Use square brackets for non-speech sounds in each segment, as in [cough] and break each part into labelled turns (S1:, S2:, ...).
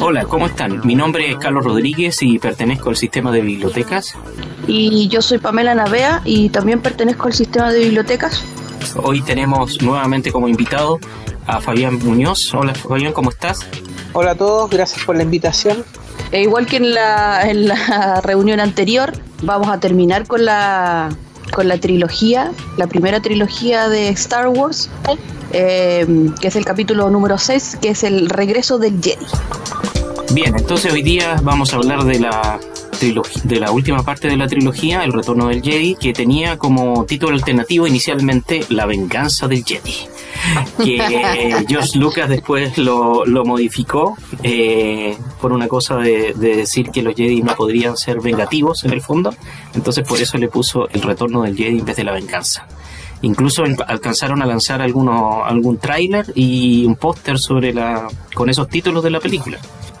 S1: Hola, ¿cómo están? Mi nombre es Carlos Rodríguez y pertenezco al sistema de bibliotecas.
S2: Y yo soy Pamela Navea y también pertenezco al sistema de bibliotecas.
S1: Hoy tenemos nuevamente como invitado a Fabián Muñoz. Hola Fabián, ¿cómo estás?
S3: Hola a todos, gracias por la invitación.
S2: E igual que en la, en la [laughs] reunión anterior, vamos a terminar con la, con la trilogía, la primera trilogía de Star Wars, eh, que es el capítulo número 6, que es el regreso del Jedi.
S1: Bien, entonces hoy día vamos a hablar de la de la última parte de la trilogía, El Retorno del Jedi, que tenía como título alternativo inicialmente La Venganza del Jedi que [laughs] George Lucas después lo, modificó eh, por una cosa de, decir que los Jedi no podrían ser vengativos en el fondo, entonces por eso le puso el retorno del Jedi en vez de la venganza. Incluso alcanzaron a lanzar alguno, algún tráiler y un póster sobre la con esos títulos de la película.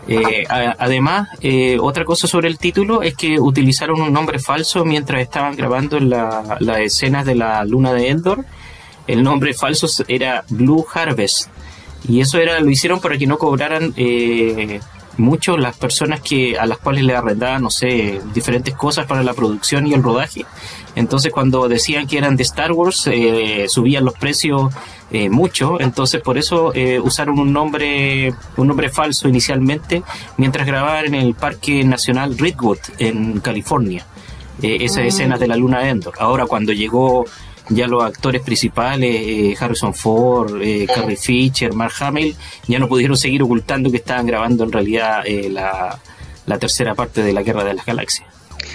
S1: Eh, además, eh, otra cosa sobre el título es que utilizaron un nombre falso mientras estaban grabando las la escenas de la luna de Endor el nombre falso era Blue Harvest. Y eso era lo hicieron para que no cobraran eh, mucho las personas que a las cuales le arrendaban, no sé, diferentes cosas para la producción y el rodaje. Entonces cuando decían que eran de Star Wars, eh, subían los precios eh, mucho. Entonces por eso usaron un nombre, un nombre falso inicialmente, mientras grababan en el Parque Nacional Redwood en California. esa mm. escena de la luna de Endor. Ahora cuando llegó ya los actores principales, eh, Harrison Ford, eh, Carrie Fisher, Mark Hamill, ya no pudieron seguir ocultando que estaban grabando en realidad eh, la, tercera parte de la Guerra de las Galaxias.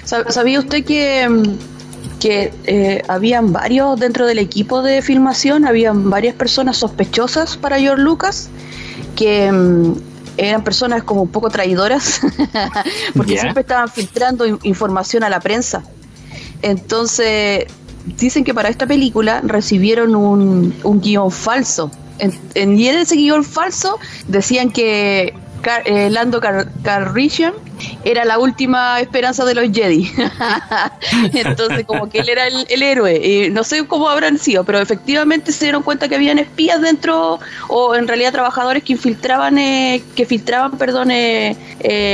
S2: ¿Sabía usted que, mm, que habían varios dentro del equipo de filmación, habían varias personas sospechosas para George Lucas que mm, eran personas como un poco traidoras, [laughs] porque siempre estaban filtrando información a la prensa. Entonces, dicen que para esta película recibieron un, un guion falso. En, y en ese guion falso decían que eh, Lando Calrissian era la última esperanza de los Jedi. [laughs] Entonces, como que él era el, héroe. No sé cómo habrán sido, pero efectivamente se dieron cuenta que habían espías dentro, o en realidad trabajadores que infiltraban, eh, que filtraban, perdón, eh,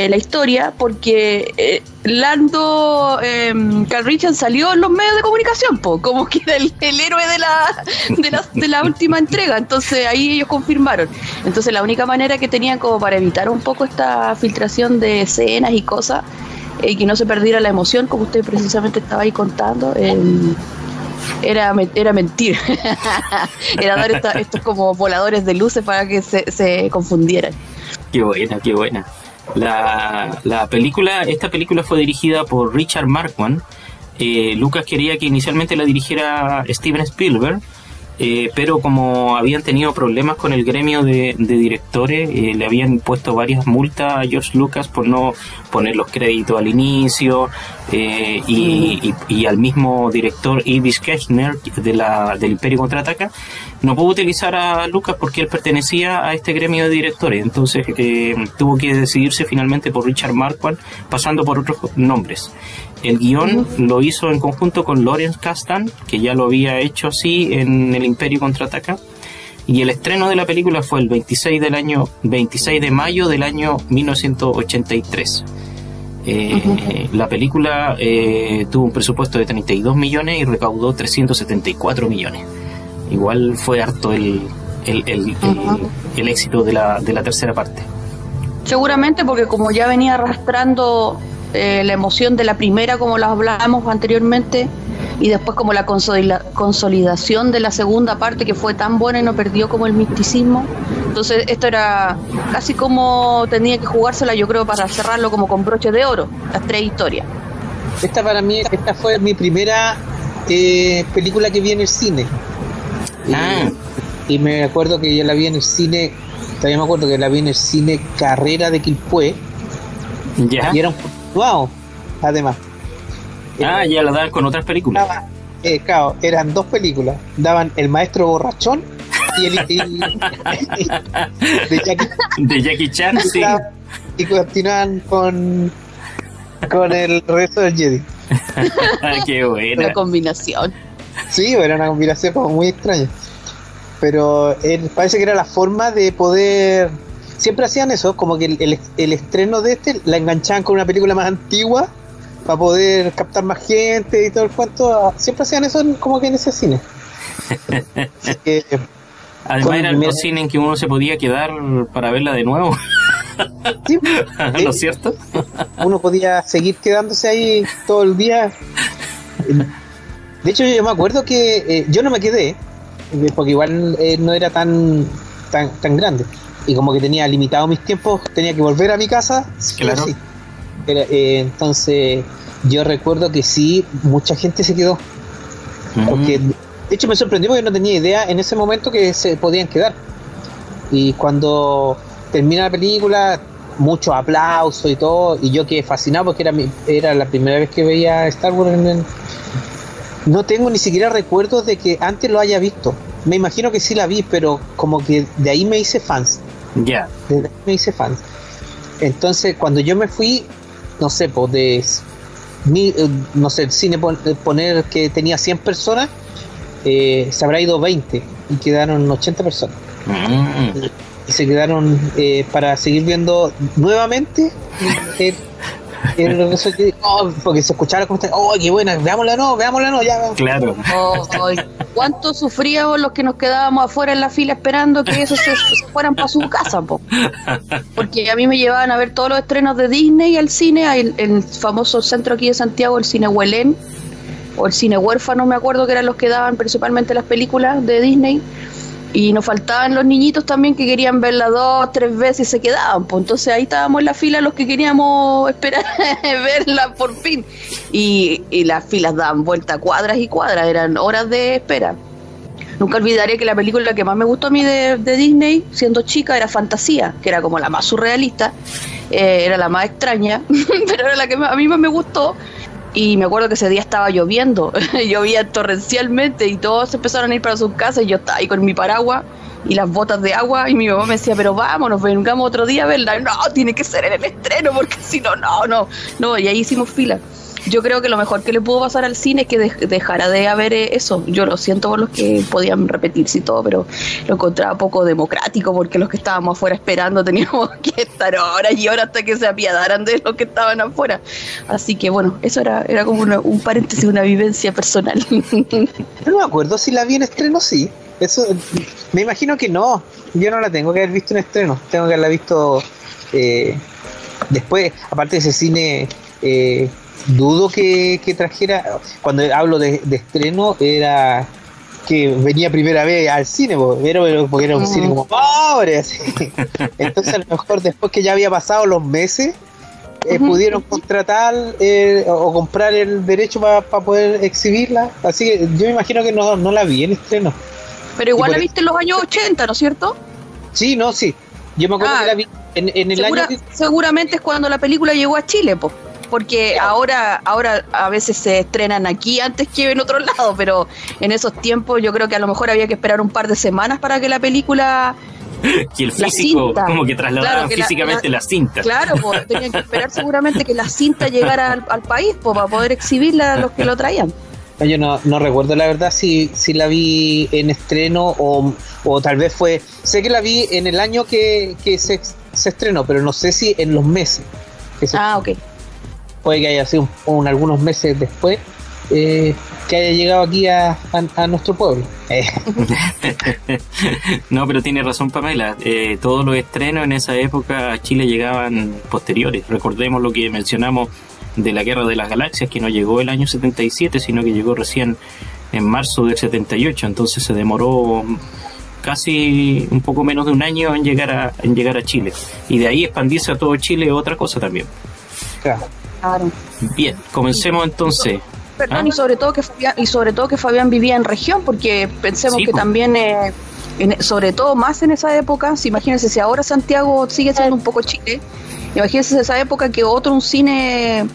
S2: la historia, porque Lando eh, Calrissian salió en los medios de comunicación, po, como que era el, héroe de la, de la, última entrega. Entonces ahí ellos confirmaron. Entonces la única manera que tenían como para evitar un poco esta filtración de escenas y cosas, y que no se perdiera la emoción, como usted precisamente estaba ahí contando, em, era, era mentir. [laughs] era dar estos como voladores de luces para que se, se confundieran.
S1: Qué buena, qué buena. La, la película, esta película fue dirigida por Richard Marquand. Eh, Lucas quería que inicialmente la dirigiera Steven Spielberg, eh, pero como habían tenido problemas con el gremio de, directores, eh, le habían puesto varias multas a George Lucas por no poner los créditos al inicio eh, y, al mismo director Ibis Kechner de la, del Imperio Contraataca. No pudo utilizar a Lucas porque él pertenecía a este gremio de directores, entonces tuvo que decidirse finalmente por Richard Marquand, pasando por otros nombres. El guion lo hizo en conjunto con Lawrence Kasdan, que ya lo había hecho así en El Imperio Contraataca. Y el estreno de la película fue el 26, del año, 26 de mayo del año 1983. Eh, la película eh, tuvo un presupuesto de 32 millones y recaudó 374 millones. Igual fue harto el, el, el, el éxito de la, de la tercera parte.
S2: Seguramente porque como ya venía arrastrando eh, la emoción de la primera, como lo hablamos anteriormente, y después como la consolidación de la segunda parte que fue tan buena y no perdió como el misticismo. Entonces esto era casi como tenía que jugársela, yo creo, para cerrarlo como con broche de oro, las tres historias.
S3: Esta para mí, esta fue mi primera eh, película que vi en el cine. Ah. Y, me acuerdo que yo la vi en el cine, todavía me acuerdo que la vi en el cine Carrera de Quilpué.
S1: Ya.
S3: Y era wow, además.
S1: Ah, ya la daban con otras películas.
S3: Daba- eh, claro, eran dos películas. Daban El Maestro Borrachón y el y- de Jackie
S1: De Jackie Chan, sí.
S3: y continuaban con con el resto del Jedi.
S1: Ah, Qué
S2: Una
S1: buena.
S2: combinación.
S3: Sí, era una combinación como muy extraña. Pero él, parece que era la forma de poder. Siempre hacían eso, como que el, el- el estreno de este la enganchaban con una película más antigua para poder captar más gente y todo el cuento. Siempre hacían eso como que en ese cine. Así que,
S1: Además
S3: primera-
S1: los cines en que uno se podía quedar para verla de nuevo,
S3: sí, [laughs]
S1: ¿no es cierto?
S3: uno podía seguir quedándose ahí todo el día. De hecho, yo me acuerdo que eh, yo no me quedé, eh, porque igual eh, no era tan, tan tan grande. Y como que tenía limitado mis tiempos, tenía que volver a mi casa.
S1: Claro.
S3: Era, eh, entonces, yo recuerdo que sí, mucha gente se quedó. Porque,
S1: Mm.
S3: de hecho, me sorprendió porque no tenía idea en ese momento que se podían quedar. Y cuando termina la película, mucho aplauso y todo, y yo quedé fascinado porque era, mi- era la primera vez que veía Star Wars. en el- No tengo ni siquiera recuerdos de que antes lo haya visto. Me imagino que sí la vi, pero como que de ahí me hice fans.
S1: Ya.
S3: De ahí me hice fans. Entonces, cuando yo me fui, no sé, pues de mi- eh, no sé, el cine pon- eh, poner que tenía 100 personas, eh, se habrá ido 20 y quedaron 80 personas.
S1: Mm.
S3: Y se quedaron eh, para seguir viendo nuevamente el, el- eso que- oh, porque se escuchaba como oh qué buena, veámosla no, veámosla no, ya veamos".
S1: Claro.
S2: Ay, ¿Cuánto sufríamos los que nos quedábamos afuera en la fila esperando que esos se, se fueran para su casa? po? Porque a mí me llevaban a ver todos los estrenos de Disney al cine, en el famoso centro aquí de Santiago, el cine Huelén, o el cine Huérfano, me acuerdo que eran los que daban principalmente las películas de Disney. Y nos faltaban los niñitos también que querían verla dos, tres veces y se quedaban. Pues entonces ahí estábamos en la fila los que queríamos [laughs] esperar [laughs] verla por fin. Y, y las filas daban vuelta cuadras y cuadras, eran horas de espera. Nunca olvidaré que la película que más me gustó a mí de, de Disney, siendo chica, era Fantasía, que era como la más surrealista, eh, era la más extraña, [laughs] pero era la que a mí más me gustó. Y me acuerdo que ese día estaba lloviendo, [laughs] llovía torrencialmente y todos empezaron a ir para sus casas y yo estaba ahí con mi paraguas y las botas de agua y mi mamá me decía, pero vámonos, vengamos otro día a verla. No, tiene que ser en el estreno porque si no, no, no, no, y ahí hicimos fila. Yo creo que lo mejor que le pudo pasar al cine es que dej- dejara de haber eh, eso. Yo lo siento por los que podían repetirse y todo, pero lo encontraba poco democrático porque los que estábamos afuera esperando teníamos [laughs] que estar horas y horas hasta que se apiadaran de los que estaban afuera. Así que bueno, eso era, era como una- un paréntesis, una vivencia personal. [laughs]
S3: No me acuerdo si la vi en estreno, sí. Eso, me imagino que no. Yo no la tengo que haber visto en estreno. Tengo que haberla visto eh, después. Aparte de ese cine, eh, dudo que, que trajera. Cuando hablo de, de estreno, era que venía primera vez al cine, pero, porque era un
S2: Mm.
S3: cine como pobre. así. [laughs] Entonces, a lo mejor después que ya había pasado los meses. eh, pudieron contratar eh, o comprar el derecho para poder exhibirla. Así que yo me imagino que no, no la vi en estreno.
S2: Pero igual la
S3: por-
S2: viste en los años 80, ¿no es cierto?
S3: Sí, no, sí. Yo me acuerdo
S2: Ah.
S3: que la vi en, en el
S2: Segura-
S3: año.
S2: Seguramente es cuando la película llegó a Chile, po. Porque ahora, ahora a veces se estrenan aquí antes que en otro lado, pero en esos tiempos yo creo que a lo mejor había que esperar un par de semanas para que la película, [laughs]
S1: Que el
S2: La
S1: físico,
S2: cinta.
S1: como que trasladaban
S2: Claro, que la-
S1: físicamente
S2: la-
S1: la, cinta.
S2: claro, po, tenían que esperar seguramente que la cinta llegara al, al país po, para poder exhibirla a los que lo traían.
S3: Yo no, no recuerdo la verdad si, si la vi en estreno o, o tal vez fue... Sé que la vi en el año que, que se, se estrenó, pero no sé si en los meses. Que se-
S2: Ah, ok.
S3: Puede que haya sido un- un- algunos meses después eh, que haya llegado aquí a, a- a nuestro pueblo. Eh, [laughs]
S1: No, pero tiene razón Pamela. Eh, todos los estrenos en esa época a Chile llegaban posteriores. Recordemos lo que mencionamos de la Guerra de las Galaxias, que no llegó el año 77, sino que llegó recién en marzo del 78. Entonces se demoró casi un poco menos de un año en llegar a, en llegar a Chile. Y de ahí expandirse a todo Chile otra cosa también.
S3: claro.
S2: Claro.
S1: Bien, comencemos entonces.
S2: Perdón,
S1: Ah.
S2: y sobre todo que Fabián, y sobre todo que Fabián vivía en región, porque pensemos
S1: Sí,
S2: que también, eh, en- sobre todo más en esa época, si imagínense si ahora Santiago sigue siendo un poco Chile, Imagínense esa época que otro un cine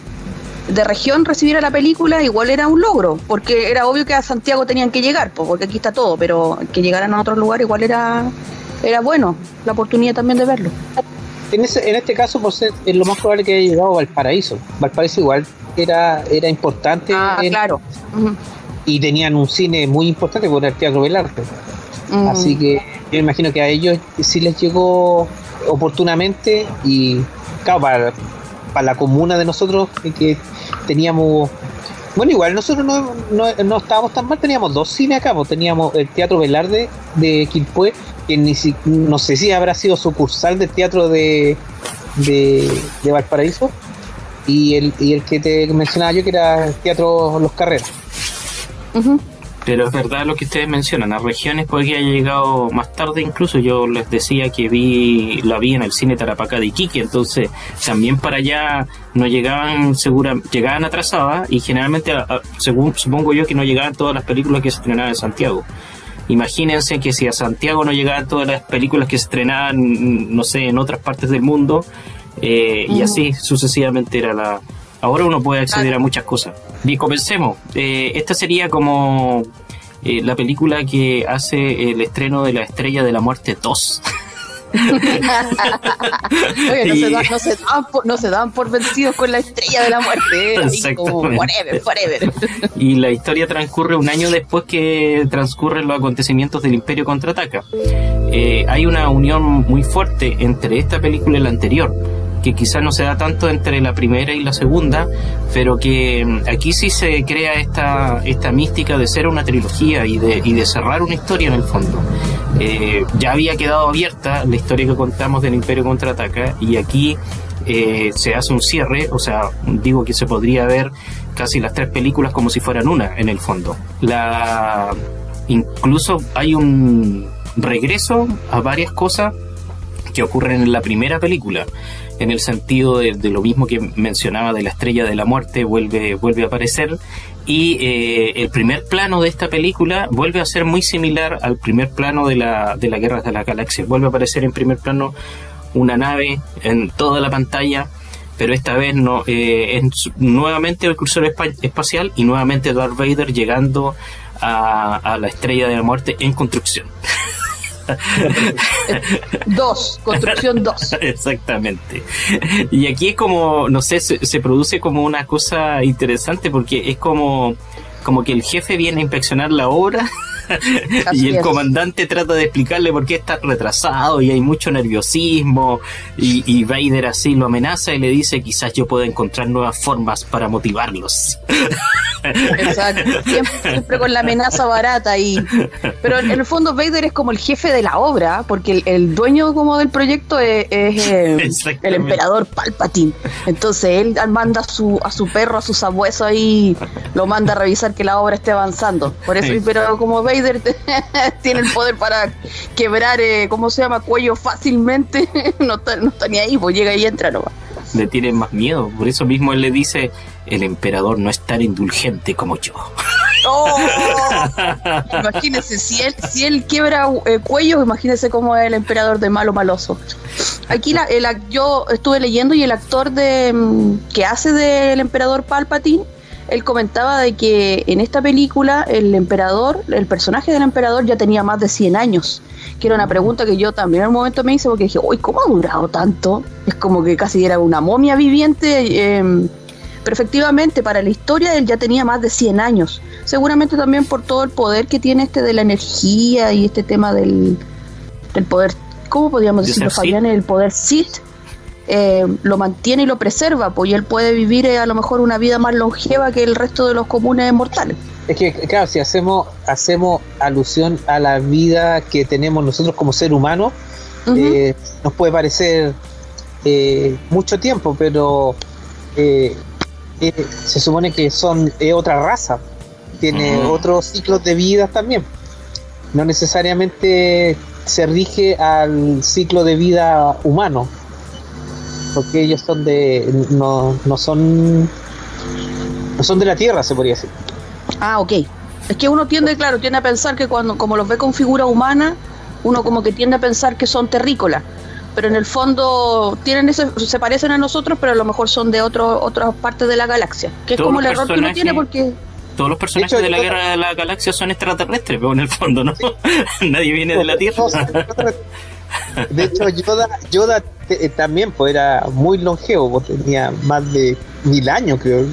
S2: de región recibiera la película, igual era un logro, porque era obvio que a Santiago tenían que llegar, porque aquí está todo, pero que llegaran a otro lugar igual era, era bueno, la oportunidad también de verlo.
S3: En, ese, en este caso, pues, es lo más probable que haya llegado a Valparaíso. Valparaíso igual era, era importante.
S2: Ah, claro.
S3: Y tenían un cine muy importante con el Teatro Belarte. Así que yo imagino que a ellos sí les llegó oportunamente y, claro, para, para la comuna de nosotros que teníamos bueno, igual nosotros no, no, estábamos tan mal, teníamos dos cines acá, pues teníamos el Teatro Velarde de Quilpué, que ni no sé si habrá sido sucursal del Teatro de, de, Valparaíso, y el, y el que te mencionaba yo, que era el Teatro Los Carreras.
S1: Pero es verdad lo que ustedes mencionan, a regiones podría haber llegado más tarde incluso, yo les decía que vi la vi en el cine Tarapacá de Iquique, entonces también para allá no llegaban segura, llegaban atrasadas y generalmente según supongo yo que no llegaban todas las películas que se estrenaban en Santiago. Imagínense que si a Santiago no llegaban todas las películas que se estrenaban, no sé, en otras partes del mundo, eh, y así sucesivamente era la, Ahora uno puede acceder a muchas cosas. Bien, comencemos. Eh, esta sería como eh, la película que hace el estreno de La Estrella de la Muerte 2.
S2: no, se dan por, vencidos con la estrella de la muerte. ¿eh? forever, forever.
S1: Y la historia transcurre un año después que transcurren los acontecimientos del Imperio contraataca. hay una unión muy fuerte entre esta película y la anterior que quizás no se da tanto entre la primera y la segunda, pero que mm, aquí sí se crea esta, esta mística de ser una trilogía y de, y de cerrar una historia en el fondo. Eh, ya había quedado abierta la historia que contamos del Imperio contraataca y aquí eh, se hace un cierre, o sea, digo que se podría ver casi las tres películas como si fueran una en el fondo. La incluso hay un regreso a varias cosas que ocurren en la primera película en el sentido de, lo mismo que mencionaba de la estrella de la muerte vuelve, vuelve a aparecer y eh, el primer plano de esta película vuelve a ser muy similar al primer plano de la, de la Guerra de la Galaxia. Vuelve a aparecer en primer plano una nave en toda la pantalla, pero esta vez no eh, es nuevamente el cursor espacial y nuevamente Darth Vader llegando a, a la estrella de la muerte en construcción. [laughs] [laughs]
S2: dos, construcción dos.
S1: Exactamente. Y aquí es como, no sé, se, produce como una cosa interesante porque es como, como que el jefe viene a inspeccionar la obra [laughs] y el comandante trata de explicarle por qué está retrasado y hay mucho nerviosismo y, y, Vader así lo amenaza y le dice quizás yo pueda encontrar nuevas formas para motivarlos.
S2: Exacto, siempre, con la amenaza barata y pero en el fondo Vader es como el jefe de la obra porque el, dueño como del proyecto es, eh, [laughs] el emperador Palpatine. Entonces él manda a su, a su perro, a su sabueso ahí, lo manda a revisar que la obra esté avanzando. Por eso, pero como Vader [laughs] tiene el poder para quebrar, eh, ¿cómo se llama? Cuello fácilmente. [laughs] no, está, no está ni ahí, pues llega y entra nomás.
S1: Le tiene más miedo. Por eso mismo él le dice: El emperador no es tan indulgente como yo. [laughs]
S2: ¡Oh! imagínese, si él, si él quiebra eh, cuellos, imagínese cómo es el emperador de malo maloso. Aquí la, el, yo estuve leyendo y el actor de mm, que hace del emperador Palpatine él comentaba de que en esta película el emperador, el personaje del emperador ya tenía más de 100 años, que era una pregunta que yo también en un momento me hice porque dije, uy, ¿cómo ha durado tanto? Es como que casi era una momia viviente, em, pero efectivamente para la historia él ya tenía más de 100 años, seguramente también por todo el poder que tiene este de la energía y este tema del, del poder, ¿cómo podríamos decirlo, Fabián? El poder Sith eh, lo mantiene y lo preserva, pues y él puede vivir eh, a lo mejor una vida más longeva que el resto de los comunes mortales.
S3: Es que, claro, si hacemos, hacemos alusión a la vida que tenemos nosotros como ser humano, eh, nos puede parecer mucho tiempo, pero se supone que son otra raza, tiene otros ciclos de vida también. No necesariamente se rige al ciclo de vida humano porque ellos son de no, no son no son de la tierra se podría decir
S2: ah ok es que uno tiende claro tiende a pensar que cuando como los ve con figura humana uno como que tiende a pensar que son terrícolas pero en el fondo tienen ese, se parecen a nosotros, pero a lo mejor son de otro, otras partes de la galaxia. Que es como el error que uno tiene porque...
S1: Todos los personajes de, la guerra de la galaxia son extraterrestres, pero en el fondo no. [laughs] Nadie viene de la Tierra.
S3: de hecho, Yoda, Yoda eh, también pues, era muy longevo, pues, tenía más de mil años, creo.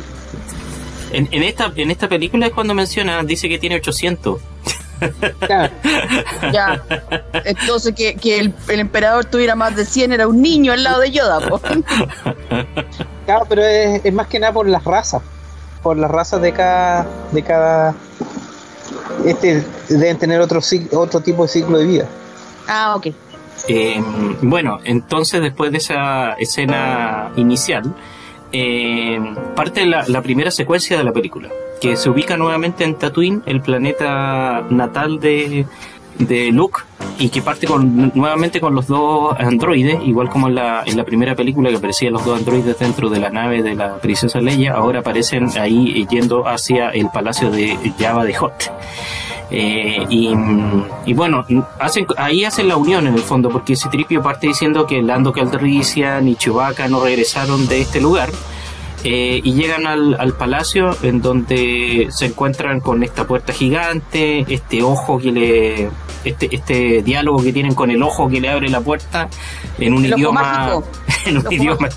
S1: En, en, esta, en esta película es cuando menciona, dice que tiene 800. [laughs]
S2: Ya. Entonces, que, que el, emperador tuviera más de 100 era un niño al lado de Yoda. [laughs]
S3: Claro, pero es, es, más que nada por las razas. Por las razas de cada. De cada este deben tener otro, otro tipo de ciclo de vida.
S2: Ah, ok.
S1: Eh, bueno, entonces después de esa escena inicial, eh, parte la, la primera secuencia de la película que se ubica nuevamente en Tatooine, el planeta natal de, de Luke, y que parte con, nuevamente con los dos androides, igual como en la, en la primera película que aparecían los dos androides dentro de la nave de la princesa Leia, ahora aparecen ahí yendo hacia el palacio de Java de Hot. Eh, y, y, bueno, ahí hacen la unión en el fondo, porque Citripio parte diciendo que Lando Calrissian y Chewbacca no regresaron de este lugar, eh, y llegan al, palacio en donde se encuentran con esta puerta gigante, este ojo que le. Este, este diálogo que tienen con el ojo que le abre la puerta en un idioma. [laughs] En un idioma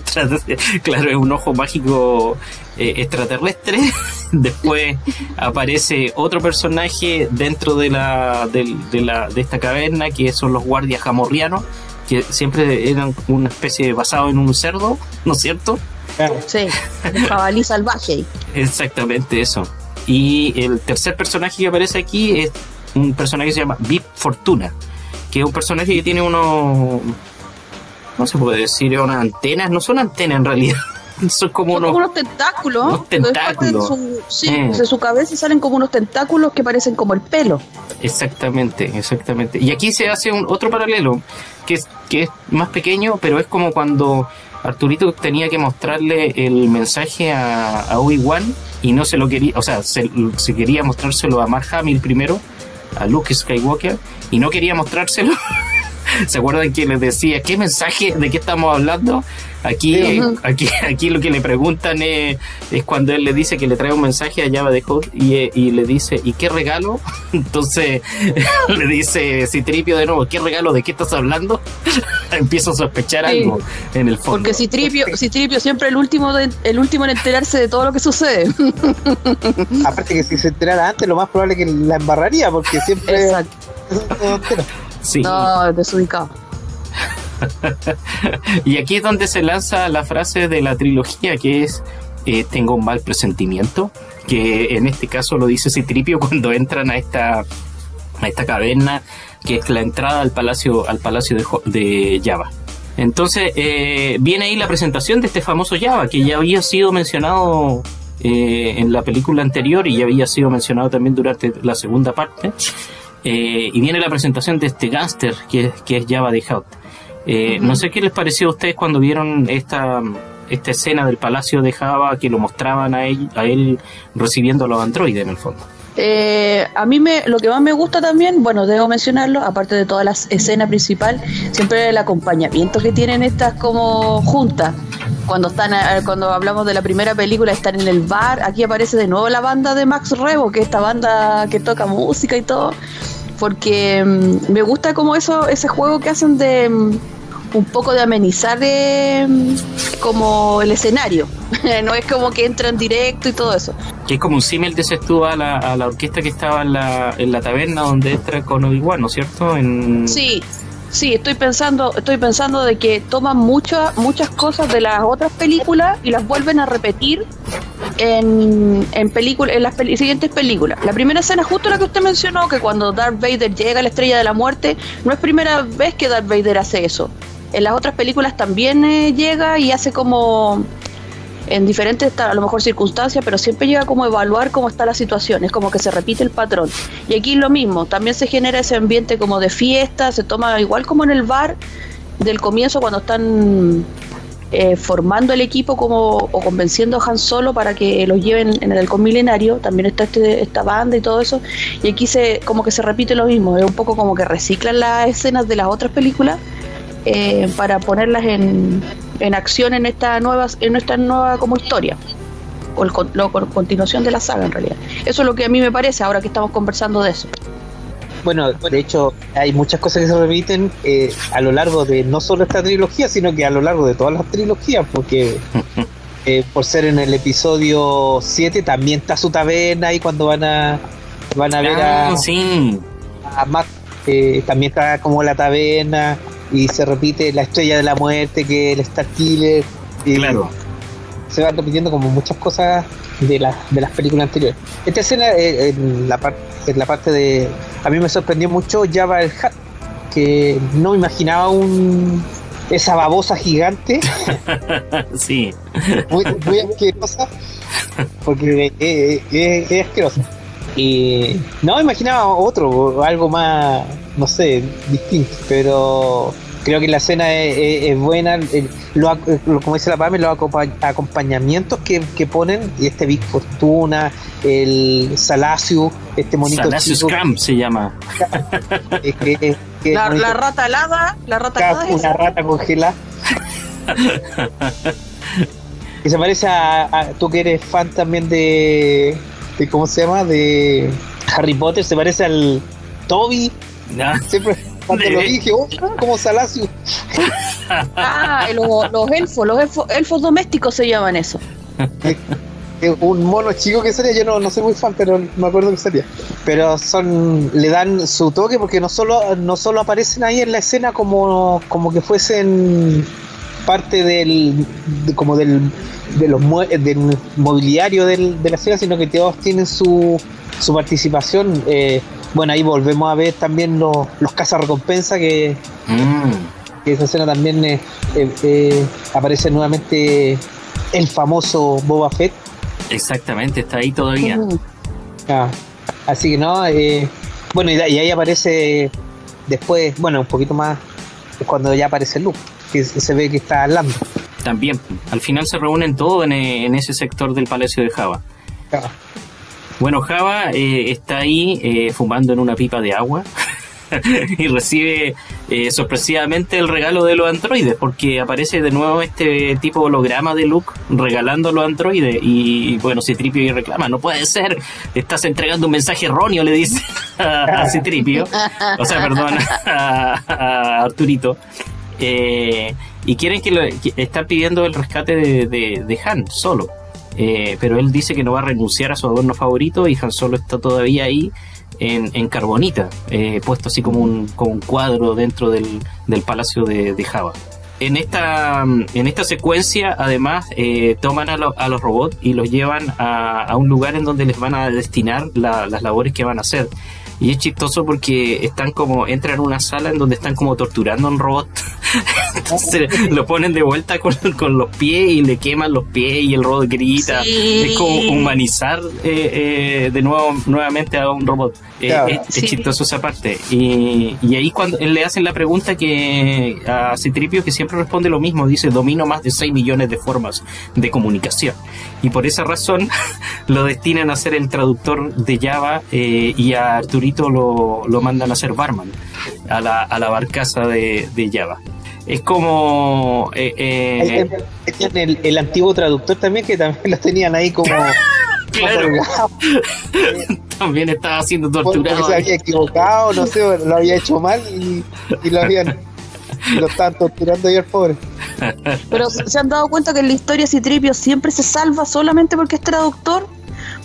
S1: claro, es un ojo mágico eh, extraterrestre. [laughs] Después aparece otro personaje dentro de la, de, de, la, de esta caverna que son los guardias jamorrianos, que siempre eran una especie basado en un cerdo, ¿no es cierto?
S2: Sí, un jabalí salvaje. [laughs]
S1: Exactamente eso. Y el tercer personaje que aparece aquí es un personaje que se llama Vip Fortuna, que es un personaje que tiene unos, no se puede decir, unas antenas, no son antenas en realidad. [laughs] Son como,
S2: unos,
S1: como
S2: unos, tentáculos.
S1: Unos tentáculos.
S2: De su, sí, eh. de su cabeza salen como unos tentáculos que parecen como el pelo.
S1: Exactamente, exactamente. Y aquí se hace un otro paralelo, que es, que es más pequeño, pero es como cuando Arturito tenía que mostrarle el mensaje a, a Obi-Wan y no se lo quería, o sea, se, se, quería mostrárselo a Mark Hamill primero, a Luke Skywalker, y no quería mostrárselo. [laughs] ¿Se acuerdan que les decía qué mensaje, de qué estamos hablando? Aquí, aquí, aquí lo que le preguntan es, es, cuando él le dice que le trae un mensaje a Java de Hot y, y, le dice, ¿y qué regalo? [laughs] Entonces [laughs] le dice Citripio de nuevo, ¿qué regalo? ¿De qué estás hablando? [laughs] Empiezo a sospechar sí. algo en el fondo.
S2: Porque Citripio, Citripio siempre el último, de, el último en enterarse de todo lo que sucede.
S3: Aparte que si se enterara antes, lo más probable es que la embarraría, porque siempre...
S2: Exacto.
S1: Sí.
S2: No, desubicado. [laughs]
S1: y aquí es donde se lanza la frase de la trilogía que es eh, tengo un mal presentimiento, que en este caso lo dice Citripio [laughs] cuando entran a esta a esta caverna que es la entrada al palacio al palacio de, Java. Entonces eh, viene ahí la presentación de este famoso Java que ya había sido mencionado eh, en la película anterior y ya había sido mencionado también durante la segunda parte. Y viene la presentación de este gángster que, que es Java de Hout. Eh, uh -huh. No sé qué les pareció a ustedes cuando vieron esta, esta escena del palacio de Java que lo mostraban a él, a él recibiendo a los androides en el fondo.
S2: Eh, a mí me, lo que más me gusta también, bueno, debo mencionarlo, aparte de todas las escenas principal, siempre el acompañamiento que tienen estas como juntas. Cuando están, cuando hablamos de la primera película, están en el bar, aquí aparece de nuevo la banda de Max Rebo, que es esta banda que toca música y todo, porque um, me gusta como eso, ese juego que hacen de um, un poco de amenizar de, como el escenario. [laughs] no es como que entran directo y todo eso.
S1: Que es como un símil, dices tú, a la, a la orquesta que estaba en la, en la taberna donde entra con Obi-Wan, ¿no es cierto? En...
S2: Sí, sí, estoy pensando, estoy pensando de que toman muchas muchas cosas de las otras películas y las vuelven a repetir en, en, película, en las siguientes películas. La primera escena, justo la que usted mencionó, que cuando Darth Vader llega a la estrella de la muerte, no es primera vez que Darth Vader hace eso en las otras películas también eh, llega y hace como en diferentes a lo mejor circunstancias, pero siempre llega como evaluar cómo está la situación, es como que se repite el patrón. Y aquí lo mismo, también se genera ese ambiente como de fiesta, se toma igual como en el bar del comienzo cuando están eh, formando el equipo como o convenciendo a Han Solo para que los lleven en el halcón milenario, también está este, esta banda y todo eso, y aquí se como que se repite lo mismo, es un poco como que reciclan las escenas de las otras películas eh, para ponerlas en, en acción en esta nueva, en esta nueva como historia o el, la continuación de la saga en realidad. Eso es lo que a mí me parece ahora que estamos conversando de eso.
S3: Bueno, de hecho, hay muchas cosas que se repiten eh, a lo largo de no solo esta trilogía, sino que a lo largo de todas las trilogías, porque [laughs] eh, por ser en el episodio 7 también está su taberna y cuando van a van a ver a,
S1: Ah, sí.
S3: a Matt, eh, también está como la taberna y se repite la estrella de la muerte que el Star Killer y
S1: Claro.
S3: se van repitiendo como muchas cosas de, la- de las películas anteriores. Esta escena eh, en, la par- en la parte de... A mí me sorprendió mucho Java el Hat, que no me imaginaba un esa babosa gigante, [laughs]
S1: sí.
S3: muy, muy asquerosa, porque es, es- es asquerosa. Y no imaginaba otro, algo más, no sé, distinto, pero creo que la escena es, es- es buena. lo, como dice la Pame, los acompañ- acompañamientos que, que ponen, y este Big Fortuna, el Salacio, este monito
S1: Salacio
S3: chico,
S1: Scrum se llama. [laughs]
S3: que- que
S2: La, rata alada, la rata alada
S3: una
S2: esa.
S3: rata congelada. [laughs] que se parece a, a- tú que eres fan también de, de cómo se llama de Harry Potter se parece al Toby
S1: Ah,
S3: siempre cuando lo dije oh, como Salacio [laughs]
S2: Ah, los, los elfos, los elfos, elfos domésticos se llaman eso.
S3: Es un mono chico que salía yo no, no soy muy fan pero me acuerdo que salía pero son le dan su toque porque no solo no solo aparecen ahí en la escena como como que fuesen parte del de- como del de los mue- del mobiliario del- de la escena sino que todos tienen su su participación eh, bueno ahí volvemos a ver también los los cazarrecompensas que
S1: mm.
S3: que esa escena también eh, eh, eh, aparece nuevamente el famoso Boba Fett
S1: Exactamente, está ahí todavía.
S2: Mm.
S3: Ah, así que no, eh, bueno, y, ahí aparece después, bueno, un poquito más cuando ya aparece Luke, que se ve que está hablando.
S1: También, al final se reúnen todos en, en ese sector del Palacio de Java.
S3: Ah,
S1: Bueno, Java eh, está ahí eh, fumando en una pipa de agua [laughs] y recibe eh, sorpresivamente el regalo de los androides porque aparece de nuevo este tipo holograma de Luke regalando los androides y bueno, Citripio y reclama, no puede ser, estás entregando un mensaje erróneo, le dice [laughs] a, a Citripio, o sea, perdón, a, a Arturito. Eh, y quieren que, lo, que están pidiendo el rescate de- de Han solo. Eh, pero él dice que no va a renunciar a su adorno favorito y Han Solo está todavía ahí en, en carbonita, eh, puesto así como un, como un cuadro dentro del, del palacio de, Java. En esta, en esta secuencia, además, eh, toman a, a los robots y los llevan a, a un lugar en donde les van a destinar la- las labores que van a hacer. Y es chistoso porque están como, entran a una sala en donde están como torturando a un robot. [laughs] Entonces lo ponen de vuelta con, con los pies y le queman los pies y el robot grita.
S2: Sí.
S1: Es como humanizar eh, eh, de nuevo nuevamente a un robot. Eh,
S3: Claro.
S1: es, es
S2: Sí.
S1: chistoso esa parte. Y, y ahí cuando le hacen la pregunta que a Citripio que siempre responde lo mismo, dice domino más de 6 millones de formas de comunicación. Y por esa razón [laughs] lo destinan a ser el traductor de Java eh, y a Arturito lo, lo mandan a ser barman a la, a la barcaza de, de Java. Es como... eh, eh,
S3: el, el antiguo traductor también, que también lo tenían ahí como... [laughs]
S1: Claro. [laughs] también estaba siendo
S3: porque
S1: torturado.
S3: se había equivocado, no sé, lo había hecho mal y, y lo habían... lo estaban torturando ahí al pobre.
S2: Pero se se han dado cuenta que en la historia Citripio siempre se salva solamente porque es traductor,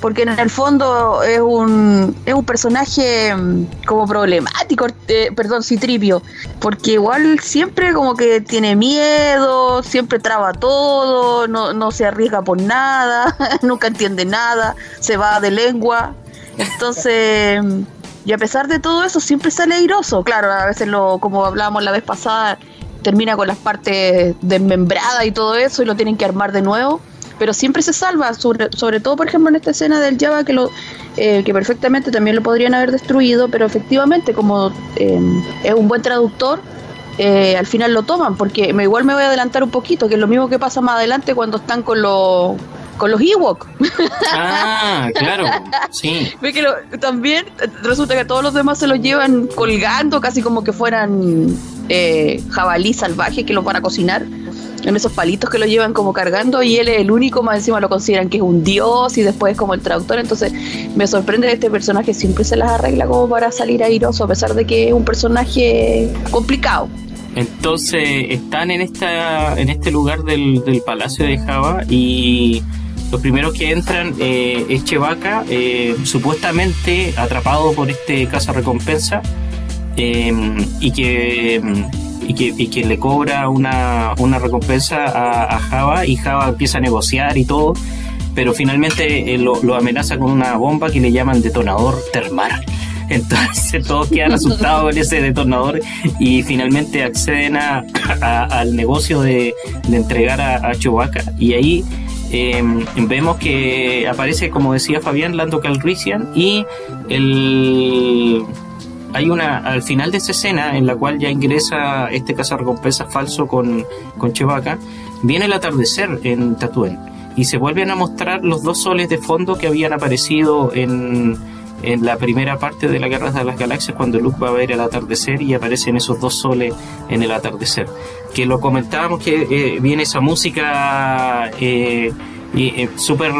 S2: porque en el fondo es un, es un personaje mm, como problemático, eh, perdón, Citripio, porque igual siempre como que tiene miedo, siempre traba todo, no, no se arriesga por nada, [laughs] nunca entiende nada, se va de lengua, entonces... mm, Y a pesar de todo eso, siempre sale airoso. Claro, a veces, lo, como hablábamos la vez pasada, termina con las partes desmembradas y todo eso y lo tienen que armar de nuevo. Pero siempre se salva, sobre, sobre todo, por ejemplo, en esta escena del Java, que, lo, eh, que perfectamente también lo podrían haber destruido, pero efectivamente, como eh, es un buen traductor, eh, al final lo toman, porque me, igual me voy a adelantar un poquito, que es lo mismo que pasa más adelante cuando están con los con los Ewok.
S1: Ah, claro, sí. [laughs]
S2: Ve que lo- también resulta que todos los demás se los llevan colgando, casi como que fueran eh, jabalí salvaje que los van a cocinar en esos palitos que lo llevan como cargando y él es el único, más encima lo consideran que es un dios y después como el traductor, entonces me sorprende este personaje siempre se las arregla como para salir airoso a pesar de que es un personaje complicado.
S1: Entonces están en esta en este lugar del, palacio de Java y los primeros que entran eh, es Chevaca, eh, supuestamente atrapado por este caza recompensa eh, y que y que, le cobra una, recompensa a, Java y Java empieza a negociar y todo, pero finalmente lo, lo, amenaza con una bomba que le llaman detonador termal. [laughs] Entonces todos quedan asustados con ese detonador y finalmente acceden a, al negocio de, entregar a, a Chewbacca. Y ahí em, vemos que aparece, como decía Fabián, Lando Calrissian y el hay una al final de esa escena en la cual ya ingresa este cazarrecompensa falso con, con Chewbacca, viene el atardecer en Tatooine y se vuelven a mostrar los dos soles de fondo que habían aparecido en en la primera parte de la Guerra de las Galaxias cuando Luke va a ver el atardecer y aparecen esos dos soles en el atardecer. Que lo comentábamos que eh, viene esa música eh, eh, súper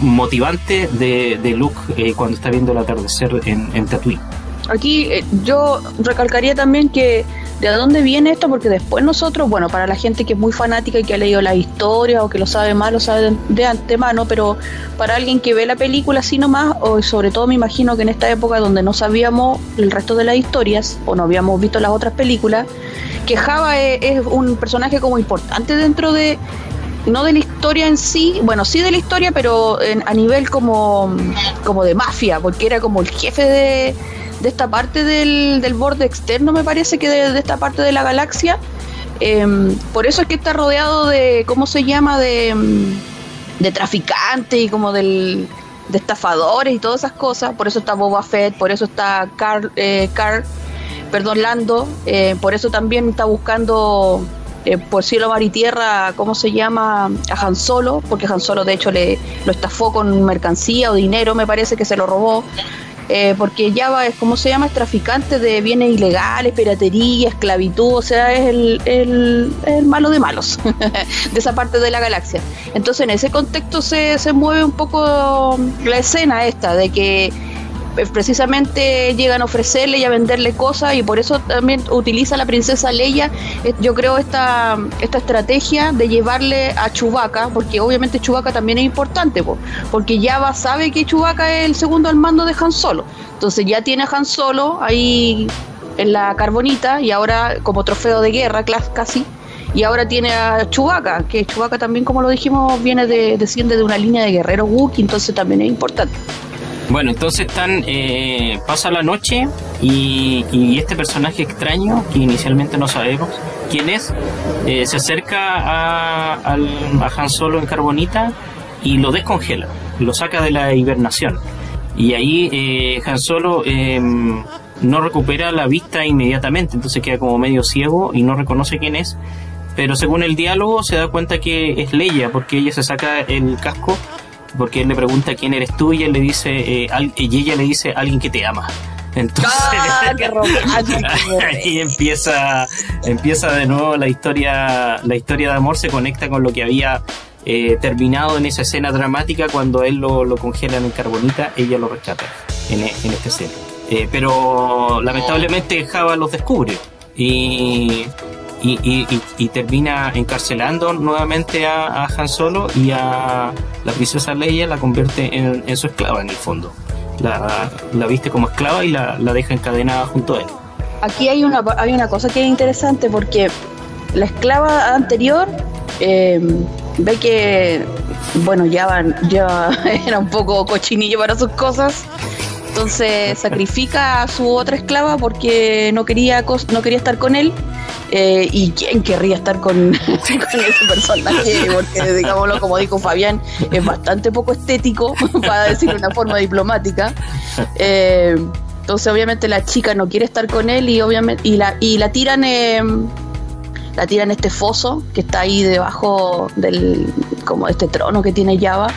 S1: motivante de, de Luke cuando está viendo el atardecer en, en Tatooine.
S2: Aquí yo recalcaría también que ¿De dónde viene esto? Porque después nosotros, bueno, para la gente que es muy fanática y que ha leído la historia o que lo sabe más, lo sabe de, antemano, pero para alguien que ve la película así nomás, o sobre todo me imagino que en esta época donde no sabíamos el resto de las historias o no habíamos visto las otras películas, que Java es, un personaje como importante dentro de, no de la historia en sí, bueno, sí de la historia, pero a nivel como, como de mafia, porque era como el jefe de de esta parte del, del borde externo, me parece que de, esta parte de la galaxia. Em, por eso es que está rodeado de, ¿cómo se llama? De, em, de traficantes y como del, de estafadores y todas esas cosas. Por eso está Boba Fett, por eso está Carl, eh, Carl perdón, Lando, eh, por eso también está buscando eh, por cielo, mar y tierra, ¿cómo se llama? A Han Solo, porque Han Solo de hecho le lo estafó con mercancía o dinero, me parece que se lo robó. Eh, porque Java es, como se llama? Es traficante de bienes ilegales, piratería, esclavitud, o sea, es el, el, malo de malos [laughs] de esa parte de la galaxia. Entonces, en ese contexto se, se mueve un poco la escena esta de que precisamente llegan a ofrecerle y a venderle cosas y por eso también utiliza la princesa Leia, eh, yo creo, esta, esta estrategia de llevarle a Chubaca, porque obviamente Chubaca también es importante, porque Java sabe que Chubaca es el segundo al mando de Han Solo, entonces ya tiene a Han Solo ahí en la carbonita y ahora como trofeo de guerra casi y ahora tiene a Chubaca, que Chubaca también, como lo dijimos, viene de, desciende de una línea de guerreros Wookiee, entonces también es importante.
S1: Bueno, entonces están, eh, pasa la noche y, este personaje extraño, que inicialmente no sabemos quién es, eh, se acerca a, a Han Solo en Carbonita y lo descongela, lo saca de la hibernación. Y ahí eh, Han Solo em, no recupera la vista inmediatamente, entonces queda como medio ciego y no reconoce quién es. Pero según el diálogo se da cuenta que es Leia, porque ella se saca el casco porque él le pregunta quién eres tú y él le dice, eh, y ella le dice alguien que te ama. Entonces,
S2: ¡Ah, qué [laughs]
S1: ahí empieza, empieza de nuevo la historia, la historia de amor se conecta con lo que había eh, terminado en esa escena dramática cuando él lo, lo congelan en carbonita, ella lo rescata en, en esta escena. Eh, pero lamentablemente Java los descubre y y, termina encarcelando nuevamente a, Han Solo y a la princesa Leia la convierte en, su esclava en el fondo. La, viste como esclava y la, deja encadenada junto a él.
S2: Aquí hay una, hay una cosa que es interesante porque la esclava anterior eh, ve que, bueno, ya, ya [laughs] era un poco cochinillo para sus cosas entonces sacrifica a su otra esclava porque no quería, no quería estar con él eh, ¿Y quién querría estar [laughs] con, ese personaje? Porque, digámoslo, como dijo Fabián, es bastante poco estético, [laughs] para decirlo de una forma diplomática. Eh, entonces, obviamente, la chica no quiere estar con él y obviamente y la, y la tiran. la tiran este foso que está ahí debajo del como este trono que tiene Java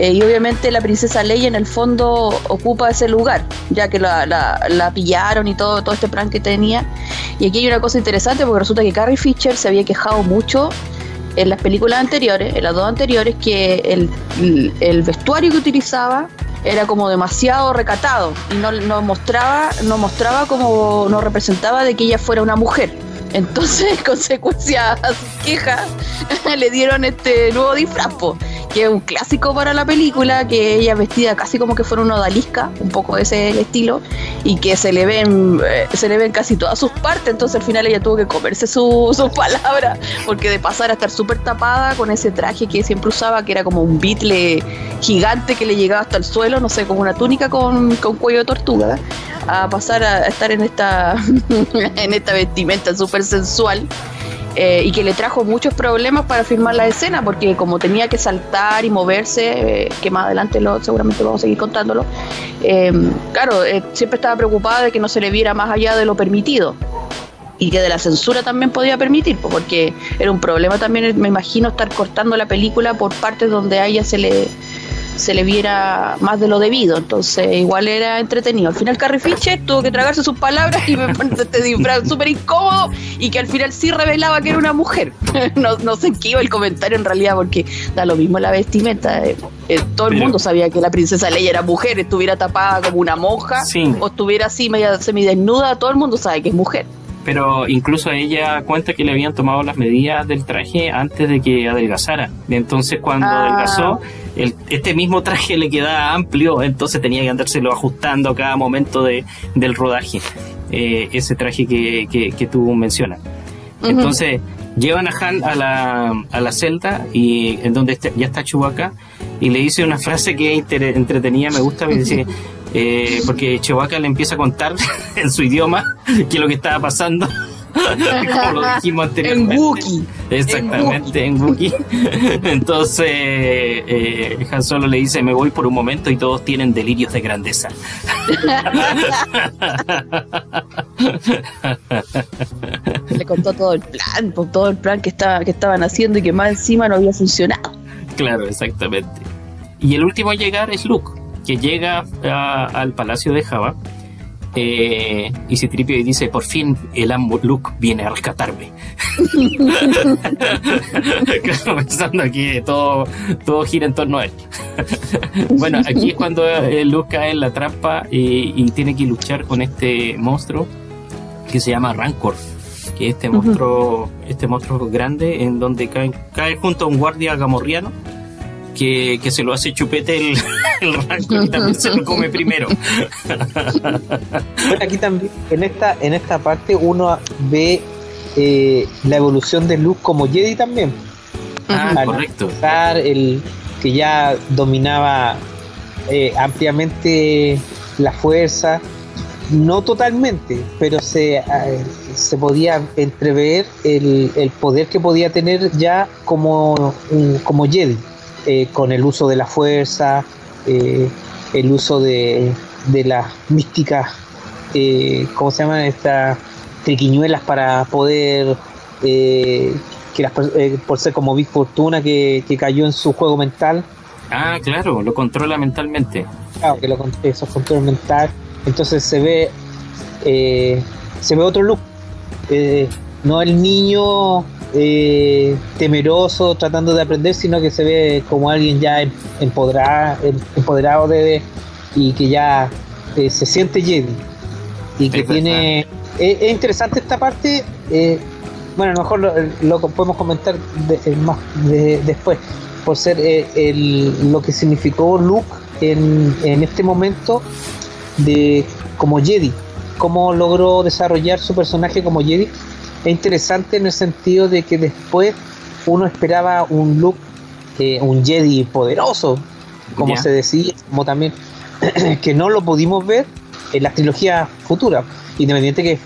S2: Eh, y obviamente la princesa Leia en el fondo ocupa ese lugar, ya que la, la, pillaron y todo, todo este plan que tenía. Y aquí hay una cosa interesante porque resulta que Carrie Fisher se había quejado mucho en las películas anteriores, en las dos anteriores, que el, el vestuario que utilizaba era como demasiado recatado y no, no mostraba, no mostraba como, no representaba de que ella fuera una mujer. Entonces, [laughs] consecuencia a su queja, [laughs] le dieron este nuevo disfraz, que es un clásico para la película, que ella vestida casi como que fuera una odalisca, un poco ese el estilo, y que se le ven, eh, se le ven casi todas sus partes, entonces al final ella tuvo que comerse sus su palabras, porque de pasar a estar súper tapada con ese traje que siempre usaba, que era como un bitle gigante que le llegaba hasta el suelo, no sé, como una túnica con, con cuello de tortuga, a pasar a estar en esta, [laughs] en esta vestimenta súper sensual. Eh, y que le trajo muchos problemas para filmar la escena, porque como tenía que saltar y moverse, eh, que más adelante lo, seguramente vamos a seguir contándolo, eh, claro, siempre estaba preocupada de que no se le viera más allá de lo permitido y que de la censura también podía permitir, porque era un problema también, me imagino, estar cortando la película por partes donde a ella se le se le viera más de lo debido. Entonces, igual era entretenido. Al final, Carrie Fisher tuvo que tragarse sus palabras y me [laughs] este disfraz súper incómodo y que al final sí revelaba que era una mujer. [laughs] no, no sé qué iba el comentario en realidad, porque da lo mismo la vestimenta. Eh, eh, todo el mundo sabía que la princesa Leia era mujer, estuviera tapada como una monja o estuviera así media semidesnuda, todo el mundo sabe que es mujer
S1: pero incluso ella cuenta que le habían tomado las medidas del traje antes de que adelgazara. Entonces cuando ah. adelgazó, este mismo traje le quedaba amplio, entonces tenía que andárselo ajustando a cada momento de, del rodaje, eh, ese traje que, que, tú mencionas. Entonces llevan a Han a la, a la celda y en donde ya está Chewbacca y le dice una frase que entretenía, me gusta, me dice... [laughs] Eh, porque Chewbacca le empieza a contar [laughs] en su idioma qué es lo que estaba pasando. [laughs] como lo dijimos anteriormente.
S2: En Wookiee.
S1: Exactamente, en Wookiee. [laughs] Entonces, eh, Han Solo le dice: Me voy por un momento y todos tienen delirios de grandeza.
S2: le contó todo el plan, todo el plan que, estaba, que estaban haciendo y que más encima no había funcionado.
S1: Claro, exactamente. Y el último a llegar es Luke que llega al palacio de Java eh, y se tripia y dice, por fin el amo Luke viene a rescatarme. [laughs] [laughs] pensando aquí todo, todo gira en torno a él. [laughs] bueno, aquí es cuando eh, Luke cae en la trampa y, tiene que luchar con este monstruo que se llama Rancor. Que este monstruo, este monstruo grande en donde cae, cae junto a un guardia gamorriano que, se lo hace chupete el, [laughs] el y también se lo come primero.
S3: Bueno, aquí también, en esta, en esta parte uno ve eh, la evolución de Luke como Jedi también.
S1: Ah, correcto.
S3: El que ya dominaba eh, ampliamente la fuerza, no totalmente, pero se, eh, se podía entrever el, el, poder que podía tener ya como, como Jedi. Eh, con el uso de la fuerza, eh, el uso de, de las místicas, eh, ¿cómo se llaman? Estas triquiñuelas para poder, que las, por ser como Big Fortuna que, cayó en su juego mental.
S1: Ah, claro, lo controla mentalmente.
S3: Claro, que lo, eso control mental. Entonces se ve, se ve otro look. no el niño eh, temeroso tratando de aprender, sino que se ve como alguien ya em, empoderado, em, empoderado de, y que ya eh, se siente Jedi. Y que tiene es, interesante esta parte eh, bueno a lo mejor lo, podemos comentar más después por ser el, lo que significó Luke en, en este momento de como Jedi cómo logró desarrollar su personaje como Jedi es interesante en el sentido de que después uno esperaba un look, eh, un Jedi poderoso, como se decía, como también [clears throat] que no lo pudimos ver en las trilogías futuras. Independiente que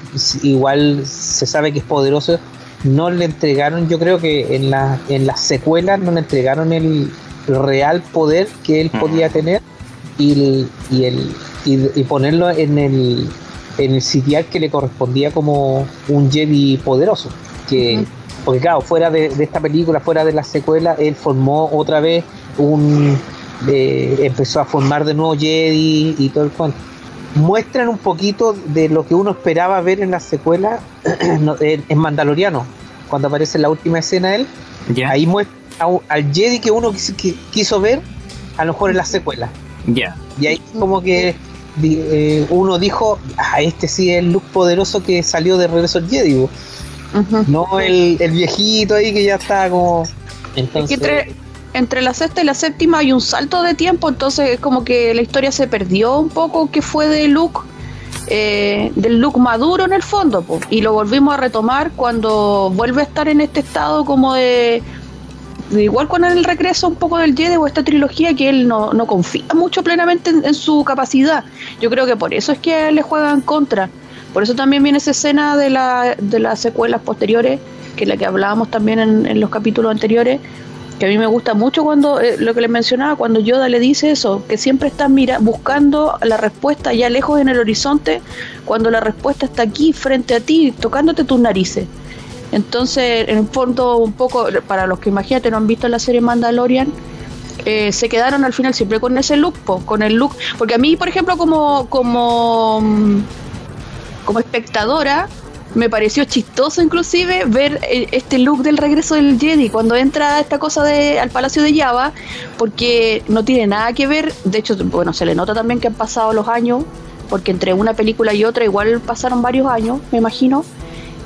S3: igual se sabe que es poderoso, no le entregaron, yo creo que en, la, en las secuelas no le entregaron el, real poder que él podía tener y, y, el, y ponerlo en el en el sitial que le correspondía como un Jedi poderoso. Que, Porque claro, fuera de, esta película, fuera de la secuela, él formó otra vez un, eh, empezó a formar de nuevo Jedi y todo el cuento. Muestran un poquito de lo que uno esperaba ver en la secuela [clears throat] en Mandaloriano, cuando aparece en la última escena él. Ahí muestra al Jedi que uno quiso ver, a lo mejor en la secuela.
S1: Ya.
S3: Y ahí como que eh, uno dijo, ah, este sí es el look poderoso que salió de Regreso al Jedi. No el, viejito ahí que ya está como...
S2: Entonces... entre, la sexta y la séptima hay un salto de tiempo, entonces es como que la historia se perdió un poco que fue de Luke, eh, del Luke maduro en el fondo, y lo volvimos a retomar cuando vuelve a estar en este estado como de igual con el regreso un poco del Jedi o esta trilogía que él no, confía mucho plenamente en, su capacidad. Yo creo que por eso es que le juegan contra. Por eso también viene esa escena de, la, de las secuelas posteriores, que es la que hablábamos también en, los capítulos anteriores, que a mí me gusta mucho cuando, eh, lo que les mencionaba, cuando Yoda le dice eso, que siempre está mira, buscando la respuesta ya lejos en el horizonte, cuando la respuesta está aquí frente a ti, tocándote tus narices. Entonces, en el fondo, un poco, para los que imagínate no han visto la serie Mandalorian, eh, se quedaron al final siempre con ese look, con el look. Porque a mí, por ejemplo, como, como, como espectadora, me pareció chistoso inclusive ver eh, este look del regreso del Jedi cuando entra esta cosa de al Palacio de Java, porque no tiene nada que ver, de hecho, bueno, se le nota también que han pasado los años, porque entre una película y otra igual pasaron varios años, me imagino.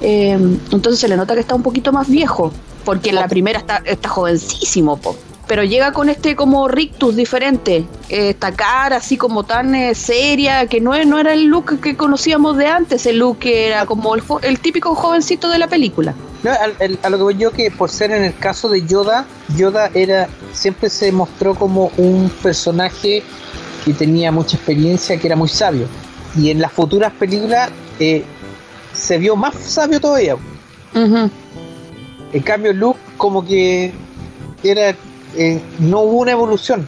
S2: Eh, entonces se le nota que está un poquito más viejo, porque en la primera está, está jovencísimo, pero llega con este como rictus diferente, eh, esta cara así como tan eh, seria, que no, no era el look que conocíamos de antes, el look que era como el, típico jovencito de la película.
S3: a, lo que voy yo que por ser en el caso de Yoda, Yoda era siempre se mostró como un personaje que tenía mucha experiencia, que era muy sabio. Y en las futuras películas eh, se vio más sabio todavía. En cambio, Luke como que era eh, no hubo una evolución.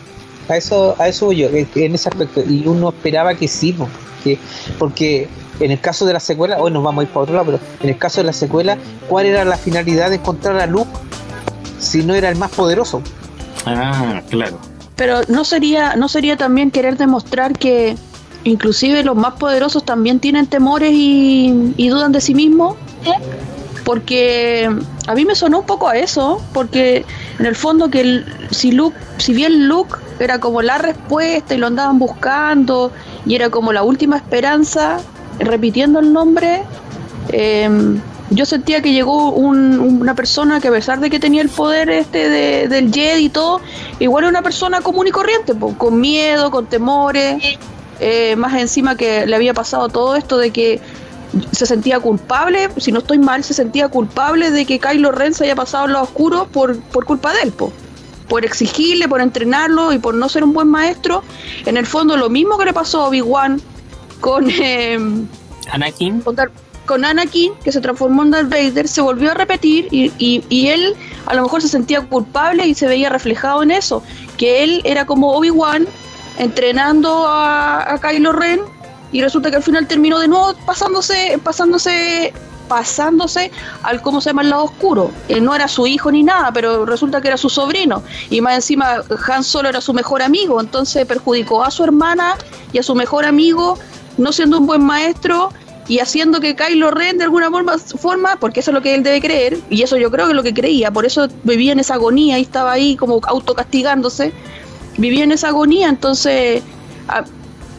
S3: A eso, a eso yo, en ese aspecto. Y uno esperaba que sí, porque, porque en el caso de la secuela, hoy nos vamos a ir para otro lado, pero en el caso de la secuela, ¿cuál era la finalidad de encontrar a Luke si no era el más poderoso?
S1: Ah, claro.
S2: Pero no sería, no sería también querer demostrar que inclusive los más poderosos también tienen temores y, dudan de sí mismos. Porque a mí me sonó un poco a eso, porque en el fondo que si Luke, si bien Luke era como la respuesta y lo andaban buscando y era como la última esperanza, repitiendo el nombre, em, yo sentía que llegó una persona que a pesar de que tenía el poder este de, del Jedi y todo, igual era una persona común y corriente, con miedo, con temores. Eh, más encima que le había pasado todo esto de que se sentía culpable, si no estoy mal, se sentía culpable de que Kylo Ren se haya pasado en lo oscuro por, por culpa de él, por exigirle, por entrenarlo y por no ser un buen maestro. En el fondo, lo mismo que le pasó a Obi-Wan con [laughs]
S1: em, Anakin.
S2: Con, Anakin, que se transformó en Darth Vader, se volvió a repetir y, y, y él a lo mejor se sentía culpable y se veía reflejado en eso, que él era como Obi-Wan entrenando a, Kylo Ren y resulta que al final terminó de nuevo pasándose, pasándose, pasándose al cómo se llama el lado oscuro. Él no era su hijo ni nada, pero resulta que era su sobrino. Y más encima Han Solo era su mejor amigo, entonces perjudicó a su hermana y a su mejor amigo, no siendo un buen maestro y haciendo que Kylo Ren de alguna forma, porque eso es lo que él debe creer, y eso yo creo que es lo que creía, por eso vivía en esa agonía y estaba ahí como autocastigándose vivía en esa agonía, entonces a,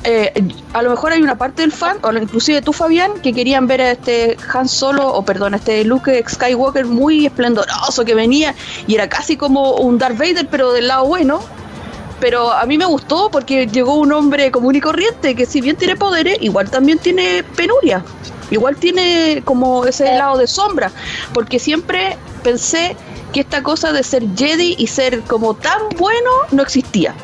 S2: eh, a, lo mejor hay una parte del fan, o inclusive tú Fabián, que querían ver a este Han Solo, o perdón, a este Luke Skywalker muy esplendoroso que venía y era casi como un Darth Vader, pero del lado bueno. Pero a mí me gustó porque llegó un hombre común y corriente que si bien tiene poderes, igual también tiene penuria. Igual tiene como ese lado de sombra. Porque siempre pensé que esta cosa de ser Jedi y ser como tan bueno no existía.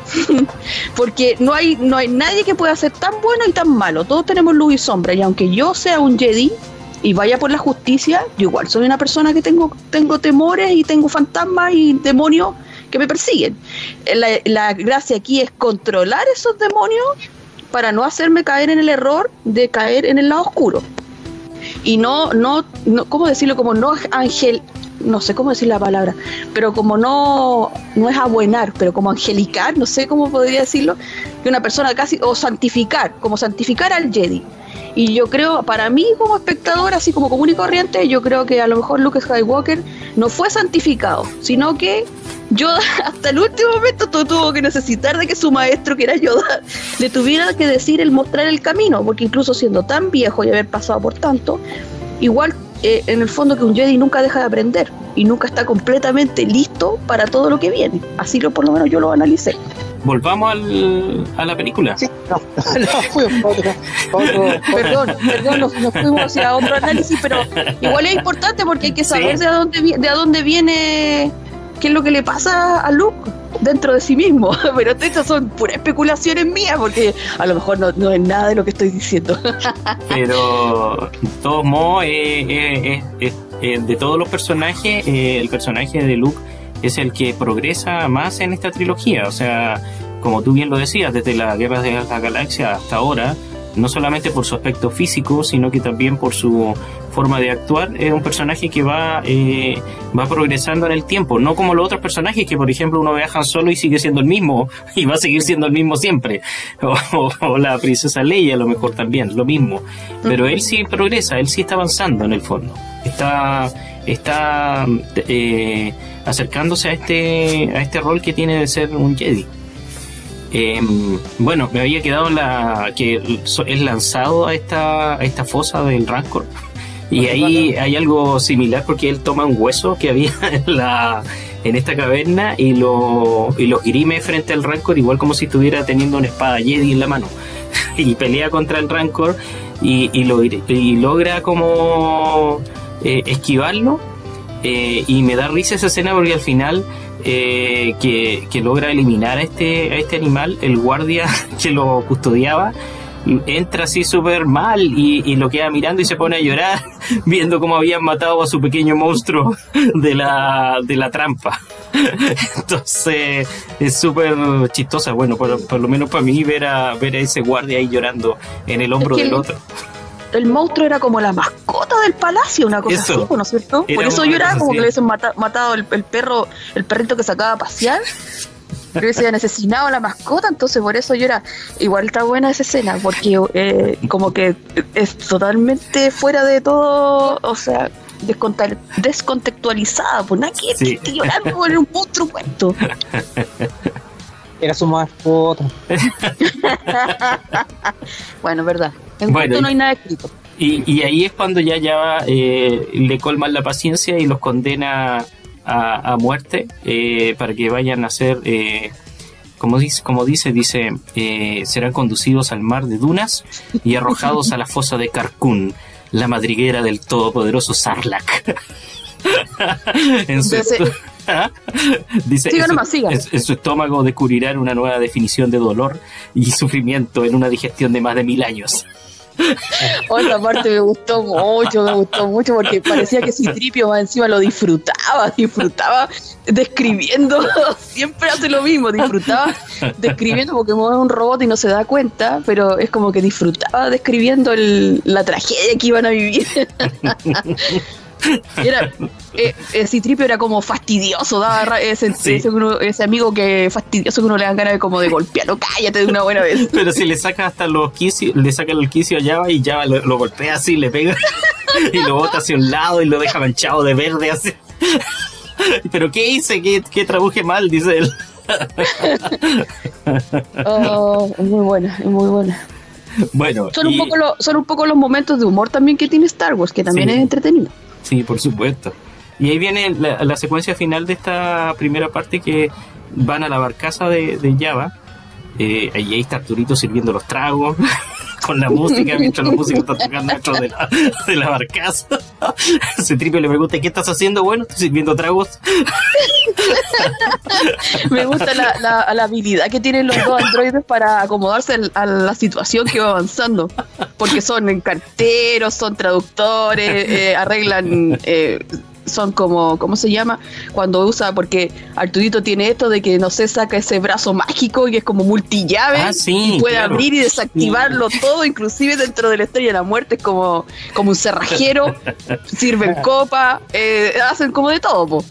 S2: [laughs] Porque no hay, no hay nadie que pueda ser tan bueno y tan malo. Todos tenemos luz y sombra. Y aunque yo sea un Jedi y vaya por la justicia, yo igual soy una persona que tengo, tengo temores y tengo fantasmas y demonios que me persiguen. La, gracia aquí es controlar esos demonios para no hacerme caer en el error de caer en el lado oscuro. Y no, no, no ¿cómo decirlo? Como no ángel, no sé cómo decir la palabra, pero como no, no es abuenar, pero como angelicar, no sé cómo podría decirlo, que una persona casi, o santificar, como santificar al Jedi. Y yo creo, para mí como espectador, así como común y corriente, yo creo que a lo mejor Luke Skywalker no fue santificado, sino que yo [laughs] hasta el último momento tuvo que necesitar de que su maestro, que era Yoda, [laughs] le tuviera que decir el mostrar el camino, porque incluso siendo tan viejo y haber pasado por tanto, igual eh, en el fondo que un Jedi nunca deja de aprender y nunca está completamente listo para todo lo que viene. Así que por lo menos yo lo analicé.
S1: Volvamos al, a la película. Sí, [laughs] no,
S2: Perdón, perdón, nos, fuimos hacia otro análisis, pero igual es importante porque hay que saber de, dónde, de dónde viene, qué es lo que le pasa a Luke dentro de sí mismo. [laughs] Pero estas son puras especulaciones mías porque a lo mejor no, es nada de lo que estoy diciendo. [laughs]
S1: Pero, de todos modos, eh, eh, eh, de todos los personajes, el personaje de Luke es el que progresa más en esta trilogía. O sea, como tú bien lo decías, desde la Guerra de la Galaxia hasta ahora, no solamente por su aspecto físico, sino que también por su forma de actuar, es un personaje que va, eh, va progresando en el tiempo, no como los otros personajes que, por ejemplo, uno viajan solo y sigue siendo el mismo [laughs] y va a seguir siendo el mismo siempre, o, la princesa Leia a lo mejor también, lo mismo, pero él sí progresa, él sí está avanzando en el fondo, está, está eh, acercándose a este, a este rol que tiene de ser un Jedi. Em, bueno, me había quedado la que es lanzado a esta, a esta fosa del Rancor. Y ahí hay algo similar porque él toma un hueso que había [laughs] en, la, en esta caverna y lo, y lo grime frente al Rancor, igual como si estuviera teniendo una espada Jedi en la mano. [laughs] y pelea contra el Rancor y, y, lo, y logra como eh, esquivarlo. Eh, y me da risa esa escena porque al final eh, que, logra eliminar a este, a este animal, el guardia [laughs] que lo custodiaba, entra así súper mal y, lo queda mirando y se pone a llorar [laughs] viendo cómo habían matado a su pequeño monstruo [laughs] de la, de la trampa. Entonces es súper chistosa, bueno, por, lo menos para mí ver a, ver a ese guardia ahí llorando en el hombro del otro
S2: el monstruo era como la mascota del palacio, una cosa así, ¿no es cierto? Por eso yo era como que le hubiesen matado el, perro, el perrito que sacaba a pasear. Que hubiesen asesinado a la mascota, entonces por eso yo era. Igual está buena esa escena, porque eh, como que es totalmente fuera de todo, o sea, descontextualizada, pues nada que sí. llorando por un monstruo muerto. [laughs]
S3: Era su mascota. [laughs]
S2: bueno, verdad. En bueno, no hay nada escrito.
S1: Y, ahí es cuando ya, ya eh, le colman la paciencia y los condena a, muerte eh, para que vayan a ser, eh, como, dice, como dice, dice serán conducidos al mar de dunas y arrojados a la fosa de Carcún, la madriguera del todopoderoso Sarlacc. [laughs] en su, [laughs] dice, en su estómago descubrirán una nueva definición de dolor y sufrimiento en una digestión de más de mil años. [laughs]
S2: Otra parte me gustó mucho, me gustó mucho porque parecía que Citripio [laughs] más encima lo disfrutaba, disfrutaba describiendo, siempre hace lo mismo, disfrutaba describiendo porque mueve un robot y no se da cuenta, pero es como que disfrutaba describiendo la tragedia que iban a vivir. [laughs] Era, eh, eh, Citripio era como fastidioso, daba ese, ese, amigo que fastidioso que uno le dan ganas de como de golpearlo, cállate de una buena vez. [laughs]
S1: Pero si le saca hasta los quicios, le saca el quicio a Java y Java lo, golpea así, le pega [laughs] y lo bota hacia un lado y lo deja manchado de verde así. Pero ¿qué hice? ¿Qué, qué traduje mal? Dice él.
S2: oh, es muy buena, es muy buena.
S1: Bueno,
S2: son, un poco son un poco los momentos de humor también que tiene Star Wars, que también es entretenido.
S1: Sí, por supuesto. Y ahí viene la, secuencia final de esta primera parte que van a la barcaza de, de Java. Eh, ahí está Arturito sirviendo los tragos [laughs] con la música mientras los músicos están tocando dentro de la, de la barcaza. [laughs] Triple le pregunta, ¿qué estás haciendo? Bueno, estoy sirviendo tragos. [laughs]
S2: Me gusta la, la, habilidad que tienen los dos androides para acomodarse a la situación que va avanzando. Porque son carteros, son traductores, eh, arreglan... Eh, son como, ¿cómo se llama? Cuando usa, porque Arturito tiene esto de que no sé, saca ese brazo mágico y es como multillave
S1: Ah, sí,
S2: y puede
S1: claro.
S2: abrir y desactivarlo todo, inclusive dentro de la estrella de la muerte, es como, como un cerrajero, [laughs] sirven copa, eh, hacen como de todo, po.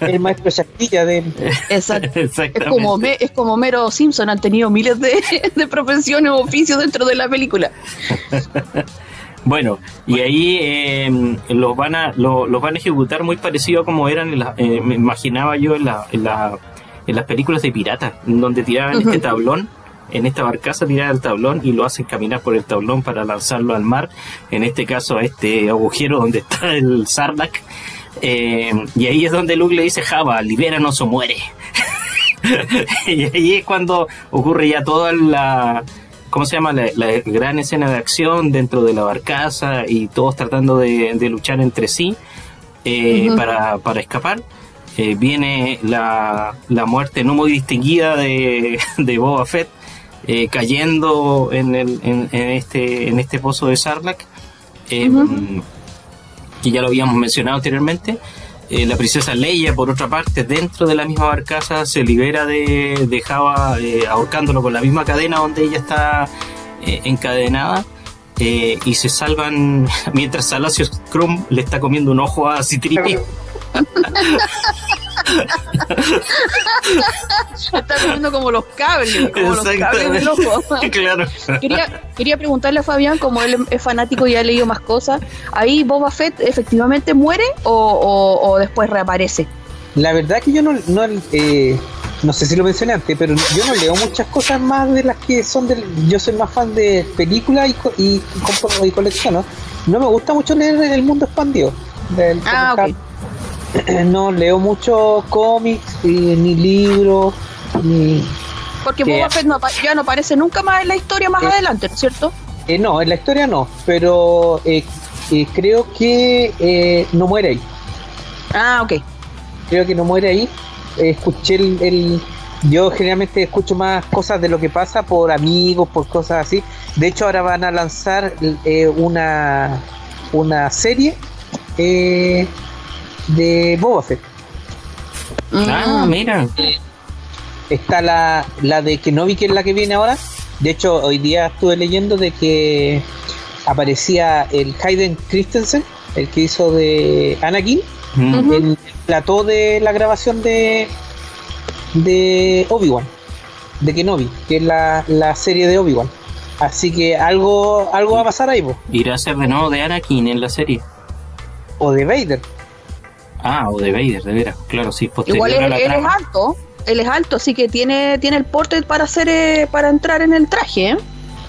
S3: El maestro Chasquilla de.
S2: Exacto. [laughs] Es como, Me- es como Mero Simpson, han tenido miles de, [laughs] de profesiones o oficios dentro de la película.
S1: Bueno, y ahí eh, los van a lo- los van a ejecutar muy parecido a como eran, en la- eh, me imaginaba yo en, la, en, la- en las películas de piratas, donde tiraban este tablón, en esta barcaza tiraban el tablón y lo hacen caminar por el tablón para lanzarlo al mar, en este caso a este agujero donde está el Sarlacc. Eh, y ahí es donde Luke le dice, Java, libéranos o muere. [laughs] y ahí es cuando ocurre ya toda la... ¿Cómo se llama? La, la gran escena de acción dentro de la barcaza y todos tratando de, de luchar entre sí eh,
S2: Ujú.
S1: para, para escapar. Eh, viene la, la muerte no muy distinguida de, [laughs] de Boba Fett eh, cayendo en, el, en, en este, en este pozo de Sarlacc. Eh,
S2: Ujú.
S1: que ya lo habíamos mencionado anteriormente. Eh, la princesa Leia, por otra parte, dentro de la misma barcaza, se libera de, de Java eh, ahorcándolo con la misma cadena donde ella está eh, encadenada. y se salvan [laughs] mientras Salacios Crumb le está comiendo un ojo a Citripio. [laughs]
S2: Está comiendo como los cables, como los cables del ojo. [laughs]
S1: claro.
S2: Quería, quería preguntarle a Fabián, como él es fanático y ha leído más cosas, ¿ahí Boba Fett efectivamente muere o, o- o después reaparece?
S3: La verdad que yo no, no, eh, no sé si lo mencioné antes, pero yo no leo muchas cosas más de las que son del. Yo soy más fan de películas y, colecciono. No me gusta mucho leer el mundo expandido. del
S2: Ah,
S3: comic
S2: ok.
S3: Card. [clears throat] No leo mucho cómics, ni libros, ni.
S2: Porque
S3: Que-
S2: Boba Fett no, ya no aparece nunca más en la historia más
S3: Eh.
S2: adelante, ¿no es cierto?
S3: eh, no, en la historia no, pero eh, eh, creo que no muere ahí.
S2: Ah, ok.
S3: creo que no muere ahí. Escuché el, el- Yo generalmente escucho más cosas de lo que pasa por amigos, por cosas así. De hecho, ahora van a lanzar eh, una, una serie eh, de Boba Fett.
S1: Ah,
S2: Mm.
S1: mira.
S3: Está la, la de Kenobi, que es la que viene ahora. De hecho, hoy día estuve leyendo de que aparecía el Hayden Christensen, el que hizo de Anakin, en el plató de la grabación de de Obi-Wan, de Kenobi, que es la, la serie de Obi-Wan. Así que algo algo va a pasar ahí, po.
S1: Irá a ser de nuevo de Anakin en la serie.
S3: o de Vader.
S1: Ah, o de Vader, de veras. Claro, sí,
S2: Igual él, él es alto, él es alto, así que tiene, tiene el porte para hacer eh, para entrar en el traje, ¿eh?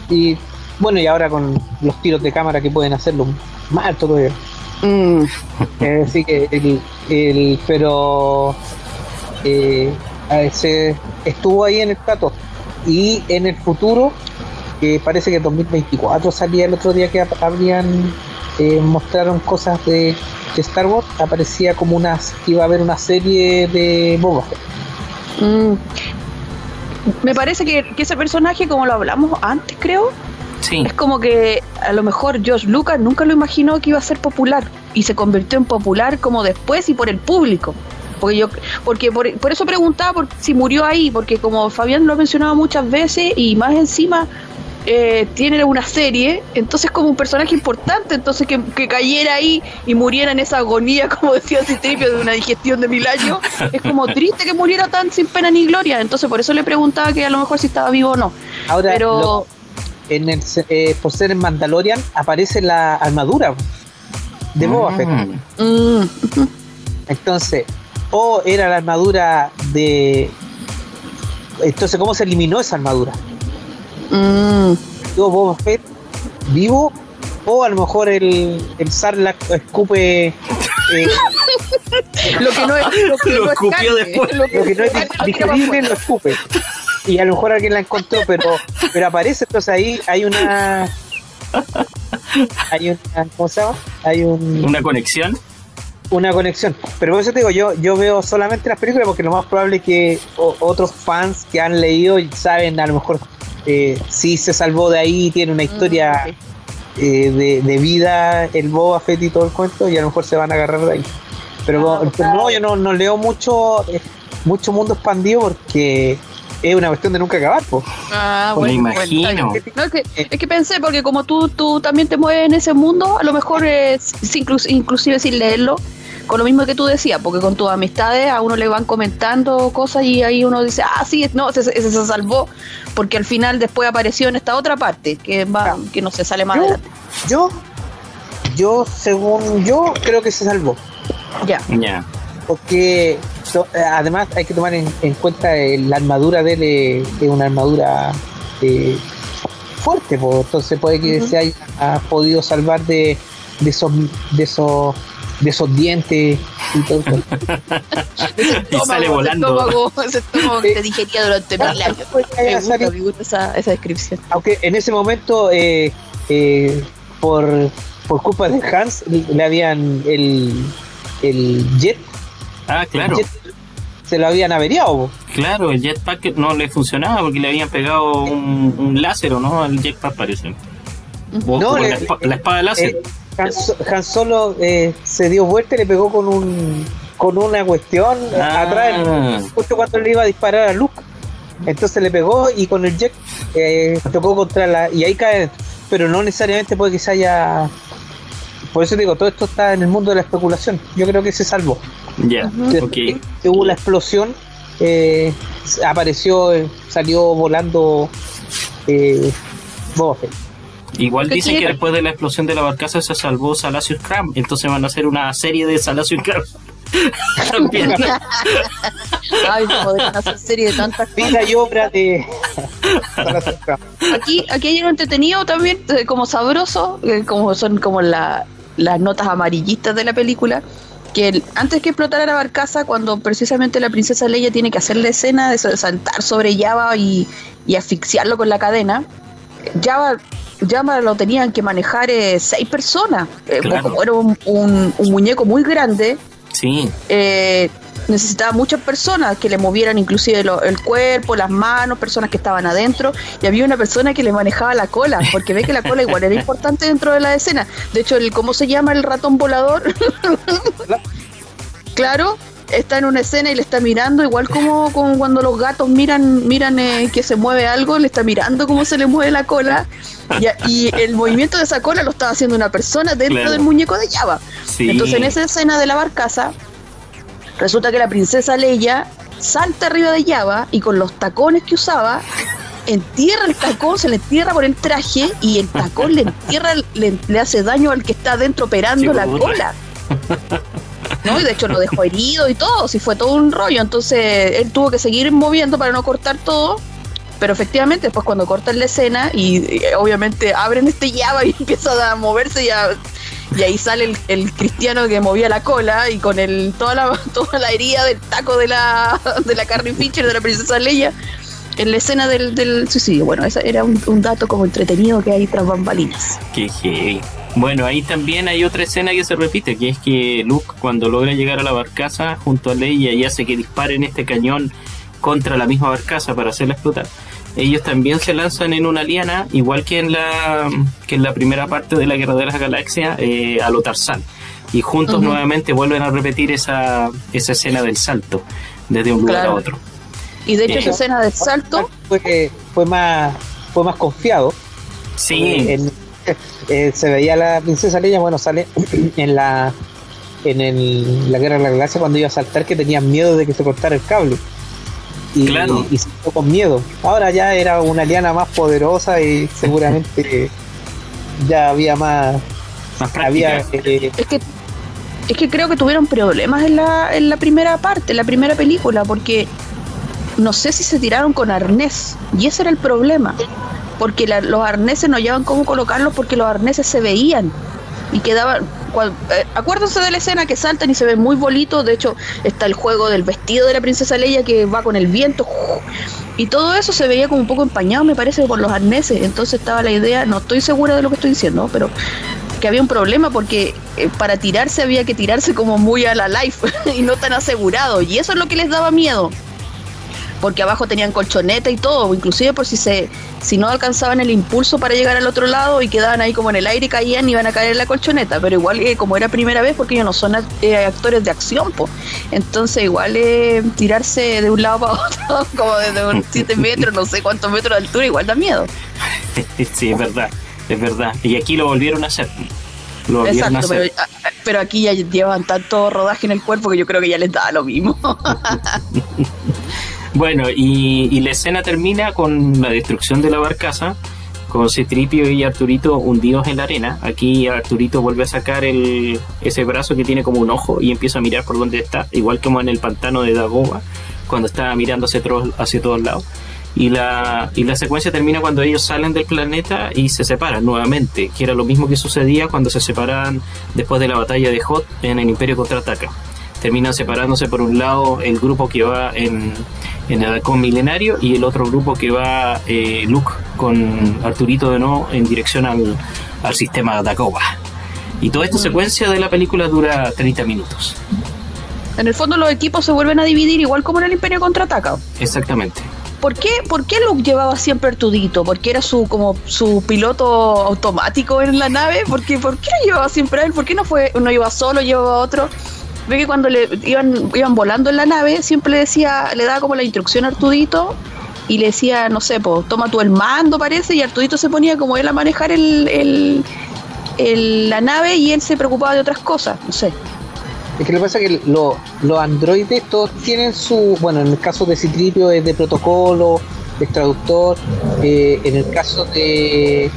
S3: Y bueno, y ahora con los tiros de cámara que pueden hacerlo más alto todavía.
S2: Mm.
S3: Eh, Así que el, el- pero eh, se- estuvo ahí en el plato y en el futuro que parece que 2024 salía el otro día que habrían eh, mostraron cosas de, de Star Wars aparecía como una que iba a haber una serie de Boba Fett.
S2: Mm. Me parece que, que ese personaje, como lo hablamos antes, creo,
S1: Sí,
S2: es como que a lo mejor George Lucas nunca lo imaginó que iba a ser popular y se convirtió en popular como después y por el público. Porque yo, porque por, por eso preguntaba por si murió ahí, porque como Fabián lo ha mencionado muchas veces y más encima eh, tiene una serie, entonces como un personaje importante, entonces que, que cayera ahí y muriera en esa agonía, [laughs] como decía Citripio, de una digestión de mil años, es como triste que muriera tan sin pena ni gloria, entonces por eso le preguntaba que a lo mejor si estaba vivo o no.
S3: Ahora
S2: Pero
S3: lo- en el, se- eh, por ser en Mandalorian aparece la armadura de Boba Fett.
S1: Mm.
S2: mm,
S3: Entonces, o era la armadura de. Entonces, ¿cómo se eliminó esa armadura?
S2: Mm.
S3: ¿Estuvo Boba Fett vivo? O a lo mejor el, el Sarlacc escupe. eh, [laughs]
S2: lo que no es lo que
S1: Lo
S2: no es
S1: escupió
S2: carne,
S1: después.
S2: lo que,
S3: lo que no es digerible lo escupe. Y a lo mejor alguien la encontró, pero, pero aparece, entonces ahí hay una. Hay una. ¿Cómo se llama? Hay un.
S1: Una conexión.
S3: una conexión. Pero por eso te digo, yo, yo veo solamente las películas porque lo más probable es que o- otros fans que han leído y saben a lo mejor eh, si se salvó de ahí, tiene una historia
S2: Mm, ok.
S3: eh, de, de, vida el Boba Fett y todo el cuento y a lo mejor se van a agarrar de ahí. Pero, ah, no, yo no, no leo mucho, eh, mucho mundo expandido porque es una cuestión de nunca acabar, pues.
S1: Ah, bueno, me imagino.
S2: No, es, que, es, que, pensé, porque como tú, tú también te mueves en ese mundo, a lo mejor es, inclusive sin leerlo, con lo mismo que tú decías, porque con tus amistades a uno le van comentando cosas y ahí uno dice, ah, sí, no, ese, se salvó, porque al final después apareció en esta otra parte, que va, que no se sale más
S3: yo,
S2: adelante.
S3: Yo, yo, según yo, creo que se salvó.
S2: Ya.
S1: Ya.
S3: Porque eh, además hay que tomar en, cuenta eh, la armadura de él eh, es una armadura fuerte, pues, entonces puede que se haya podido salvar de, de esos de esos de esos dientes y todo [laughs]
S1: y sale volando.
S2: Ese estómago, que te digería durante mil años. Me gusta, me gusta esa, esa, descripción.
S3: Aunque en ese momento, eh, eh, por, por culpa de Hans, le habían el, el jet.
S1: Ah, claro.
S3: se lo habían averiado.
S1: Claro, el jetpack no le funcionaba porque le habían pegado un, un láser, ¿o no? Al jetpack parece. no, le, la, espada láser.
S3: Eh, Han, Solo eh, se dio vuelta y le pegó con un con una cuestión ah. atrás, justo cuando le iba a disparar a Luke. Entonces le pegó y con el jet eh, tocó contra la. y ahí cae. Pero no necesariamente puede que se haya. Por eso digo, todo esto está en el mundo de la especulación. Yo creo que se salvó.
S1: Ya,
S3: Hubo la explosión, eh, apareció, salió volando eh, Boba
S1: Igual dicen que después de la explosión de la barcaza se salvó Salacious Crumb, entonces van a hacer una serie de Salacious [laughs] Crumb. También. [laughs]
S2: Ay, podrían hacer serie de tantas
S3: Vida y obra de [laughs]
S2: aquí, aquí hay algo entretenido también, eh, como sabroso, eh, como son como la, las notas amarillistas de la película. Que antes que explotara la barcaza, cuando precisamente la princesa Leia tiene que hacer la escena de saltar sobre Java y, y asfixiarlo con la cadena, Java ya lo tenían que manejar eh, seis personas. Eh, como era un, un, muñeco muy grande,
S1: sí.
S2: Eh, necesitaba muchas personas que le movieran inclusive el cuerpo, las manos, personas que estaban adentro, y había una persona que le manejaba la cola, porque ve que la cola igual era importante dentro de la escena. De hecho, el ¿cómo se llama el ratón volador? [laughs] claro, está en una escena y le está mirando, igual como, como cuando los gatos miran, miran eh, que se mueve algo, le está mirando cómo se le mueve la cola. Y, el movimiento de esa cola lo estaba haciendo una persona dentro del muñeco de Java. Entonces en esa escena de la barcaza, resulta que la princesa Leia salta arriba de Java y con los tacones que usaba, entierra el tacón, se le entierra por el traje y el tacón le entierra, le, hace daño al que está adentro operando la cola. [laughs] ¿no? Y de hecho lo dejó herido y todo, si fue todo un rollo. Entonces él tuvo que seguir moviendo para no cortar todo. Pero efectivamente, después cuando cortan la escena y, obviamente abren este llave y [laughs] empieza a moverse y, y ahí sale el, cristiano que movía la cola y con el toda la, [laughs] toda la herida del taco de la, de la Carrie Fisher, de la princesa Leia, en la escena del, del suicidio. Bueno, ese era un, un, dato como entretenido que hay tras bambalinas.
S1: Qué heavy. Bueno, ahí también hay otra escena que se repite, que es que Luke cuando logra llegar a la barcaza junto a Leia y hace que disparen este cañón contra la misma barcaza para hacerla explotar. Ellos también se lanzan en una liana, igual que en la, que en la primera parte de la Guerra de las Galaxias, eh, a lo Tarzán. Y juntos nuevamente vuelven a repetir esa, esa escena del salto, desde un lugar a otro.
S2: Y de hecho esa escena del salto...
S3: Fue, fue, más, fue más confiado.
S1: Sí. [laughs]
S3: Eh, se veía la princesa Leia, bueno, sale [clears throat] en la en el, la guerra de la galaxia cuando iba a saltar que tenían miedo de que se cortara el cable. Y,
S1: claro.
S3: y, se quedó con miedo. Ahora ya era una liana más poderosa y seguramente [laughs] ya había más,
S1: había
S2: eh, es que es que creo que tuvieron problemas en la, en la primera parte, en la primera película, porque no sé si se tiraron con arnés, y ese era el problema porque los arneses no llevan cómo colocarlos porque los arneses se veían y quedaban. Eh, acuérdense de la escena que saltan y se ven muy bonitos. De hecho, está el juego del vestido de la princesa Leia que va con el viento. Y todo eso se veía como un poco empañado, me parece, por los arneses. Entonces estaba la idea, no estoy segura de lo que estoy diciendo, pero que había un problema porque eh, para tirarse había que tirarse como muy a la life [laughs] y no tan asegurado. Y eso es lo que les daba miedo porque abajo tenían colchoneta y todo, inclusive por si se si no alcanzaban el impulso para llegar al otro lado y quedaban ahí como en el aire y caían iban a caer en la colchoneta, pero igual eh, como era primera vez porque ellos no son eh, actores de acción, pues entonces igual eh, tirarse de un lado para [laughs] otro como desde un [laughs] 7 metros, no sé cuántos metros de altura, igual da miedo. [laughs]
S1: sí, es verdad, es verdad. Y aquí lo volvieron a hacer.
S2: Exacto, Pero, aquí ya llevan tanto rodaje en el cuerpo que yo creo que ya les da lo mismo.
S1: Bueno, y, la escena termina con la destrucción de la barcaza, con Citripio y Arturito hundidos en la arena. Aquí Arturito vuelve a sacar el, ese brazo que tiene como un ojo y empieza a mirar por donde está, igual como en el pantano de Dagoba, cuando está mirando hacia, hacia todos lados. Y la, y la secuencia termina cuando ellos salen del planeta y se separan nuevamente, que era lo mismo que sucedía cuando se separan después de la batalla de Hot en el Imperio Contraataca. Terminan separándose por un lado el grupo que va en, en el halcón milenario y el otro grupo que va eh, Luke con Arturito de nuevo en dirección al, al sistema Dagoba. Y toda esta secuencia de la película dura 30 minutos.
S2: En el fondo los equipos se vuelven a dividir igual como en el Imperio Contraataca.
S1: Exactamente.
S2: ¿Por qué, ¿Por qué Luke llevaba siempre Artudito? ¿Porque era su como su piloto automático en la nave? ¿Por qué, ¿Por qué lo llevaba siempre a él? ¿Por qué no fue no iba solo, llevaba a otro? Ve que cuando le iban, iban volando en la nave, siempre decía, le daba como la instrucción a Artudito y le decía, no sé, pues toma tú el mando, parece, y Artudito se ponía como él a manejar el, el, la nave y él se preocupaba de otras cosas, no sé.
S3: Es que lo que pasa es que los androides todos tienen su, bueno, en el caso de Citripio es de protocolo, de traductor, eh, en el caso de,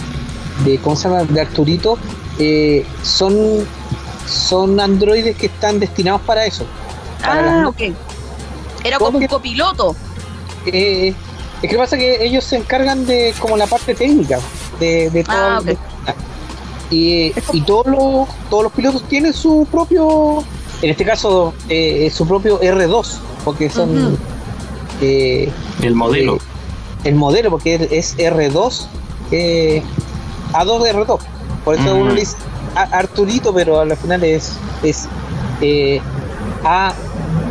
S3: de, ¿cómo se llama?, de Arturito, eh, son, son androides que están destinados para eso.
S2: ah, ok. Era como un copiloto.
S3: Eh, es que lo que pasa que ellos se encargan de como la parte técnica de, de todo. Ah, y, y todos los, todos los pilotos tienen su propio en este caso eh, su propio R2, porque son...
S1: Eh, el modelo. Eh,
S3: el modelo, porque es R2, A2 R2. Por eso uno le dice Arturito, pero al final es, es A,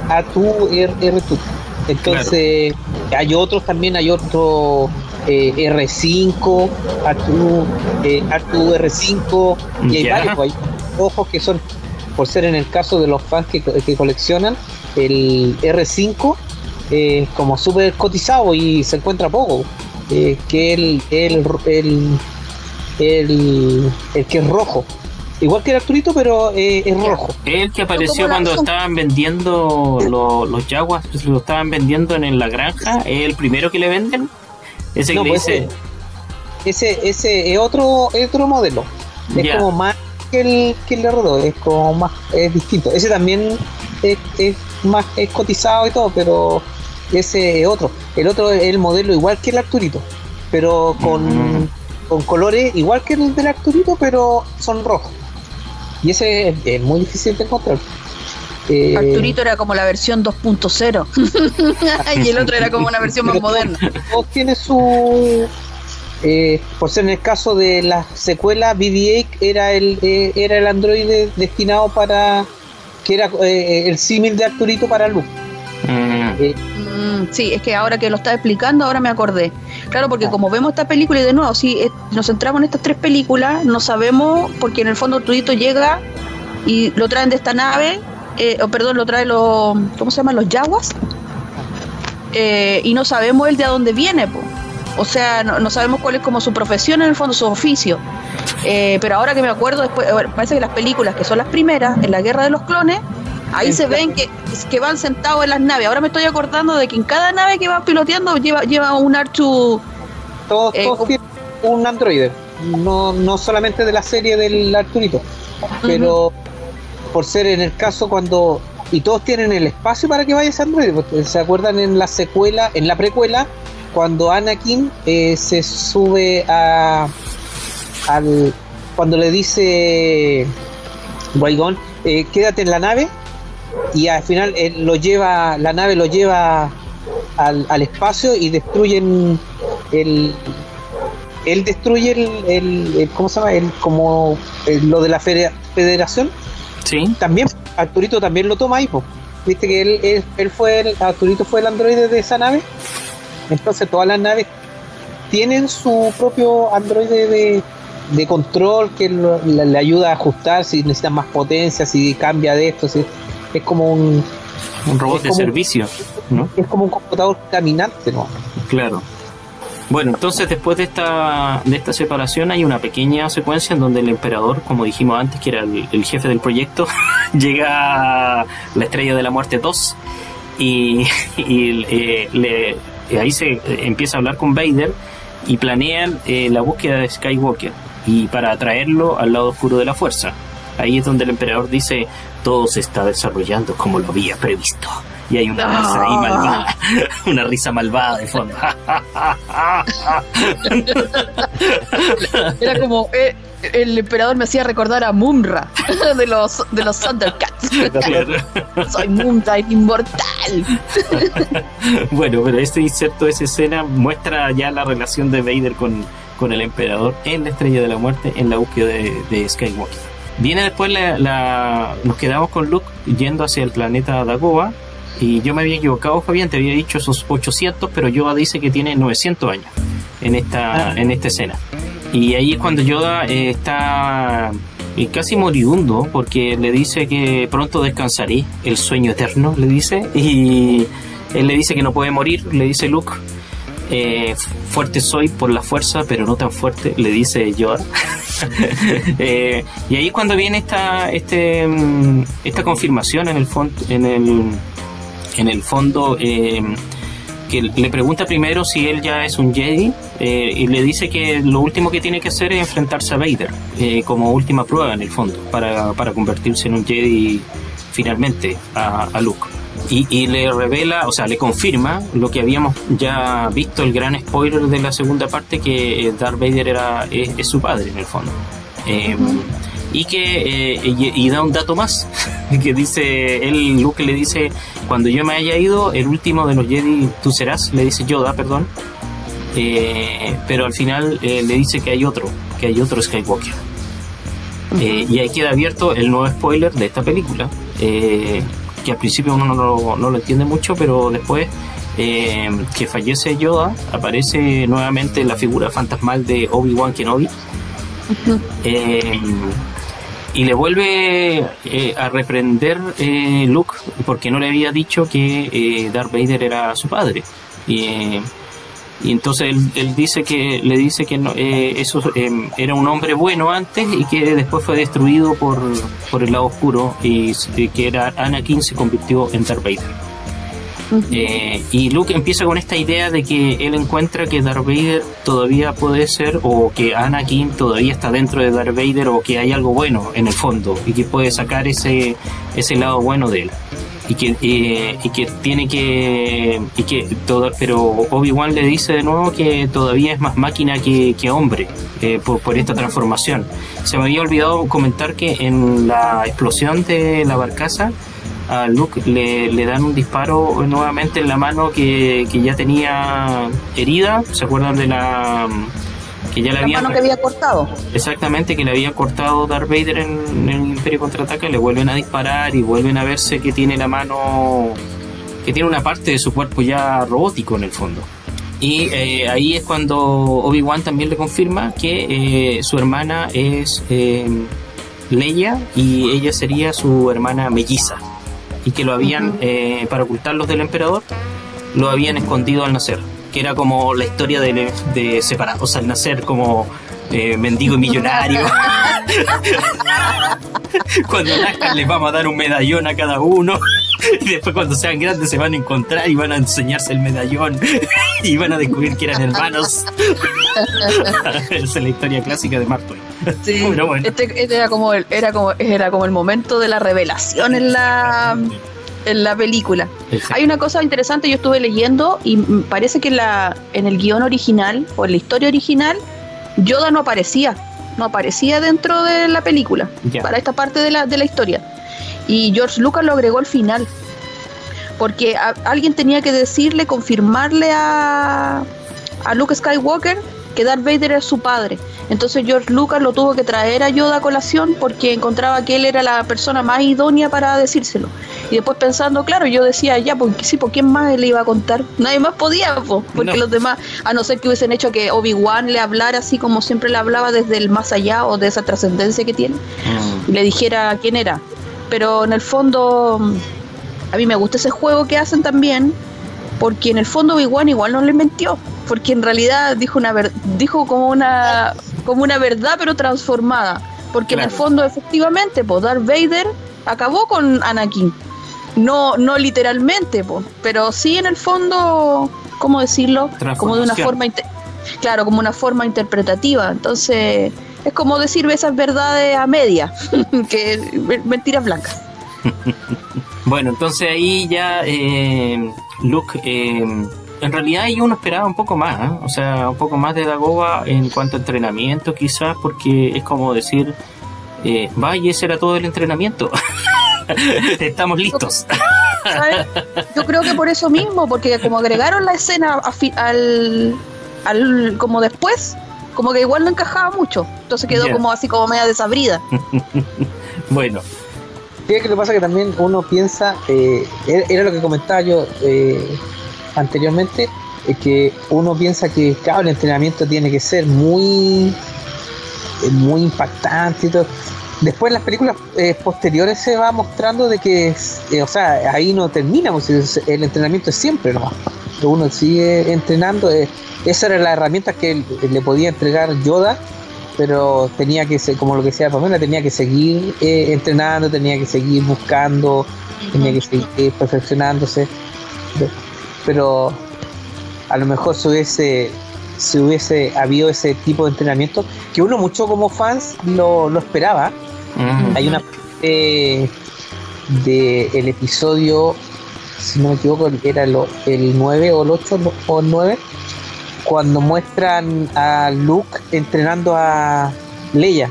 S3: A2 R, 2 Entonces, hay otros también, hay otro R5, A2, R5, y hay varios, hay ojos que son por ser en el caso de los fans que, coleccionan, el R5 eh, como súper cotizado y se encuentra poco. Eh, que el, el, el, el, que es rojo. Igual que el Arturito, pero eh, es rojo.
S1: El que apareció cuando estaban vendiendo los Jaguars, pues, lo estaban vendiendo en, la granja, es el primero que le venden. Ese que pues
S3: dice. Ese, ese es otro, otro modelo. Es como más que el, que el es como más, es distinto. Ese también es, más es cotizado y todo, pero ese es otro. El otro es el modelo igual que el Arturito, pero con, mm. con colores igual que el del Arturito, pero son rojos. Y ese es, muy difícil de encontrar.
S2: Eh, Arturito era como la versión 2.0 [laughs] y el otro era como una versión más moderna.
S3: Tiene su eh, por ser en el caso de la secuela, BB-8 era el, eh, era el androide destinado para. que era eh, el símil de Arturito para Luke.
S2: Mm. Mm, sí, es que ahora que lo está explicando, ahora me acordé. Claro, porque como vemos esta película y de nuevo, si nos centramos en estas tres películas, no sabemos, porque en el fondo Arturito llega y lo traen de esta nave, o perdón, lo trae los. ¿Cómo se llaman? Los Yaguas. y no sabemos el de a dónde viene, pues. O sea, no, sabemos cuál es como su profesión en el fondo, su oficio. Eh, pero ahora que me acuerdo, después, parece que las películas que son las primeras, en la Guerra de los Clones, ahí se ven que, que van sentados en las naves. Ahora me estoy acordando de que en cada nave que va piloteando lleva, lleva un Archu.
S3: Todos, eh, tienen un androide, no, no solamente de la serie del Arturito, pero por ser en el caso cuando. Y todos tienen el espacio para que vaya ese androide. ¿Se acuerdan en la secuela, en la precuela? cuando Anakin eh, se sube a al cuando le dice Guaigón eh, quédate en la nave y al final lo lleva la nave lo lleva al, espacio y destruyen el él destruye el, cómo se llama el como lo de la federación.
S1: Sí.
S3: También Arturito también lo toma ahí viste que él, él, fue el Arturito fue el androide de esa nave. Entonces todas las naves tienen su propio androide de, de control que le, ayuda a ajustar si necesitan más potencia, si cambia de esto, si, es como un...
S1: Un robot de servicio, ¿no?
S3: Es como un computador caminante, ¿no?
S1: Claro. Bueno, entonces después de esta, de esta separación hay una pequeña secuencia en donde el emperador, como dijimos antes, que era el, jefe del proyecto, [laughs] llega a la estrella de la muerte 2 [laughs] y, eh, le, ahí se empieza a hablar con Vader y planean eh, la búsqueda de Skywalker y para atraerlo al lado oscuro de la fuerza. Ahí es donde el emperador dice, todo se está desarrollando como lo había previsto y hay una risa ahí malvada, [laughs] una risa malvada de fondo.
S2: Era como eh, el emperador me hacía recordar a Mumra [laughs] de los de los Thundercats. Soy Mumra inmortal. [laughs]
S1: bueno, pero este inserto esa escena muestra ya la relación de Vader con, con el emperador en la Estrella de la Muerte en la búsqueda de, de Skywalker. Viene después la, nos quedamos con Luke yendo hacia el planeta Dagoba y yo me había equivocado, Fabián, te había dicho esos 800, pero Yoda dice que tiene 900 años en esta, ah. en esta escena. Y ahí es cuando Yoda eh, está eh, casi moribundo, porque le dice que pronto descansaré, el sueño eterno, le dice. Y él le dice que no puede morir, le dice Luke. Eh, fuerte soy por la fuerza, pero no tan fuerte, le dice Yoda. [laughs] y ahí es cuando viene esta, este, mm, esta confirmación en el, en el en el fondo eh, que le pregunta primero si él ya es un Jedi eh, y le dice que lo último que tiene que hacer es enfrentarse a Vader eh, como última prueba en el fondo para, para convertirse en un Jedi finalmente a, Luke. Y, le revela, o sea, le confirma lo que habíamos ya visto, el gran spoiler de la segunda parte, que Darth Vader era, es, su padre en el fondo. Y que eh, y, da un dato más [laughs] que dice él Luke le dice cuando yo me haya ido el último de los Jedi tú serás le dice Yoda perdón. Eh, pero al final eh, le dice que hay otro que hay otro Skywalker. Y ahí queda abierto el nuevo spoiler de esta película que al principio uno no lo, no lo entiende mucho pero después que fallece Yoda aparece nuevamente la figura fantasmal de Obi-Wan Kenobi y le vuelve eh, a reprender eh, Luke porque no le había dicho que eh, Darth Vader era su padre. Y, y entonces él, dice que le dice que no, eso era un hombre bueno antes y que después fue destruido por, por el lado oscuro y que era Anakin se convirtió en Darth Vader. Eh, y Luke empieza con esta idea de que él encuentra que Darth Vader todavía puede ser, o que Anakin todavía está dentro de Darth Vader, o que hay algo bueno en el fondo, y que puede sacar ese, ese lado bueno de él. Y que, eh, y que tiene que. Y que todo, pero Obi-Wan le dice de nuevo que todavía es más máquina que, que hombre eh, por, por esta transformación. Se me había olvidado comentar que en la explosión de la barcaza a Luke le, le, dan un disparo nuevamente en la mano que, ya tenía herida. ¿Se acuerdan de la
S2: que ya la, había mano que había cortado?
S1: Exactamente, que le había cortado Darth Vader en, el Imperio contraataca, le vuelven a disparar y vuelven a verse que tiene la mano que tiene una parte de su cuerpo ya robótico en el fondo. Y eh, ahí es cuando Obi-Wan también le confirma que eh, su hermana es eh, Leia y ella sería su hermana melliza y que lo habían, eh, para ocultarlos del emperador, lo habían escondido al nacer, que era como la historia de, de separados al nacer, como eh, mendigo y millonario. [laughs] [laughs] cuando nazcan les vamos a dar un medallón a cada uno. [laughs] Y después cuando sean grandes se van a encontrar y van a enseñarse el medallón [laughs] y van a descubrir que eran hermanos. [laughs] Esa es la historia clásica de Mark
S2: Sí, este, este, era como el, era como era como el momento de la revelación en la en la película. Hay una cosa interesante, yo estuve leyendo y parece que la en el guion original o en la historia original Yoda no aparecía, no aparecía dentro de la película para esta parte de la, de la historia. Y George Lucas lo agregó al final. Porque alguien tenía que decirle, confirmarle a, a Luke Skywalker que Darth Vader era su padre. Entonces George Lucas lo tuvo que traer a Yoda a colación porque encontraba que él era la persona más idónea para decírselo. Y después pensando, claro, yo decía, ya, pues sí, ¿por quién más le iba a contar? Nadie más podía, pues, porque los demás, a no ser que hubiesen hecho que Obi-Wan le hablara así como siempre le hablaba desde el más allá o de esa trascendencia que tiene, y le dijera quién era. Pero en el fondo, a mí me gusta ese juego que hacen también, porque en el fondo Obi-Wan igual no le mintió, porque en realidad dijo una ver dijo como una como una verdad pero transformada, porque en el fondo efectivamente, pues Darth Vader acabó con Anakin. No no literalmente, pues, pero sí en el fondo, ¿cómo decirlo? Como de una forma claro, como una forma interpretativa. Entonces, es como decir esas verdades a media, [laughs] que mentiras blancas. [laughs]
S1: bueno, entonces ahí ya eh, Luke, eh, en realidad ahí uno esperaba un poco más, ¿eh? o sea, un poco más de Dagoba en cuanto a entrenamiento quizás, porque es como decir, eh, vaya, ese era todo el entrenamiento. [laughs] Estamos listos.
S2: Yo creo que por eso mismo, porque como agregaron la escena al, al como después, como que igual no encajaba mucho. Entonces quedó como así como media desabrida. [laughs]
S1: bueno,
S3: ¿Qué que lo pasa que también uno piensa, eh, era lo que comentaba yo eh, anteriormente, que uno piensa que claro, el entrenamiento tiene que ser muy, eh, muy impactante y todo. Después en las películas posteriores se va mostrando de que, o sea, ahí no terminamos, el entrenamiento es siempre, ¿no? Uno sigue entrenando, esa era la herramienta que le podía entregar Yoda pero tenía que ser, como lo que decía Pamela, tenía que seguir eh, entrenando, tenía que seguir buscando, tenía que seguir eh, perfeccionándose. Pero a lo mejor si hubiese, si hubiese habido ese tipo de entrenamiento, que uno mucho como fans lo, esperaba. Hay una parte de el episodio, si no me equivoco, era el 9 o el 8 o el 9 cuando muestran a Luke entrenando a Leia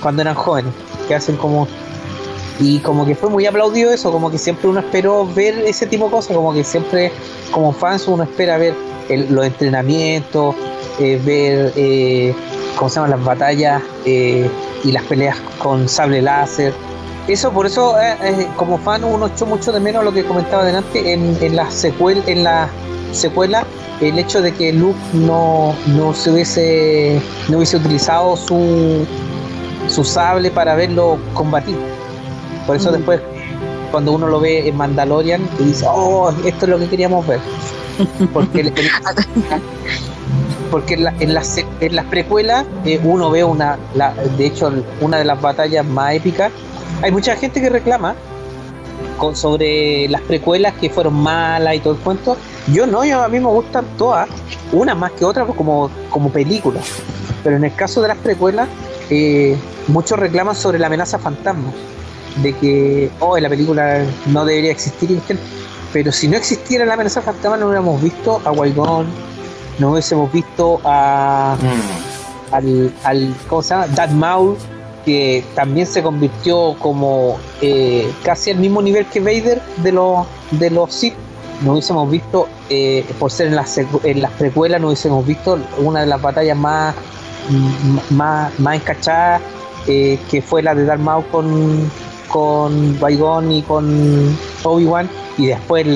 S3: cuando eran jóvenes, que hacen como y como que fue muy aplaudido eso, como que siempre uno esperó ver ese tipo de cosas, como que siempre como fans uno espera ver los entrenamientos, eh, ver eh, cómo se llaman las batallas eh, y las peleas con sable láser. Eso por eso como fan uno echó mucho de menos lo que comentaba adelante en, en la secuela, en la secuela el hecho de que Luke no, no se hubiese no hubiese utilizado su su sable para verlo combatir. Por eso mm. después cuando uno lo ve en Mandalorian y dice, oh, esto es lo que queríamos ver. [laughs] Porque, [laughs] porque en, la, en, las, en las precuelas eh, uno ve una, la, de hecho, una de las batallas más épicas. Hay mucha gente que reclama sobre las precuelas que fueron malas y todo el cuento. Yo no, yo a mí me gustan todas, una más que otra pues, como, películas. Pero en el caso de las precuelas, eh, muchos reclaman sobre la amenaza fantasma. De que, oh, la película no debería existir. Pero si no existiera la amenaza fantasma, no hubiéramos visto a Wygon, no hubiésemos visto a. Mm. Al, al, ¿Cómo se llama? Darth Maul, que también se convirtió como eh, casi al mismo nivel que Vader de los de los Sith no hubiésemos visto eh, por ser en las en las precuelas no hubiésemos visto una de las batallas más más, más encachadas eh, que fue la de Darth Maul con con y con Obi-Wan y después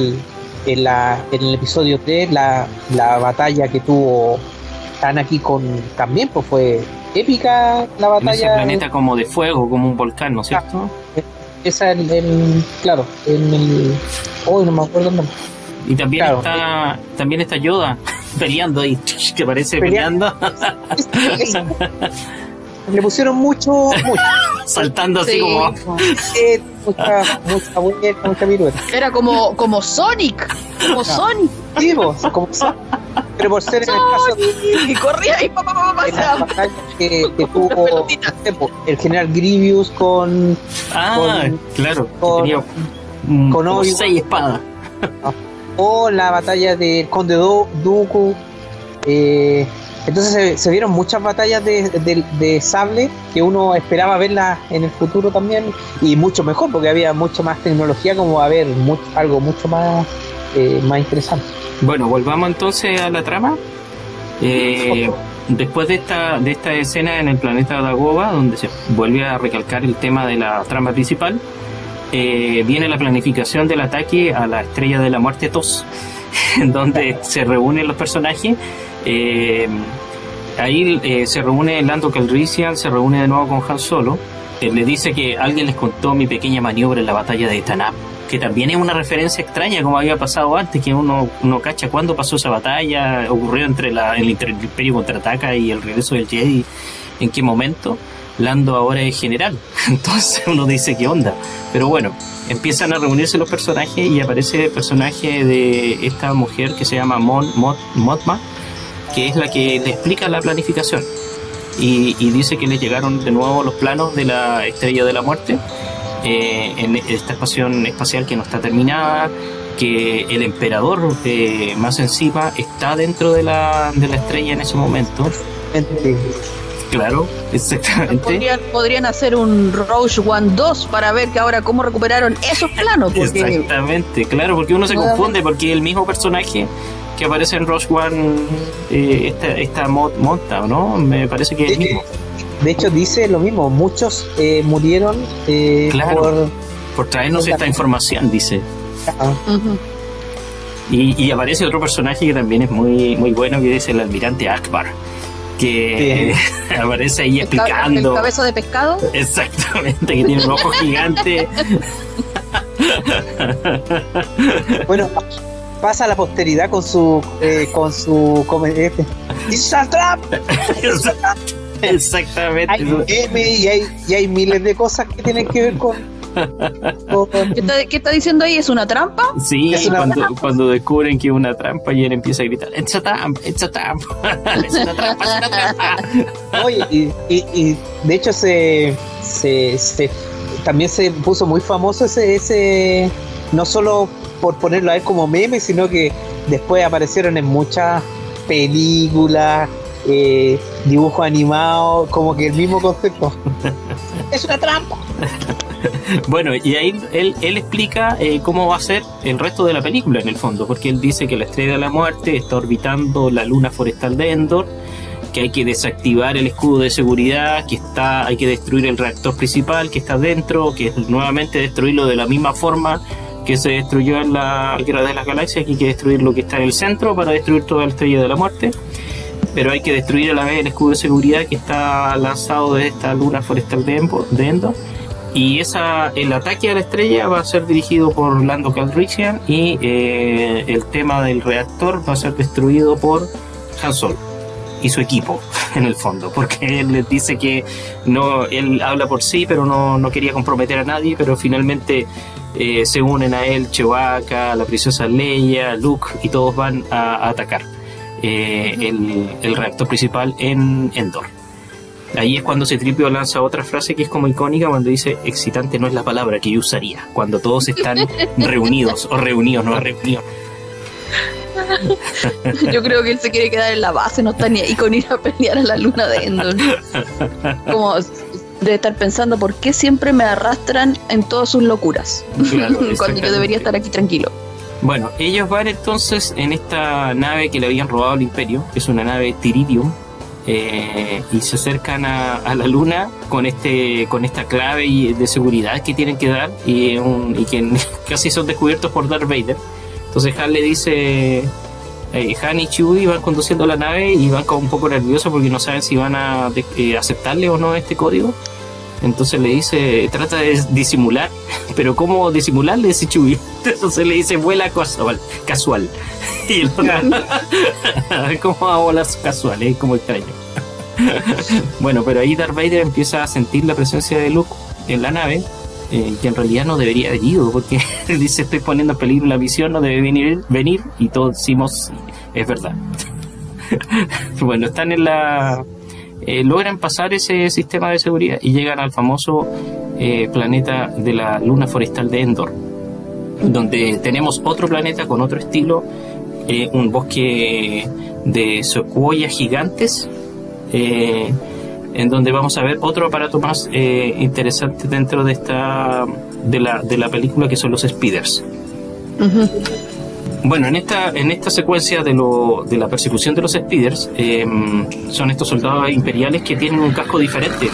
S3: en, la, en el episodio 3 la, la batalla que tuvo Anakin con también pues fue épica la batalla. En ese
S1: planeta como de fuego, como un volcán, ¿no es cierto?
S3: esa en el, claro, en el, hoy no me acuerdo el nombre.
S1: Y también está, también está Yoda [laughs] peleando ahí, [laughs] que parece peleando. [laughs]
S3: Le pusieron mucho, mucho. [laughs]
S1: Saltando así como.
S2: mucha, mucha mucha Era como, como Sonic. Como Sonic.
S3: Sí, como Sonic. Pero por ser en el caso.
S2: Y corría y papá, papá,
S3: papá. Que, que tuvo el general Grievous con.
S1: Ah, claro.
S3: Con, tenía
S1: con seis espadas.
S3: O la batalla del Conde Dooku. Eh, entonces se, vieron muchas batallas de, sable que uno esperaba verlas en el futuro también y mucho mejor porque había mucho más tecnología como a haber algo mucho más, eh, más interesante.
S1: Bueno, volvamos entonces a la trama. Eh, después de esta, de esta escena en el planeta Dagoba, donde se vuelve a recalcar el tema de la trama principal, eh, viene la planificación del ataque a la estrella de la muerte TOS, [laughs] donde se reúnen los personajes. Eh, ahí eh, se reúne Lando Calrissian, se reúne de nuevo con Han Solo. le dice que alguien les contó mi pequeña maniobra en la batalla de Tanab que también es una referencia extraña como había pasado antes, que uno, uno cacha cuándo pasó esa batalla, ocurrió entre la, el Imperio contraataca y el regreso del Jedi, en qué momento. Lando ahora es general, [laughs] entonces uno dice qué onda. Pero bueno, empiezan a reunirse los personajes y aparece el personaje de esta mujer que se llama Mon, Motma, que es la que le explica la planificación. Y, y dice que le llegaron de nuevo los planos de la estrella de la muerte eh, en esta estación espacial que no está terminada, que el emperador eh, más encima está dentro de la, de la estrella en ese momento. Claro, exactamente.
S2: Podrían, hacer un Rogue One 2 para ver que ahora cómo recuperaron esos planos.
S1: Exactamente, claro, porque uno se confunde porque el mismo personaje que aparece en Rogue One, eh, esta, esta mod, monta, ¿no? Me parece que es el mismo.
S3: De hecho, dice lo mismo, muchos eh, murieron eh,
S1: por, por traernos esta información, dice. y, aparece otro personaje que también es muy, muy bueno, que es el almirante Akbar. Que [laughs] aparece ahí explicando.
S2: ¿El cabeza de pescado?
S1: Exactamente, que tiene un ojo gigante. [laughs]
S3: bueno, pasa a la posteridad con su eh, con su este,
S1: Exactamente.
S3: Hay y hay, y hay miles de cosas que tienen que ver con, [laughs]
S2: ¿Qué, está, diciendo ahí? ¿Es una trampa?
S1: Sí, cuando, cuando descubren que es una trampa y él empieza a gritar, it's a trampa, it's a trampa, [laughs] es una trampa, es una trampa.
S3: Oye, y, y, de hecho se, se, también se puso muy famoso ese, ese, no solo por ponerlo a él como meme, sino que después aparecieron en muchas películas, eh, dibujo animado, como que el mismo concepto. [laughs] es una trampa. [laughs]
S1: bueno, y ahí él, él explica eh, cómo va a ser el resto de la película en el fondo, porque él dice que la estrella de la muerte está orbitando la luna forestal de Endor, que hay que desactivar el escudo de seguridad, que está, hay que destruir el reactor principal que está dentro, que es nuevamente destruirlo de la misma forma que se destruyó en la Guerra de las Galaxias, que hay que destruir lo que está en el centro para destruir toda la estrella de la muerte pero hay que destruir a la vez el escudo de seguridad que está lanzado de esta luna forestal de Endor. Y esa, el ataque a la estrella va a ser dirigido por Lando Calrissian y eh, el tema del reactor va a ser destruido por Han Solo y su equipo [laughs] en el fondo, porque él les dice que no, él habla por sí, pero no, no quería comprometer a nadie, pero finalmente eh, se unen a él Chewbacca, la princesa Leia, Luke y todos van a atacar. Eh, el, reactor principal en Endor. Ahí es cuando Citripio lanza otra frase que es como icónica cuando dice excitante no es la palabra que yo usaría cuando todos están [laughs] reunidos o reunidos, no reunidos. [laughs]
S2: Yo creo que él se quiere quedar en la base, no está ni ahí con ir a pelear a la luna de Endor. [laughs] Como de estar pensando por qué siempre me arrastran en todas sus locuras. cuando yo debería estar aquí tranquilo.
S1: Bueno, ellos van entonces en esta nave que le habían robado al Imperio, que es una nave Tiridium, eh, y se acercan a, la Luna con este con esta clave de seguridad que tienen que dar y, que [laughs] casi son descubiertos por Darth Vader. Entonces Han le dice, Han y Chewie van conduciendo la nave y van como un poco nerviosos porque no saben si van a eh, aceptarle o no este código. Entonces le dice, trata de disimular, [laughs] pero ¿cómo disimularle ese Chewie? [laughs] Entonces le dice, vuela casual. [laughs] Y el ¿cómo va a volar casual? Es como extraño. bueno, pero ahí Darth Vader empieza a sentir la presencia de Luke en la nave, eh, que en realidad no debería haber ido, porque dice, estoy poniendo en peligro la visión, no debe venir, venir y todos decimos, es verdad. bueno, están en la eh, logran pasar ese sistema de seguridad y llegan al famoso eh, planeta de la luna forestal de Endor, donde tenemos otro planeta con otro estilo, eh, un bosque de secuoyas gigantes, en donde vamos a ver otro aparato más interesante dentro de esta de la, de la película que son los speeders. Bueno, en esta, en esta secuencia de, lo, de la persecución de los speeders, em, son estos soldados imperiales que tienen un casco diferente,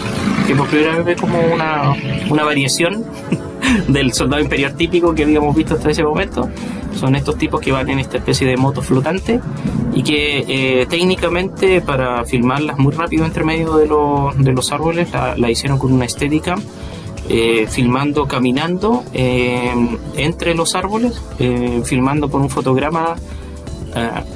S1: que por primera vez ve como una, una variación [laughs] del soldado imperial típico que habíamos visto hasta ese momento. Son estos tipos que van en esta especie de moto flotante y que eh, técnicamente para filmarlas muy rápido entre medio de, de los árboles la, la, hicieron con una estética eh, filmando caminando eh, entre los árboles, eh, filmando con un fotograma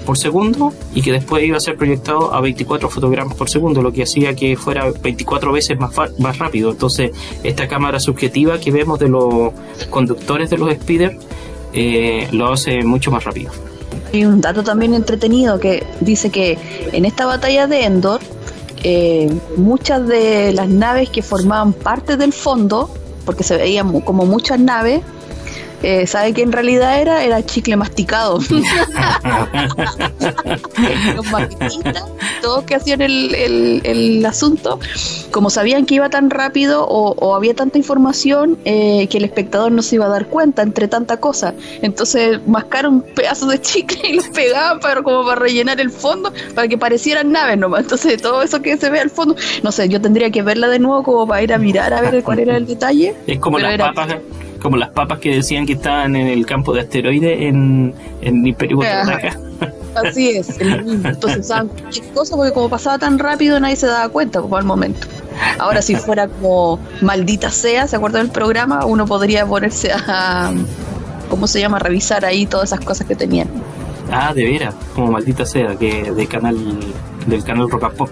S1: por segundo y que después iba a ser proyectado a 24 fotogramas por segundo, lo que hacía que fuera 24 veces más, más rápido. Entonces, esta cámara subjetiva que vemos de los conductores de los speeders lo hace mucho más rápido.
S2: Y un dato también entretenido que dice que en esta batalla de Endor, eh, muchas de las naves que formaban parte del fondo, porque se veían como muchas naves, eh, ¿sabe qué en realidad era? Era chicle masticado. [laughs] Los todos que hacían el, el, asunto, como sabían que iba tan rápido o, había tanta información eh, que el espectador no se iba a dar cuenta entre tanta cosa. Entonces mascaron pedazos de chicle y los pegaban para, como para rellenar el fondo, para que parecieran naves nomás. Entonces todo eso que se ve al fondo, no sé, yo tendría que verla de nuevo como para ir a mirar a ver cuál era el detalle.
S1: Es como las papas como las papas que decían que estaban en el campo de asteroides en, en el Imperio
S2: Contraataca. Así es, entonces usaban cualquier cosa porque como pasaba tan rápido nadie se daba cuenta como al momento. Ahora si fuera como maldita sea, ¿se acuerdan del programa? Uno podría ponerse a, ¿cómo se llama? revisar ahí todas esas cosas que tenían.
S1: Ah, de veras, como maldita sea, que del canal del canal Rock Pop.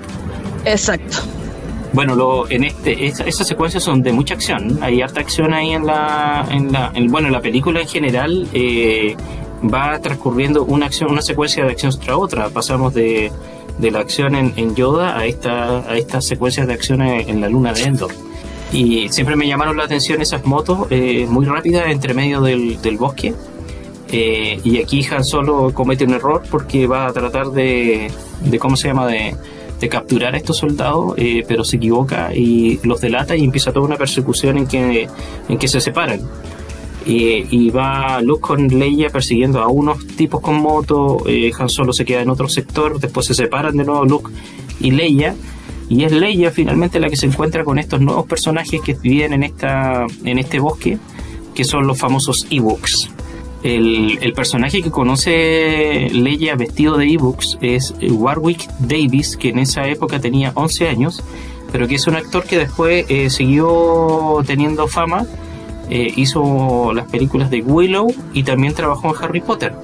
S2: Exacto.
S1: Bueno, lo, en este, esas secuencias son de mucha acción. Hay harta acción ahí en la, en la, bueno, la película en general eh, va transcurriendo una acción, una secuencia de acción tras otra. Pasamos de, de la acción en, Yoda a esta, a estas secuencias de acción en, la luna de Endor. Y siempre me llamaron la atención esas motos eh, muy rápidas entre medio del, del bosque. Eh, y aquí Han Solo comete un error porque va a tratar de, de ¿cómo se llama? De, de capturar a estos soldados, eh, pero se equivoca y los delata y empieza toda una persecución en que, en que se separan. y va Luke con Leia persiguiendo a unos tipos con moto, eh, Han Solo se queda en otro sector, después se separan de nuevo Luke y Leia, y es Leia finalmente la que se encuentra con estos nuevos personajes que viven en, esta, en este bosque, que son los famosos Ewoks. El, personaje que conoce Leia vestido de ebooks es Warwick Davis, que en esa época tenía 11 años, pero que es un actor que después eh, siguió teniendo fama, eh, hizo las películas de Willow y también trabajó en Harry Potter.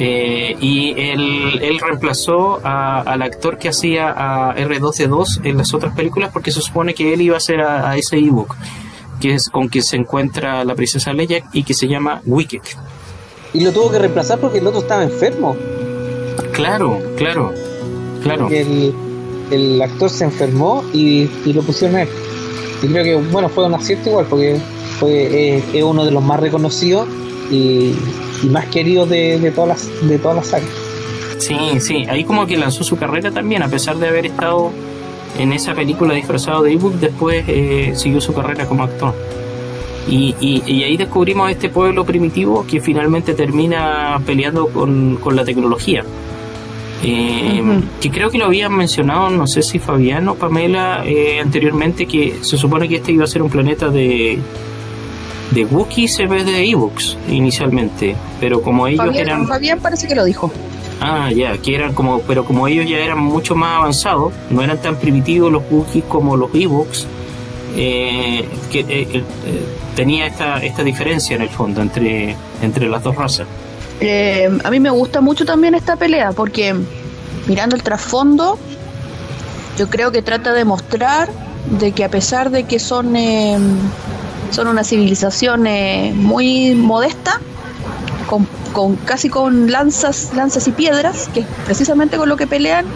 S1: Eh, y él, reemplazó al actor que hacía a R2D2 en las otras películas porque se supone que él iba a ser a, ese ebook que es con que se encuentra la princesa Leia y que se llama Wicked
S3: y lo tuvo que reemplazar porque el otro estaba enfermo.
S1: Claro, claro, claro.
S3: El, el actor se enfermó y, lo pusieron a él. Y creo que, bueno, fue un acierto igual porque fue, es uno de los más reconocidos y, más queridos de, todas las, de todas las sagas.
S1: Sí, sí, ahí como que lanzó su carrera también, a pesar de haber estado en esa película disfrazado de ebook, después eh, siguió su carrera como actor. Y, y, ahí descubrimos este pueblo primitivo que finalmente termina peleando con, la tecnología. Eh, que creo que lo habían mencionado, no sé si Fabián o Pamela eh, anteriormente, que se supone que este iba a ser un planeta de, de Wookiees en vez de Ewoks inicialmente, pero como ellos eran...
S2: Fabián parece que lo dijo.
S1: Ah, ya, que eran como, pero como ellos ya eran mucho más avanzados, no eran tan primitivos los Wookiees como los Ewoks, eh, que eh, eh, tenía esta, esta diferencia en el fondo entre, entre las dos razas.
S2: a mí me gusta mucho también esta pelea porque mirando el trasfondo, yo creo que trata de mostrar de que a pesar de que son, son una civilización muy modesta, con, casi con lanzas, lanzas y piedras, que es precisamente con lo que pelean,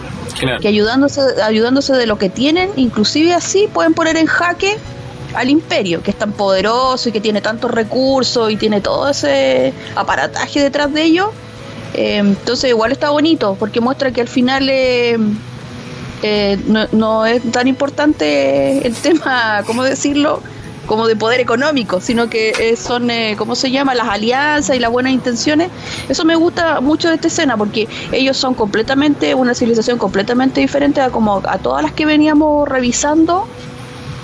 S2: que ayudándose, ayudándose de lo que tienen, inclusive así pueden poner en jaque al imperio, que es tan poderoso y que tiene tantos recursos y tiene todo ese aparataje detrás de ellos. Eh, entonces igual está bonito, porque muestra que al final eh, eh, no, no, es tan importante el [laughs] tema, ¿cómo decirlo? Como de poder económico, sino que eh, son, eh, ¿cómo se llama? Las alianzas y las buenas intenciones. Eso me gusta mucho de esta escena porque ellos son completamente, una civilización completamente diferente a como a todas las que veníamos revisando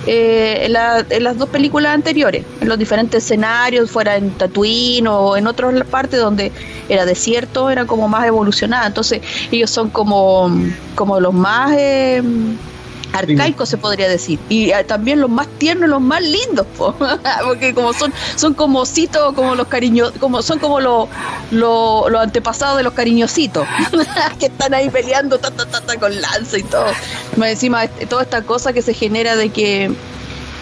S2: eh, en, las dos películas anteriores, en los diferentes escenarios, fuera en Tatooine o en otras partes donde era desierto, era como más evolucionada. Entonces ellos son como, como los más... Eh, arcaicos se podría decir. Y eh, también los más tiernos los más lindos [laughs] porque como son son como citos como los cariños como son como los los antepasados de los cariñositos [laughs] que están ahí peleando ta, con lanza y todo. Encima este, toda esta cosa que se genera de que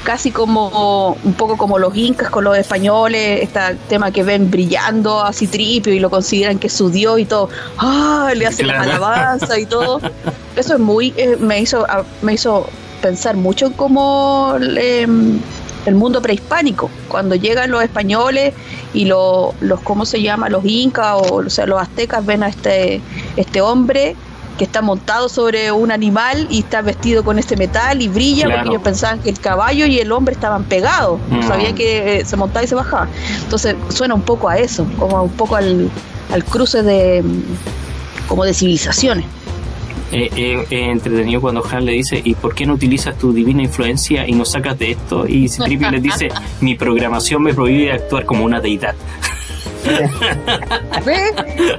S2: casi como un poco como los incas con los españoles, este tema que ven brillando así tripio y lo consideran que es su dios y todo, ¡ah! le hacen la alabanza y todo. [laughs] Eso es muy, eh, me hizo me hizo pensar mucho en cómo em, el mundo prehispánico, cuando llegan los españoles y los, ¿cómo se llama? Los incas o, o sea, los aztecas ven a este, este hombre que está montado sobre un animal y está vestido con este metal y brilla porque ellos pensaban que el caballo y el hombre estaban pegados, no mm. sabían que eh, se montaba y se bajaba. Entonces suena un poco a eso, como un poco al, cruce de como de civilizaciones.
S1: Eh, eh, entretenido cuando Han le dice, ¿y por qué no utilizas tu divina influencia y no sacas de esto? Y Citripio le dice, mi programación me prohíbe actuar como una deidad. [laughs] [laughs]
S2: ¿Ves?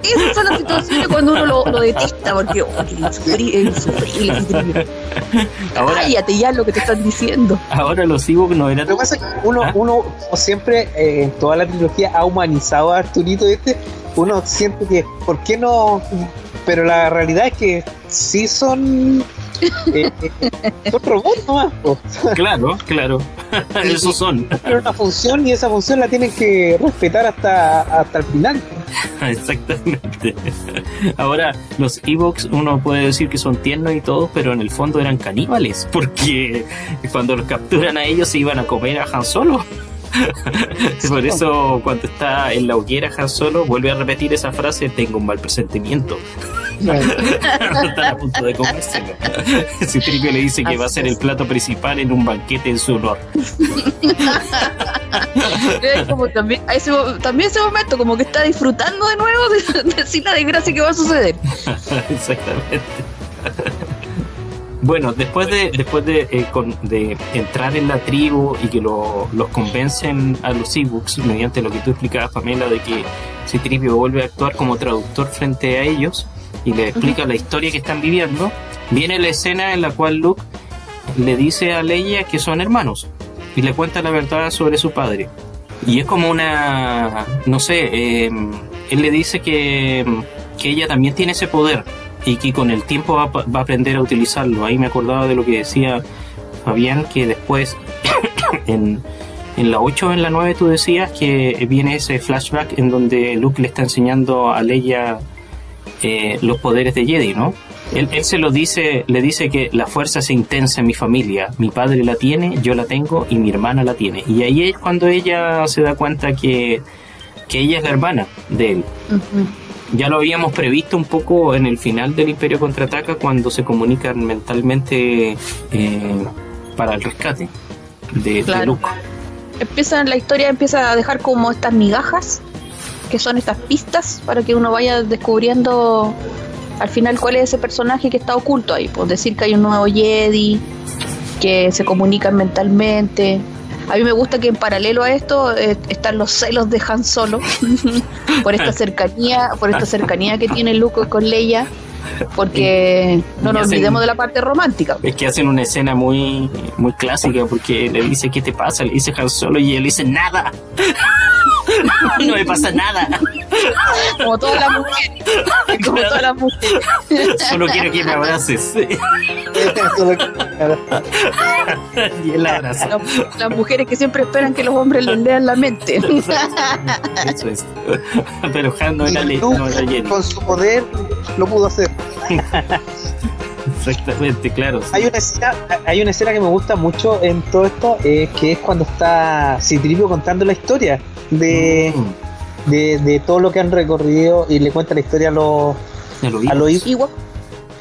S2: Esas son las situaciones cuando uno lo, lo detesta, porque oh, es insufrible. Ahora, Cállate ya lo que te están diciendo.
S1: Ahora los ebooks no eran.
S3: Lo que pasa es que uno, ah. uno siempre eh, en toda la trilogía ha humanizado a Arturito este. Uno siente que, ¿por qué no? Pero la realidad es que sí son eh, son robots nomás.
S1: Claro, claro. [laughs] Esos son.
S3: Tienen una función y esa función la tienen que respetar hasta, hasta el final. [laughs]
S1: Exactamente. Ahora, los Evox uno puede decir que son tiernos y todo, pero en el fondo eran caníbales, porque cuando los capturan a ellos se iban a comer a Han Solo. [laughs] Por eso cuando está en la hoguera Han Solo vuelve a repetir esa frase, tengo un mal presentimiento. [laughs] Están a punto de comérselo. [laughs] Si Tripio le dice que va a ser el plato principal en un banquete en su honor.
S2: como también, ese, también ese momento, como que está disfrutando de nuevo de, decir la desgracia que va a suceder.
S1: Exactamente. Bueno, después de después de, eh, de, entrar en la tribu y que los convencen a los ebooks mediante lo que tú explicabas, Pamela, de que Citripio vuelve a actuar como traductor frente a ellos y le explica la historia que están viviendo, viene la escena en la cual Luke le dice a Leia que son hermanos y le cuenta la verdad sobre su padre. Y es como una, no sé, em, él le dice que, que ella también tiene ese poder y que con el tiempo va, a aprender a utilizarlo. Ahí me acordaba de lo que decía Fabián, que después [coughs] en, en la 8 o en la 9 tú decías que viene ese flashback en donde Luke le está enseñando a Leia eh, los poderes de Jedi, ¿no? Él, él, se lo dice, le dice que la fuerza es intensa en mi familia. Mi padre la tiene, yo la tengo y mi hermana la tiene. Y ahí es cuando ella se da cuenta que, que ella es la hermana de él ya lo habíamos previsto un poco en el final del Imperio Contraataca cuando se comunican mentalmente eh, para el rescate de, Luke.
S2: Empieza, la historia empieza a dejar como estas migajas, que son estas pistas para que uno vaya descubriendo al final cuál es ese personaje que está oculto ahí. Pues decir que hay un nuevo Jedi, que se comunican mentalmente, a mí me gusta que en paralelo a esto eh, están los celos de Han Solo [laughs] por esta cercanía, por esta cercanía que tiene Luke con Leia porque no nos olvidemos de la parte romántica.
S1: Es que hacen una escena muy muy clásica porque le dice ¿qué te pasa? Le dice Han Solo y él dice nada. [laughs] no me pasa nada.
S2: Como todas las mujeres. Como todas las mujeres.
S1: Solo quiero que me abraces. [laughs] [laughs] y él abraza.
S2: Las, mujeres que siempre esperan que los hombres les lean la mente.
S1: Eso es. Pero Han no era, no
S3: era Con su poder lo pudo hacer.
S1: Exactamente, claro.
S3: Hay, una escena, hay una escena que me gusta mucho en todo esto, eh, que es cuando está Citripio contando la historia de, mm. de, todo lo que han recorrido y le cuenta la historia a los, a los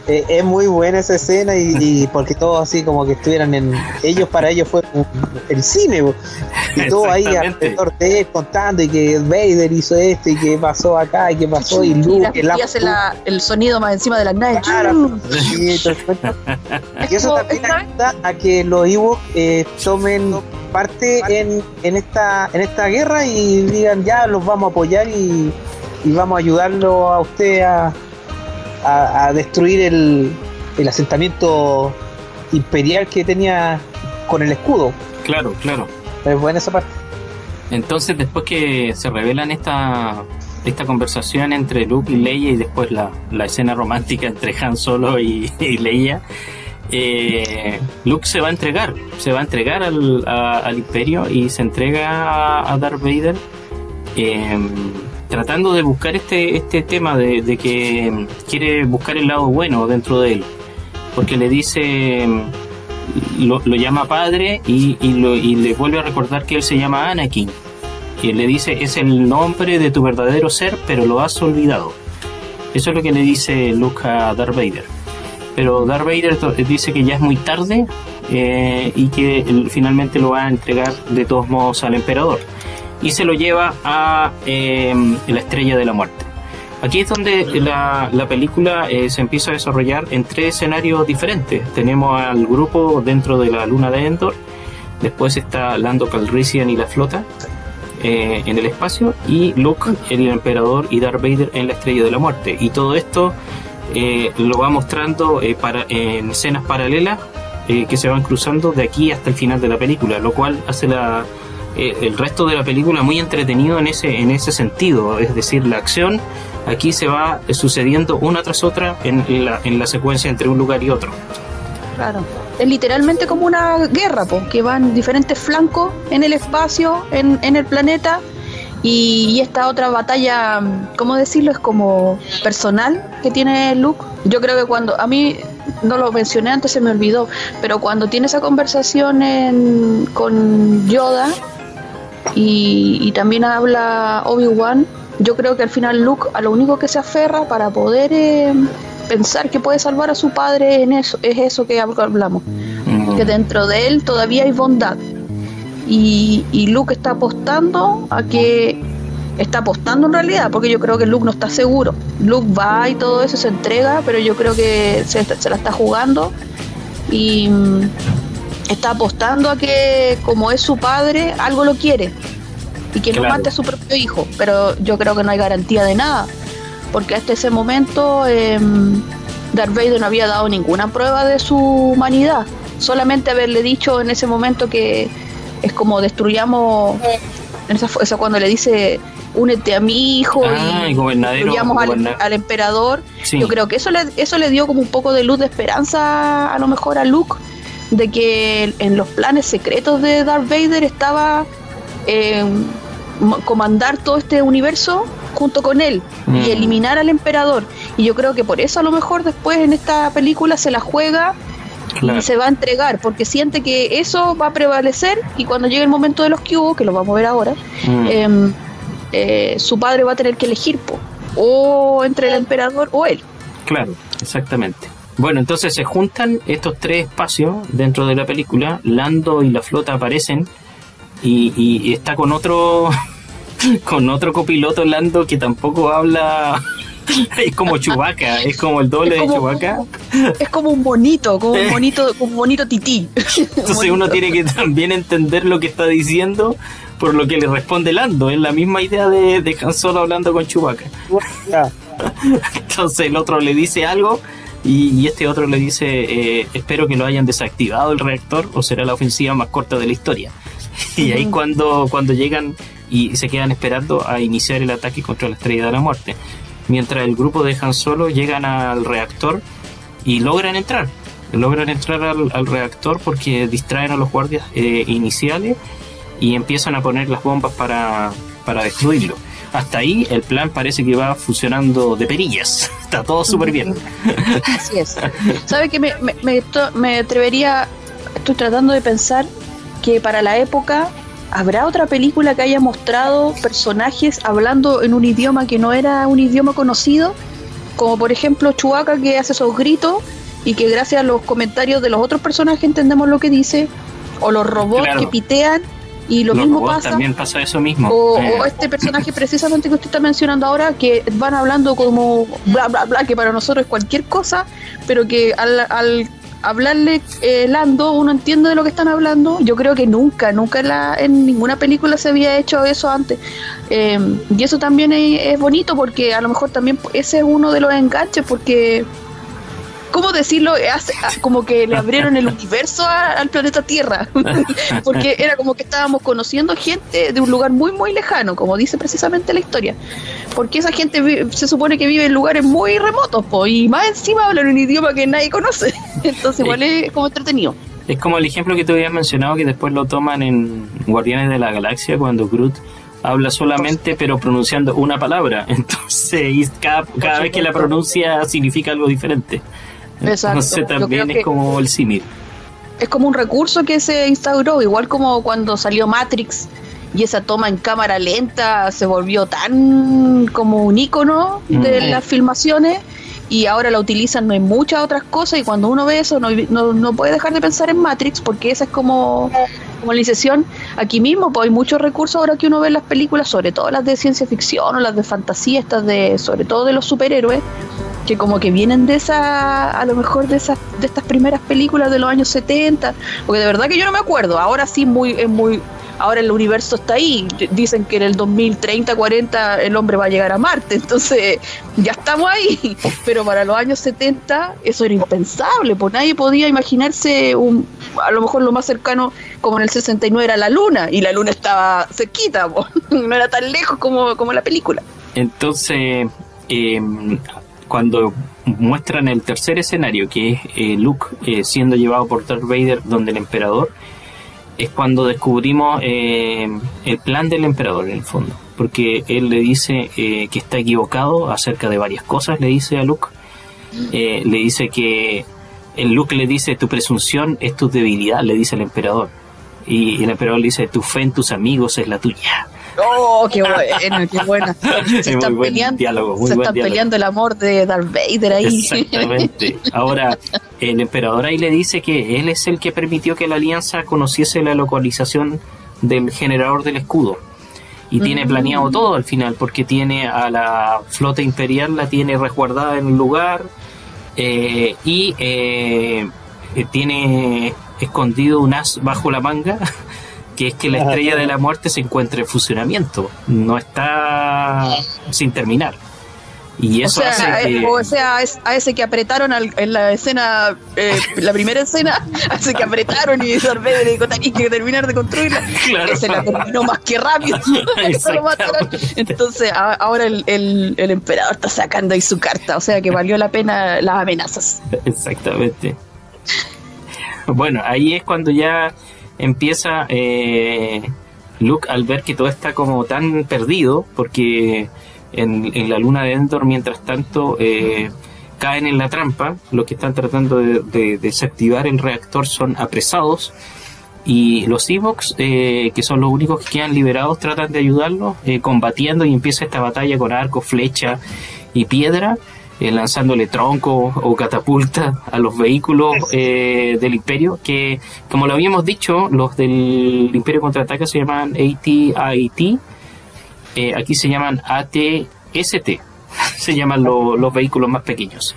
S3: eh, es muy buena esa escena y, porque todos así como que estuvieran en ellos para ellos fue el cine y todo ahí alrededor de él contando y que Vader hizo esto y que pasó acá y que pasó y Luke
S2: y, hace el sonido más encima de la nave. [laughs]
S3: Y eso también ayuda a que los Ewoks eh, tomen parte en, en esta en esta guerra y digan ya los vamos a apoyar y, y vamos a ayudarlo a usted a a, destruir el, el asentamiento imperial que tenía con el escudo.
S1: Claro, claro.
S3: Es buena esa parte.
S1: Entonces, después que se revelan esta, esta conversación entre Luke y Leia y después la, la escena romántica entre Han Solo y, [laughs] Leia, eh, Luke se va a entregar, se va a entregar al, al Imperio y se entrega a, Darth Vader. Eh, tratando de buscar este, este tema de, que quiere buscar el lado bueno dentro de él. Porque le dice, lo, llama padre y, y, le vuelve a recordar que él se llama Anakin. Él le dice, es el nombre de tu verdadero ser, pero lo has olvidado. Eso es lo que le dice Luke a Darth Vader. Pero Darth Vader dice que ya es muy tarde eh, y que finalmente lo va a entregar de todos modos al emperador y se lo lleva a em, la estrella de la muerte. Aquí es donde la, la película eh, se empieza a desarrollar en tres escenarios diferentes. Tenemos al grupo dentro de la luna de Endor, después está Lando Calrissian y la flota eh, en el espacio, y Luke, el emperador, y Darth Vader en la estrella de la muerte. Y todo esto eh, lo va mostrando para, en escenas paralelas que se van cruzando de aquí hasta el final de la película, lo cual hace la, eh, el resto de la película muy entretenido en ese, en ese sentido. Es decir, la acción aquí se va sucediendo una tras otra en, la, en la secuencia entre un lugar y otro.
S2: Claro. Es literalmente como una guerra, que van diferentes flancos en el espacio, en, en el planeta, y, esta otra batalla, ¿cómo decirlo? Es como personal que tiene Luke. Yo creo que cuando, a mí no lo mencioné antes, se me olvidó, pero cuando tiene esa conversación con Yoda, y, también habla Obi-Wan. Yo creo que al final Luke a lo único que se aferra para poder eh, pensar que puede salvar a su padre en eso, es eso que hablamos. Mm. Que dentro de él todavía hay bondad. Y, y Luke está apostando a que está apostando en realidad, porque yo creo que Luke no está seguro. Luke va y todo eso se entrega, pero yo creo que se, se la está jugando y, está apostando a que como es su padre, algo lo quiere y que no mate a su propio hijo, pero yo creo que no hay garantía de nada, porque hasta ese momento eh, Darth Vader no había dado ninguna prueba de su humanidad, solamente haberle dicho en ese momento que es como destruyamos, esa, cuando le dice únete a mi hijo y, destruyamos al, emperador, yo creo que eso le, eso le dio como un poco de luz de esperanza a lo mejor a Luke de que en los planes secretos de Darth Vader estaba eh, comandar todo este universo junto con él y mm. eliminar al emperador. Y yo creo que por eso a lo mejor después en esta película se la juega y se va a entregar, porque siente que eso va a prevalecer y cuando llegue el momento de los cubos, que lo vamos a ver ahora, mm. em, eh, su padre va a tener que elegir o entre el emperador o él.
S1: Claro, exactamente. Bueno, entonces se juntan estos tres espacios dentro de la película. Lando y la flota aparecen y, está con otro [laughs] con otro copiloto Lando que tampoco habla [laughs] es como Chubaca, es como el doble de Chubaca.
S2: Es como un bonito, como un bonito, como un bonito tití. [laughs]
S1: Entonces uno tiene que también entender lo que está diciendo por lo que le responde Lando. Es la misma idea de, de Han Solo hablando con Chubaca. Entonces el otro le dice algo y, este otro le dice, eh, espero que lo hayan desactivado el reactor o será la ofensiva más corta de la historia. [laughs] y ahí cuando, cuando llegan y se quedan esperando a iniciar el ataque contra la estrella de la muerte. Mientras el grupo de Han Solo llegan al reactor y logran entrar. Logran entrar al, reactor porque distraen a los guardias eh, iniciales y empiezan a poner las bombas para, para destruirlo hasta ahí el plan parece que va funcionando de perillas. [laughs] Está todo súper bien.
S2: Así es. ¿Sabe que me, me, atrevería, estoy tratando de pensar que para la época ¿Habrá otra película que haya mostrado personajes hablando en un idioma que no era un idioma conocido? como por ejemplo Chewbacca que hace esos gritos y que gracias a los comentarios de los otros personajes entendemos lo que dice, o los robots que pitean y lo mismo pasa.
S1: También pasa eso mismo.
S2: O, eh. este personaje precisamente que usted está mencionando ahora, que van hablando como bla, bla, bla, que para nosotros es cualquier cosa, pero que al, al hablarle eh, Lando uno entiende de lo que están hablando. Yo creo que nunca, nunca en, la, en ninguna película se había hecho eso antes. Eh, y eso también es, es bonito porque a lo mejor también ese es uno de los enganches porque ¿cómo decirlo? como que le abrieron el universo al planeta Tierra, [laughs] porque era como que estábamos conociendo gente de un lugar muy, muy lejano, como dice precisamente la historia, porque esa gente se supone que vive en lugares muy remotos, y más encima hablan un idioma que nadie conoce, [laughs] entonces igual es como entretenido.
S1: Es como el ejemplo que tú habías mencionado que después lo toman en Guardianes de la Galaxia cuando Groot habla solamente pero pronunciando una palabra. [laughs] Entonces, cada, cada vez que la pronuncia significa algo diferente. Exacto. también es como el símil.
S2: Es como un recurso que se instauró, igual como cuando salió Matrix y esa toma en cámara lenta se volvió tan como un icono de mm. las filmaciones y ahora la utilizan en muchas otras cosas y cuando uno ve eso no, no, puede dejar de pensar en Matrix porque esa es como, como la iniciación aquí mismo, pues hay muchos recursos ahora que uno ve en las películas, sobre todo las de ciencia ficción o las de fantasía, estas de, sobre todo de los superhéroes, que como que vienen de esa, a lo mejor de esas, de estas primeras películas de los años 70, porque de verdad que yo no me acuerdo, ahora sí muy, es muy, ahora el universo está ahí, dicen que en el 2030, 40 el hombre va a llegar a Marte, entonces ya estamos ahí, [laughs] pero para los años 70 eso era impensable, pues nadie podía imaginarse un, a lo mejor lo más cercano como en el 69 era la luna, y la luna estaba cerquita, [laughs] no era tan lejos como, como la película.
S1: Entonces, eh, cuando muestran el tercer escenario, que es eh, Luke eh, siendo llevado por Darth Vader donde el emperador, es cuando descubrimos eh, el plan del emperador en el fondo. Porque él le dice que está equivocado acerca de varias cosas, le dice a Luke. le dice que el Luke le dice tu presunción es tu debilidad, le dice el emperador. Y el emperador le dice tu fe en tus amigos es la tuya.
S2: Oh, qué bueno, qué buena. [laughs] Se están peleando, se están peleando el amor de Darth Vader ahí.
S1: Exactamente. Ahora, el emperador ahí le dice que él es el que permitió que la alianza conociese la localización del generador del escudo. Y tiene mm. planeado todo al final, porque tiene a la flota imperial, la tiene resguardada en un lugar eh, y eh, tiene escondido un as bajo la manga que es que la estrella de la muerte se encuentre en funcionamiento, no está sin terminar. Y eso
S2: o sea, hace que... o sea a ese que apretaron en la escena, eh, [laughs] la primera escena, a ese que apretaron y y que terminar de construirla, claro. se la terminó más que rápido. [laughs] [laughs] Entonces ahora el, el, el, emperador está sacando ahí su carta, o sea que valió la pena las amenazas.
S1: Exactamente. Bueno, ahí es cuando ya empieza eh, Luke al ver que todo está como tan perdido, porque en, la luna de Endor, mientras tanto, eh, caen en la trampa, los que están tratando de, desactivar el reactor son apresados. Y los Evox, eh, que son los únicos que quedan liberados, tratan de ayudarlos combatiendo y empieza esta batalla con arco, flecha y piedra eh, lanzándole troncos o catapultas a los vehículos eh, del Imperio, que como lo habíamos dicho, los del Imperio Contraataca se llaman AT-AT, eh, aquí se llaman AT-ST, [laughs] se llaman los vehículos más pequeños.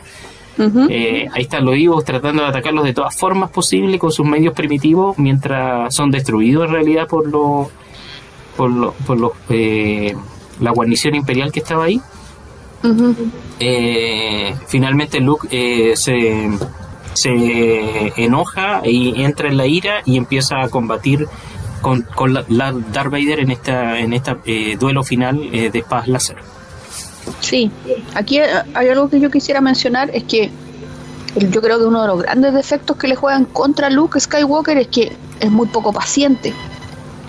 S1: ahí están los vivos tratando de atacarlos de todas formas posibles con sus medios primitivos mientras son destruidos en realidad por los por los, por los la guarnición imperial que estaba ahí eh, finalmente Luke eh, se, se enoja y entra en la ira y empieza a combatir con, con la, Darth Vader en esta en esta eh, duelo final de espadas láser.
S2: Sí, aquí hay algo que yo quisiera mencionar es que yo creo que uno de los grandes defectos que le juegan contra Luke Skywalker es que es muy poco paciente.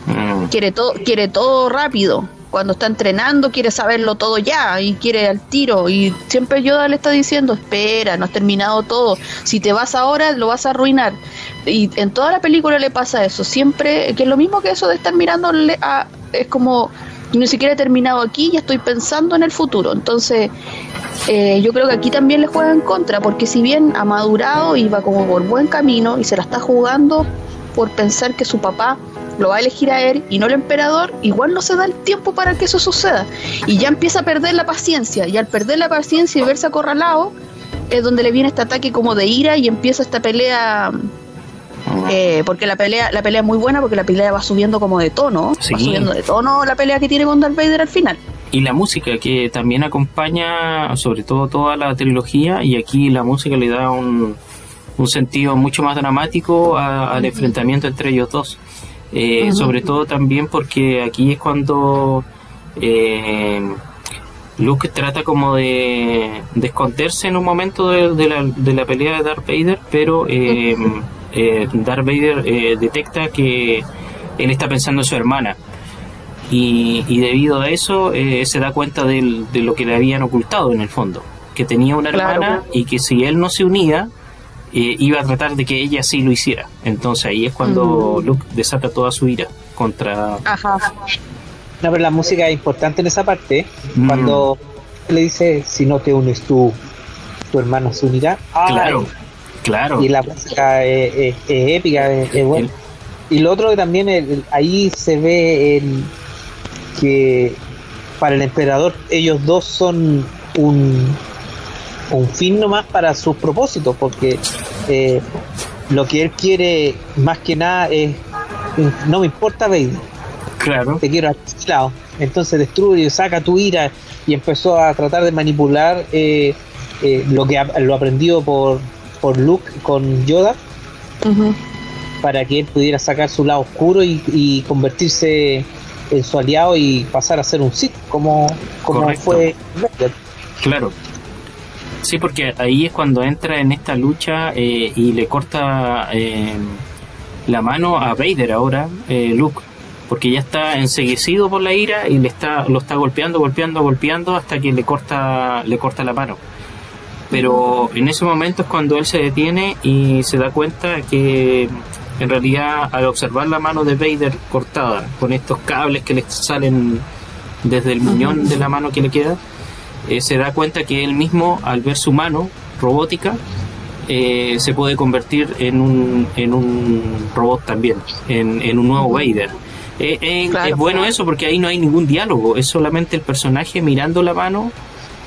S2: Mm. Quiere todo quiere todo rápido cuando está entrenando quiere saberlo todo ya y quiere al tiro. Y siempre Yoda le está diciendo espera no has terminado todo. Si te vas ahora lo vas a arruinar. Y en toda la película le pasa eso. Siempre que es lo mismo que eso de estar mirándole a es como ni siquiera he terminado aquí y estoy pensando en el futuro. Entonces, eh, yo creo que aquí también le juega en contra, porque si bien ha madurado y va como por buen camino y se la está jugando por pensar que su papá lo va a elegir a él y no el emperador, igual no se da el tiempo para que eso suceda. Y ya empieza a perder la paciencia, y al perder la paciencia y verse acorralado, es donde le viene este ataque como de ira y empieza esta pelea eh, porque la pelea, la pelea es muy buena porque la pelea va subiendo como de tono, va subiendo de tono la pelea que tiene con Darth Vader al final.
S1: Y la música que también acompaña sobre todo toda la trilogía y aquí la música le da un, un sentido mucho más dramático al enfrentamiento entre ellos dos. Eh, sobre todo también porque aquí es cuando eh, Luke trata como de, esconderse en un momento de, la, de, la, pelea de Darth Vader, pero eh, eh, Darth Vader eh, detecta que él está pensando en su hermana. Y, debido a eso eh, se da cuenta de lo que le habían ocultado en el fondo, que tenía una hermana y que si él no se unía, iba a tratar de que ella sí lo hiciera. Entonces ahí es cuando Luke desata toda su ira contra...
S3: Ajá. No, pero la música es importante en esa parte, mm. cuando le dice, si no te unes tú, tu hermano se unirá.
S1: Claro. Claro.
S3: Y la música es, épica, es, buena. Y lo otro que también ahí se ve el, que para el emperador ellos dos son un, un fin nomás para sus propósitos, porque eh, lo que él quiere más que nada es, no me importa, baby.
S1: Claro.
S3: Te quiero lado Entonces destruye, saca tu ira y empezó a tratar de manipular eh, eh, lo que lo aprendido por por Luke con Yoda para que él pudiera sacar su lado oscuro y, convertirse en su aliado y pasar a ser un Sith como, como fue
S1: Claro. Sí, porque ahí es cuando entra en esta lucha eh, y le corta eh, la mano a Vader ahora, eh, Luke, porque ya está enseguecido por la ira y le está lo está golpeando, golpeando, golpeando hasta que le corta le corta la mano. Pero en ese momento es cuando él se detiene y se da cuenta que en realidad al observar la mano de Vader cortada con estos cables que le salen desde el muñón de la mano que le queda, eh, se da cuenta que él mismo al ver su mano robótica eh, se puede convertir en un, en un robot también, en, un nuevo Vader. Eh, es bueno eso porque ahí no hay ningún diálogo, es solamente el personaje mirando la mano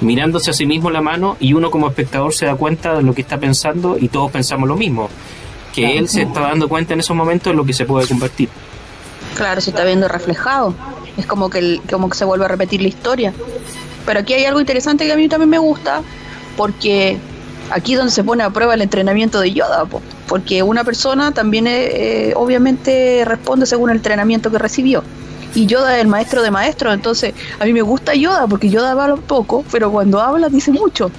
S1: mirándose a sí mismo la mano y uno como espectador se da cuenta de lo que está pensando y todos pensamos lo mismo, que él se está dando cuenta en esos momentos de lo que se puede convertir.
S2: Claro, se está viendo reflejado, es como que, como que se vuelve a repetir la historia. Pero aquí hay algo interesante que a mí también me gusta, porque aquí es donde se pone a prueba el entrenamiento de Yoda, porque una persona también eh, obviamente responde según el entrenamiento que recibió y Yoda es el maestro de maestros, entonces a mí me gusta Yoda porque Yoda habla poco, pero cuando habla dice mucho.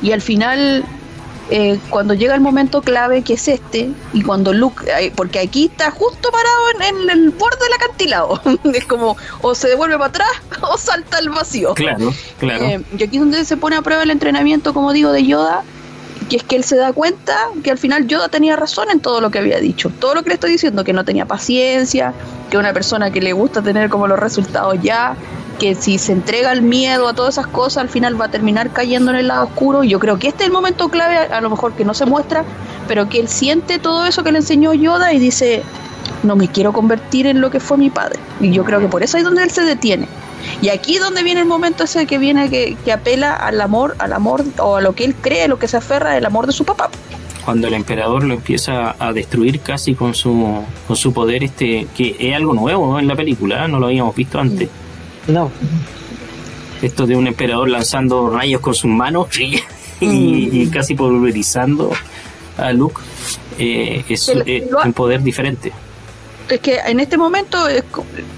S2: Y al final, eh, cuando llega el momento clave que es este, y cuando Luke, eh, porque aquí está justo parado en, el borde del acantilado, [laughs] es como o se devuelve para atrás [laughs] o salta al vacío.
S1: Claro, claro.
S2: Eh, y aquí es donde se pone a prueba el entrenamiento, como digo, de Yoda que es que él se da cuenta que al final Yoda tenía razón en todo lo que había dicho. Todo lo que le estoy diciendo, que no tenía paciencia, que una persona que le gusta tener como los resultados ya, que si se entrega el miedo a todas esas cosas, al final va a terminar cayendo en el lado oscuro. Yo creo que este es el momento clave, a lo mejor que no se muestra, pero que él siente todo eso que le enseñó Yoda y dice, no me quiero convertir en lo que fue mi padre. Y yo creo que por eso es donde él se detiene. Y aquí donde viene el momento ese que viene que, apela al amor, al amor o a lo que él cree, lo que se aferra del amor de su papá.
S1: Cuando el emperador lo empieza a destruir casi con su, con su poder, este que es algo nuevo en la película, ¿eh? no lo habíamos visto antes.
S3: No.
S1: Esto de un emperador lanzando rayos con sus manos [laughs] y, casi pulverizando a Luke eh, es un poder diferente
S2: es que en este momento,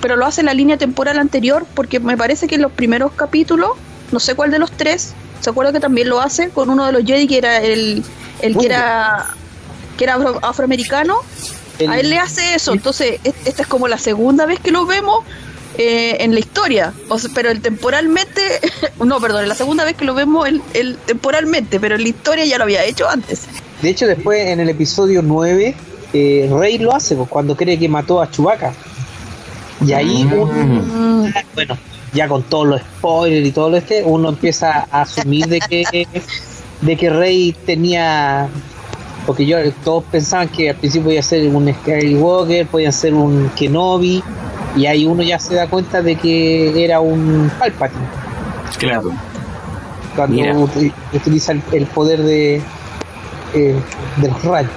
S2: pero lo hace en la línea temporal anterior, porque me parece que en los primeros capítulos, no sé cuál de los tres, se acuerda que también lo hace con uno de los Jedi que era el, el que era que era afroamericano. A él le hace eso, entonces esta es como la segunda vez que lo vemos eh, en la historia, pero el temporalmente, [laughs] no, perdón, la segunda vez que lo vemos el, temporalmente, pero en la historia ya lo había hecho antes.
S3: De hecho, después en el episodio 9 eh, Rey lo hace pues, cuando cree que mató a Chubaca. Y ahí uno, mm. bueno, ya con todos los spoilers y todo lo este, uno empieza a asumir de que [laughs] de que Rey tenía porque yo todos pensaban que al principio podía ser un Skywalker, podía ser un Kenobi, y ahí uno ya se da cuenta de que era un Palpatine.
S1: Claro.
S3: Cuando utiliza el, poder de, eh, de los rayos.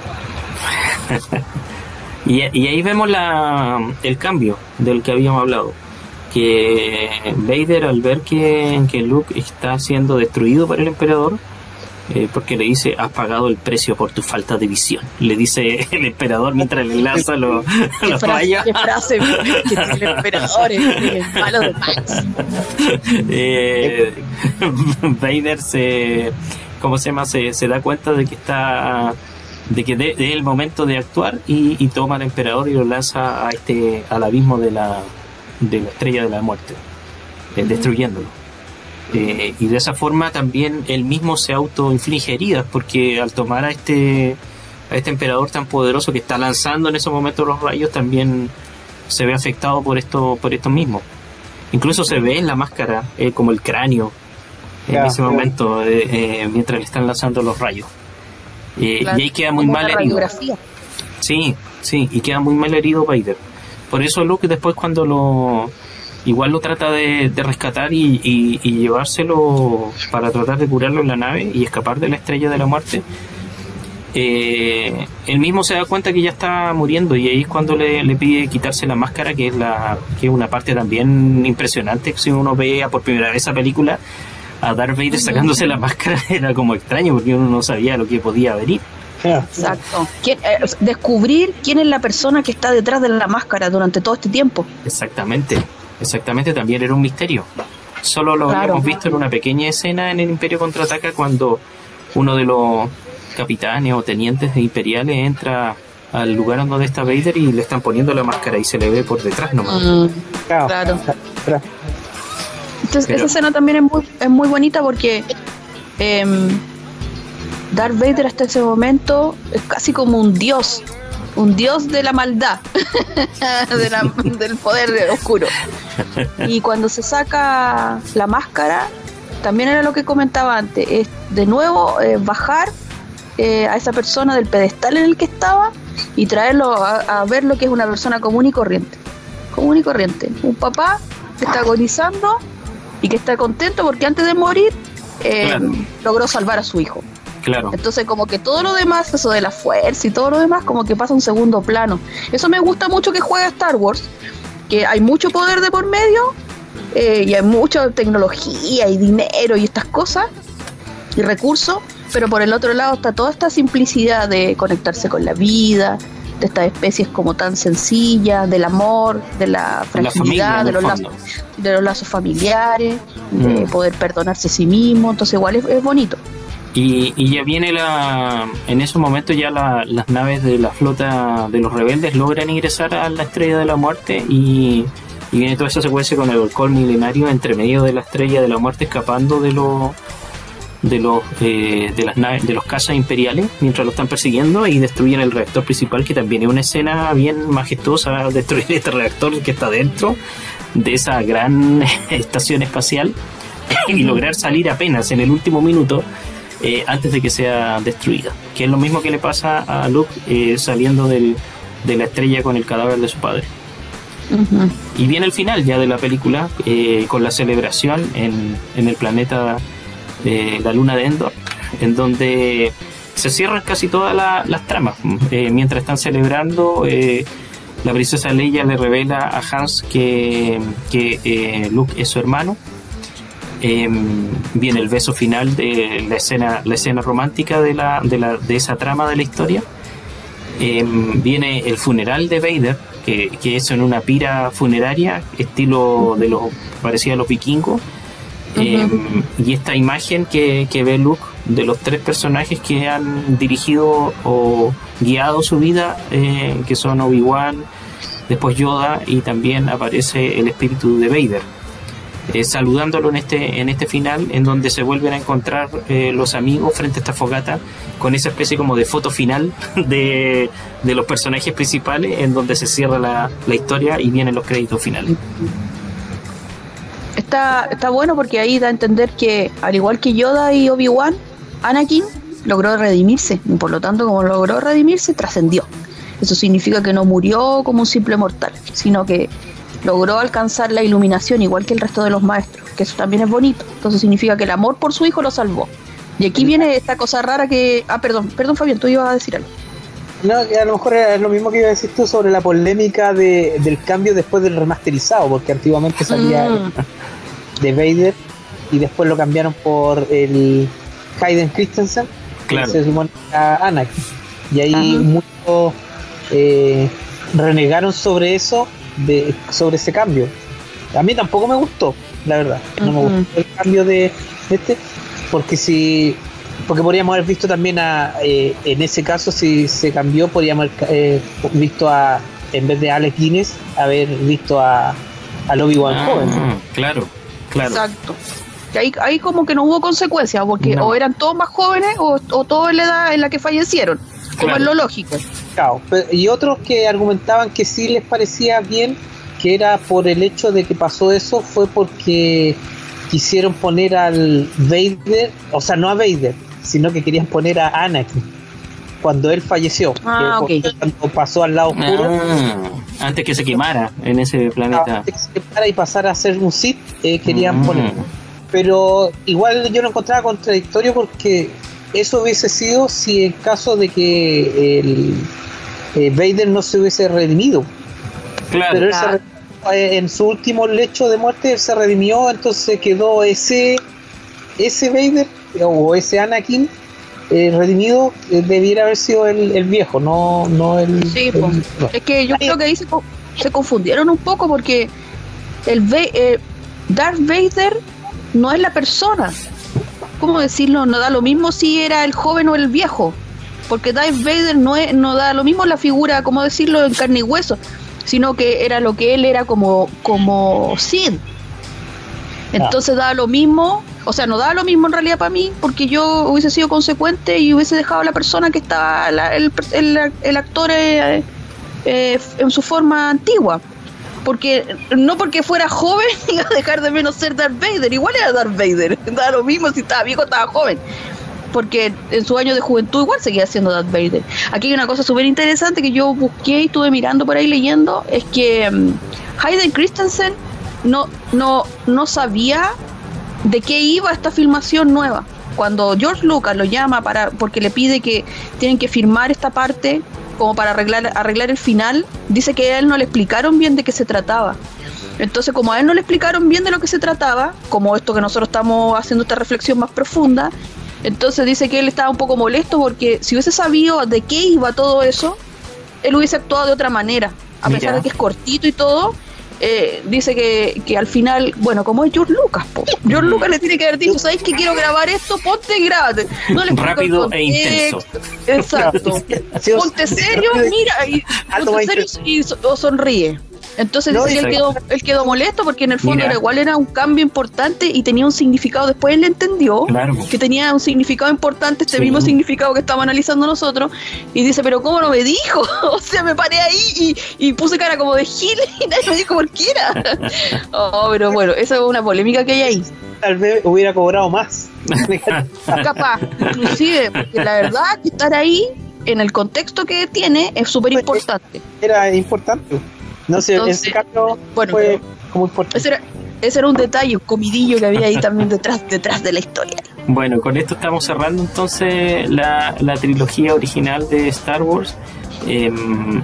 S1: y, y, ahí vemos la, el cambio del que habíamos hablado. Que Vader al ver que, que Luke está siendo destruido por el emperador, eh, porque le dice, has pagado el precio por tu falta de visión. Le dice [laughs] el emperador mientras le lanza [laughs] los, los rayos.
S2: Qué frase [laughs] que el emperador, el malo de Max.
S1: Eh, Vader se, ¿cómo se llama? Se, se da cuenta de que está de que es el momento de actuar y, y, toma al emperador y lo lanza a este al abismo de la de la estrella de la muerte eh, destruyéndolo eh, y de esa forma también él mismo se autoinflige heridas, porque al tomar a este, a este emperador tan poderoso que está lanzando en esos momentos los rayos, también se ve afectado por esto, por esto mismo. Incluso se ve en la máscara eh, como el cráneo en ese momento, eh, mientras le están lanzando los rayos. Y ahí queda muy mal herido. Sí, sí, y queda muy mal herido Vader. Por eso Luke después cuando lo igual lo trata de, rescatar y, llevárselo para tratar de curarlo en la nave y escapar de la estrella de la muerte. Eh, él mismo se da cuenta que ya está muriendo y ahí es cuando le, pide quitarse la máscara, que es, la, que es una parte también impresionante. Si uno ve por primera vez esa película, a Darth Vader sacándose la máscara [laughs] era como extraño porque uno no sabía lo que podía venir.
S2: Exacto. Eh, descubrir quién es la persona que está detrás de la máscara durante todo este tiempo.
S1: Exactamente. Exactamente, también era un misterio. Solo lo habíamos visto en una pequeña escena en el Imperio Contraataca cuando uno de los capitanes o tenientes de imperiales entra al lugar donde está Vader y le están poniendo la máscara y se le ve por detrás nomás. Mm,
S2: claro. Entonces, esa escena también es muy, es muy bonita porque eh, Darth Vader hasta ese momento es casi como un dios un dios de la maldad, [laughs] del poder de oscuro. Y cuando se saca la máscara, también era lo que comentaba antes, es de nuevo eh, bajar eh, a esa persona del pedestal en el que estaba y traerlo a, ver lo que es una persona común y corriente. Común y corriente. Un papá que está agonizando y que está contento porque antes de morir eh, logró salvar a su hijo. Entonces como que todo lo demás, eso de la fuerza y todo lo demás, como que pasa a un segundo plano. Eso me gusta mucho que juega Star Wars, que hay mucho poder de por medio eh, y hay mucha tecnología y dinero y estas cosas y recursos, pero por el otro lado está toda esta simplicidad de conectarse con la vida, de estas especies como tan sencillas, del amor, de la fragilidad, de, los lazos, de los lazos familiares, de mm. poder perdonarse a sí mismo, entonces igual es bonito.
S1: Y, ya viene la. En esos momentos ya las naves de la flota de los rebeldes logran ingresar a la estrella de la muerte y, viene toda esa secuencia con el alcohol milenario entre medio de la estrella de la muerte escapando de los de los eh, de las naves de los cazas imperiales mientras lo están persiguiendo y destruyen el reactor principal que también es una escena bien majestuosa destruir este reactor que está dentro de esa gran [laughs] estación espacial y lograr salir apenas en el último minuto eh, antes de que sea destruida. Que es lo mismo que le pasa a Luke eh, saliendo de la estrella con el cadáver de su padre. Y viene el final ya de la película eh, con la celebración en, el planeta de la luna de Endor, en donde se cierran casi todas las tramas. mientras están celebrando, la princesa Leia le revela a Hans que, que Luke es su hermano Em, viene el beso final de la escena, la escena romántica de, la, de, la, de esa trama de la historia. Em, viene el funeral de Vader, que, que, es en una pira funeraria, estilo de los parecía a los vikingos. Em, y esta imagen que, que ve Luke de los tres personajes que han dirigido o guiado su vida, eh, que son Obi-Wan, después Yoda y también aparece el espíritu de Vader. Eh, saludándolo en este, en este final, en donde se vuelven a encontrar eh, los amigos frente a esta fogata, con esa especie como de foto final [laughs] de, de los personajes principales, en donde se cierra la, la historia y vienen los créditos finales.
S2: Está, está bueno porque ahí da a entender que, al igual que Yoda y Obi-Wan, Anakin logró redimirse, y por lo tanto, como logró redimirse, trascendió. Eso significa que no murió como un simple mortal, sino que logró alcanzar la iluminación igual que el resto de los maestros, que eso también es bonito. Entonces significa que el amor por su hijo lo salvó. Y aquí viene esta cosa rara que... Ah, perdón, perdón Fabián, tú ibas a decir algo.
S3: No, a lo mejor es lo mismo que iba a decir tú sobre la polémica de, del cambio después del remasterizado, porque antiguamente salía
S2: Mm.
S3: de Vader y después lo cambiaron por el Hayden Christensen,
S1: Claro.
S3: que se supone era Anakin. Y ahí
S2: Ajá.
S3: muchos eh, renegaron sobre eso, de, sobre ese cambio. A mí tampoco me gustó, la verdad. No me gustó el cambio de, de este, porque si porque podríamos haber visto también a eh, en ese caso si se cambió podríamos haber eh, visto a en vez de Alex Guinness haber visto a al Obi-Wan
S1: Ah,
S3: joven
S1: claro, claro.
S2: Exacto. Que ahí, ahí como que no hubo consecuencias, porque
S1: No.
S2: o eran todos más jóvenes o, o todos en la edad en la que fallecieron, como
S1: Claro.
S2: es lo lógico.
S3: Claro, y otros que argumentaban que sí les parecía bien, que era por el hecho de que pasó eso, fue porque quisieron poner al Vader, o sea, no a Vader, sino que querían poner a Anakin cuando él falleció,
S2: Ah,
S3: que cuando pasó al lado oscuro.
S1: Ah, antes que se quemara en ese planeta.
S3: antes que se separara y pasara a ser un Sith, eh, querían
S1: Mm.
S3: poner. Pero igual yo lo encontraba contradictorio porque eso hubiese sido si en caso de que el eh, Vader no se hubiese redimido. Pero
S1: Claro,
S3: él se re- eh, en su último lecho de muerte él se redimió, entonces quedó ese ese Vader o ese Anakin eh, redimido eh, debiera haber sido el, el viejo, no no el,
S2: Sí,
S3: el-
S2: po.
S3: no.
S2: Es que yo creo que ahí se, co- se confundieron un poco porque el eh, Darth Vader no es la persona. ¿Cómo decirlo? No da lo mismo si era el joven o el viejo. Porque Darth Vader no, es, no da lo mismo la figura, ¿cómo decirlo?, en carne y hueso. Sino que era lo que él era como, como Sid. Entonces da lo mismo, o sea, no da lo mismo en realidad para mí, porque yo hubiese sido consecuente y hubiese dejado a la persona que estaba, la- el, el- el actor eh, eh, en su forma antigua. Porque no porque fuera joven [laughs] iba a dejar de menos ser Darth Vader, igual era Darth Vader, [laughs] da lo mismo si estaba viejo estaba joven. Porque en su año de juventud igual seguía siendo Darth Vader. Aquí hay una cosa súper interesante que yo busqué y estuve mirando por ahí leyendo, es que mm, Hayden Christensen no, no, no sabía de qué iba esta filmación nueva. Cuando George Lucas lo llama para porque le pide que tienen que firmar esta parte como para arreglar arreglar el final, dice que a él no le explicaron bien de qué se trataba. Entonces, como a él no le explicaron bien de lo que se trataba, como esto que nosotros estamos haciendo esta reflexión más profunda, entonces dice que él estaba un poco molesto porque si hubiese sabido de qué iba todo eso, él hubiese actuado de otra manera. A
S1: Mira.
S2: pesar de que es cortito y todo, eh, dice que, que al final, bueno, como es George Lucas, po. George Lucas le tiene que haber dicho, ¿sabes que quiero grabar esto? Ponte y grábate. No le
S1: Rápido e intenso.
S2: Exacto. [laughs] Ponte serio, mira, y ponte serio y o sonríe. Entonces
S3: No,
S2: dice que él quedó,
S1: exacto.
S2: él quedó molesto porque en el fondo
S1: Mira.
S2: era igual era un cambio importante y tenía un significado. Después él entendió
S1: Claro.
S2: que tenía un significado importante, este
S1: Sí.
S2: mismo significado que estamos analizando nosotros, y dice, pero ¿cómo no me dijo? [laughs] o sea, me paré ahí y, y puse cara como de gil [laughs] y nadie me dijo por qué era. [laughs] oh, pero bueno, esa es una polémica que hay ahí.
S3: Tal vez hubiera cobrado más.
S2: Capaz, inclusive, porque la verdad que estar ahí en el contexto que tiene es súper importante.
S3: Era importante. No sé,
S2: Entonces,
S3: ese cambio
S2: bueno,
S3: fue como importante.
S2: Ese era, ese era un detalle, un comidillo que había ahí también detrás, detrás de la historia.
S1: Bueno, con esto estamos cerrando entonces la, la trilogía original de Star Wars. Em,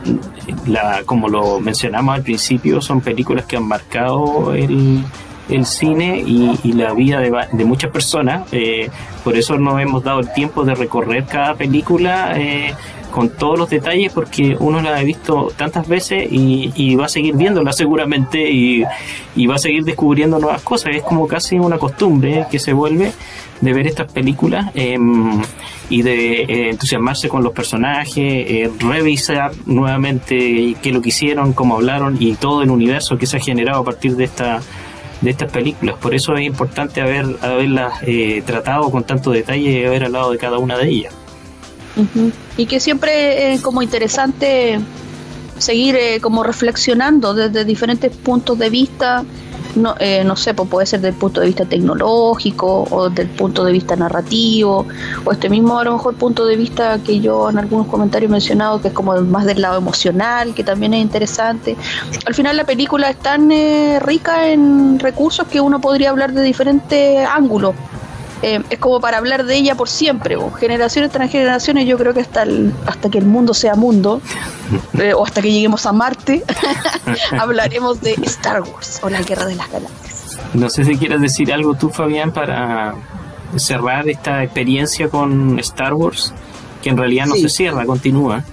S1: la, como lo mencionamos al principio, son películas que han marcado el, el cine y, y la vida de, de muchas personas. eh, por eso nos hemos dado el tiempo de recorrer cada película eh, con todos los detalles, porque uno la ha visto tantas veces y, va a seguir viéndola seguramente y, va a seguir descubriendo nuevas cosas. Es como casi una costumbre que se vuelve de ver estas películas em, y de eh, entusiasmarse con los personajes, eh, revisar nuevamente qué lo que hicieron, cómo hablaron y todo el universo que se ha generado a partir de esta de estas películas. Por eso es importante haber, haberlas eh, tratado con tanto detalle y haber hablado de cada una de ellas.
S2: Y que siempre es como interesante seguir eh, como reflexionando desde diferentes puntos de vista no, eh, no sé, pues puede ser desde el punto de vista tecnológico o desde el punto de vista narrativo o este mismo a lo mejor punto de vista que yo en algunos comentarios he mencionado que es como más del lado emocional, que también es interesante. Al final la película es tan eh, rica en recursos que uno podría hablar de diferentes ángulos. Eh, es como para hablar de ella por siempre, o generaciones tras generaciones, yo creo que hasta, hasta que el mundo sea mundo, [laughs] eh, o hasta que lleguemos a Marte, [laughs] hablaremos de Star Wars o la Guerra de las Galaxias.
S1: No sé si quieres decir algo tú, Fabián, para cerrar esta experiencia con Star Wars, que en realidad no se cierra, continúa.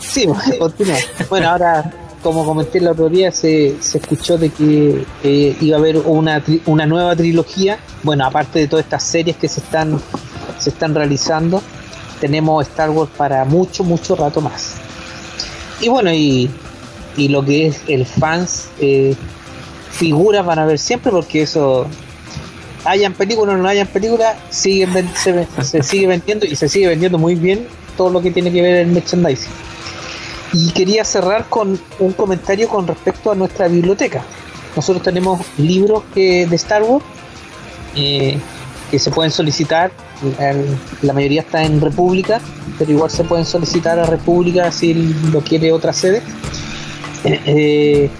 S3: Sí, [laughs] continúa. Bueno, ahora como comenté el otro día, se, se escuchó de que iba a haber una, una nueva trilogía. Bueno, aparte de todas estas series que se están, se están realizando, tenemos Star Wars para mucho, mucho rato más. Y bueno, y, y lo que es el fans, eh, figuras van a ver siempre porque eso, hayan películas o no hayan películas, siguen, se, se sigue vendiendo y se sigue vendiendo muy bien todo lo que tiene que ver el merchandising. Y quería cerrar con un comentario con respecto a nuestra biblioteca. Nosotros tenemos libros que, de Star Wars eh, que se pueden solicitar. La mayoría está en República, pero igual se pueden solicitar a República si lo quiere otra sede. Eh, eh,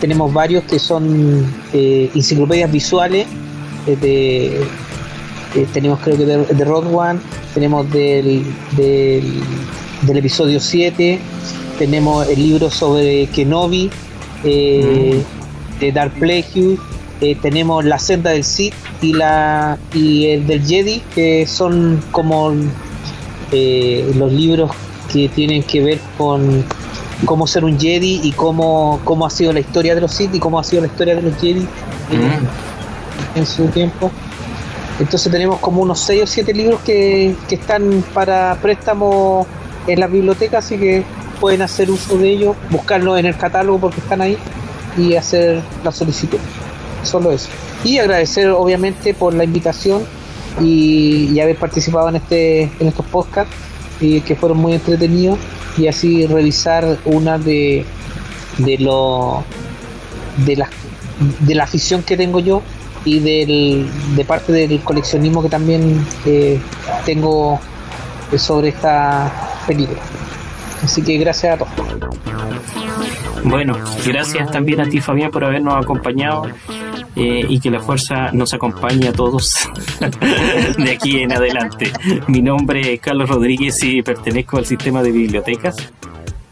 S3: tenemos varios que son enciclopedias visuales. tenemos creo que de, de Road One, tenemos del, del, del episodio 7 tenemos el libro sobre Kenobi, eh, mm. de Dark Plagueis, eh, tenemos La senda del Sith y, la, y el del Jedi, que son como eh, los libros que tienen que ver con cómo ser un Jedi y cómo, cómo ha sido la historia de los Sith y cómo ha sido la historia de los Jedi mm. en su tiempo. Entonces tenemos como unos 6 o 7 libros que, que están para préstamo en la biblioteca, así que pueden hacer uso de ellos, buscarlo en el catálogo porque están ahí y hacer la solicitud. Solo eso. Y agradecer obviamente por la invitación y, haber participado en este en estos podcasts y que fueron muy entretenidos y así revisar una de de lo de la de la afición que tengo yo y del, de parte del coleccionismo que también eh, tengo sobre esta película. Así que gracias a todos.
S1: Bueno, gracias también a ti Fabián por habernos acompañado eh, y que la fuerza nos acompañe a todos [laughs] de aquí en adelante. Mi nombre es Carlos Rodríguez y pertenezco al sistema de bibliotecas.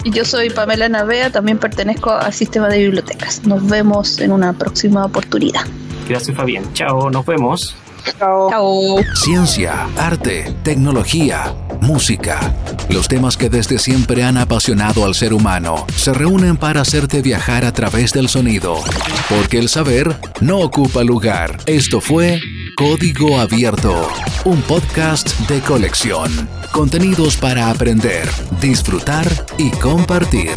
S2: Y yo soy Pamela Navea, también pertenezco al sistema de bibliotecas. Nos vemos en una próxima oportunidad.
S1: Gracias Fabián. Chao, nos vemos.
S2: Chao.
S4: Ciencia, arte, tecnología, música. Los temas que desde siempre han apasionado al ser humano se reúnen para hacerte viajar a través del sonido. Porque el saber no ocupa lugar. Esto fue Código Abierto, un podcast de colección. Contenidos para aprender, disfrutar y compartir.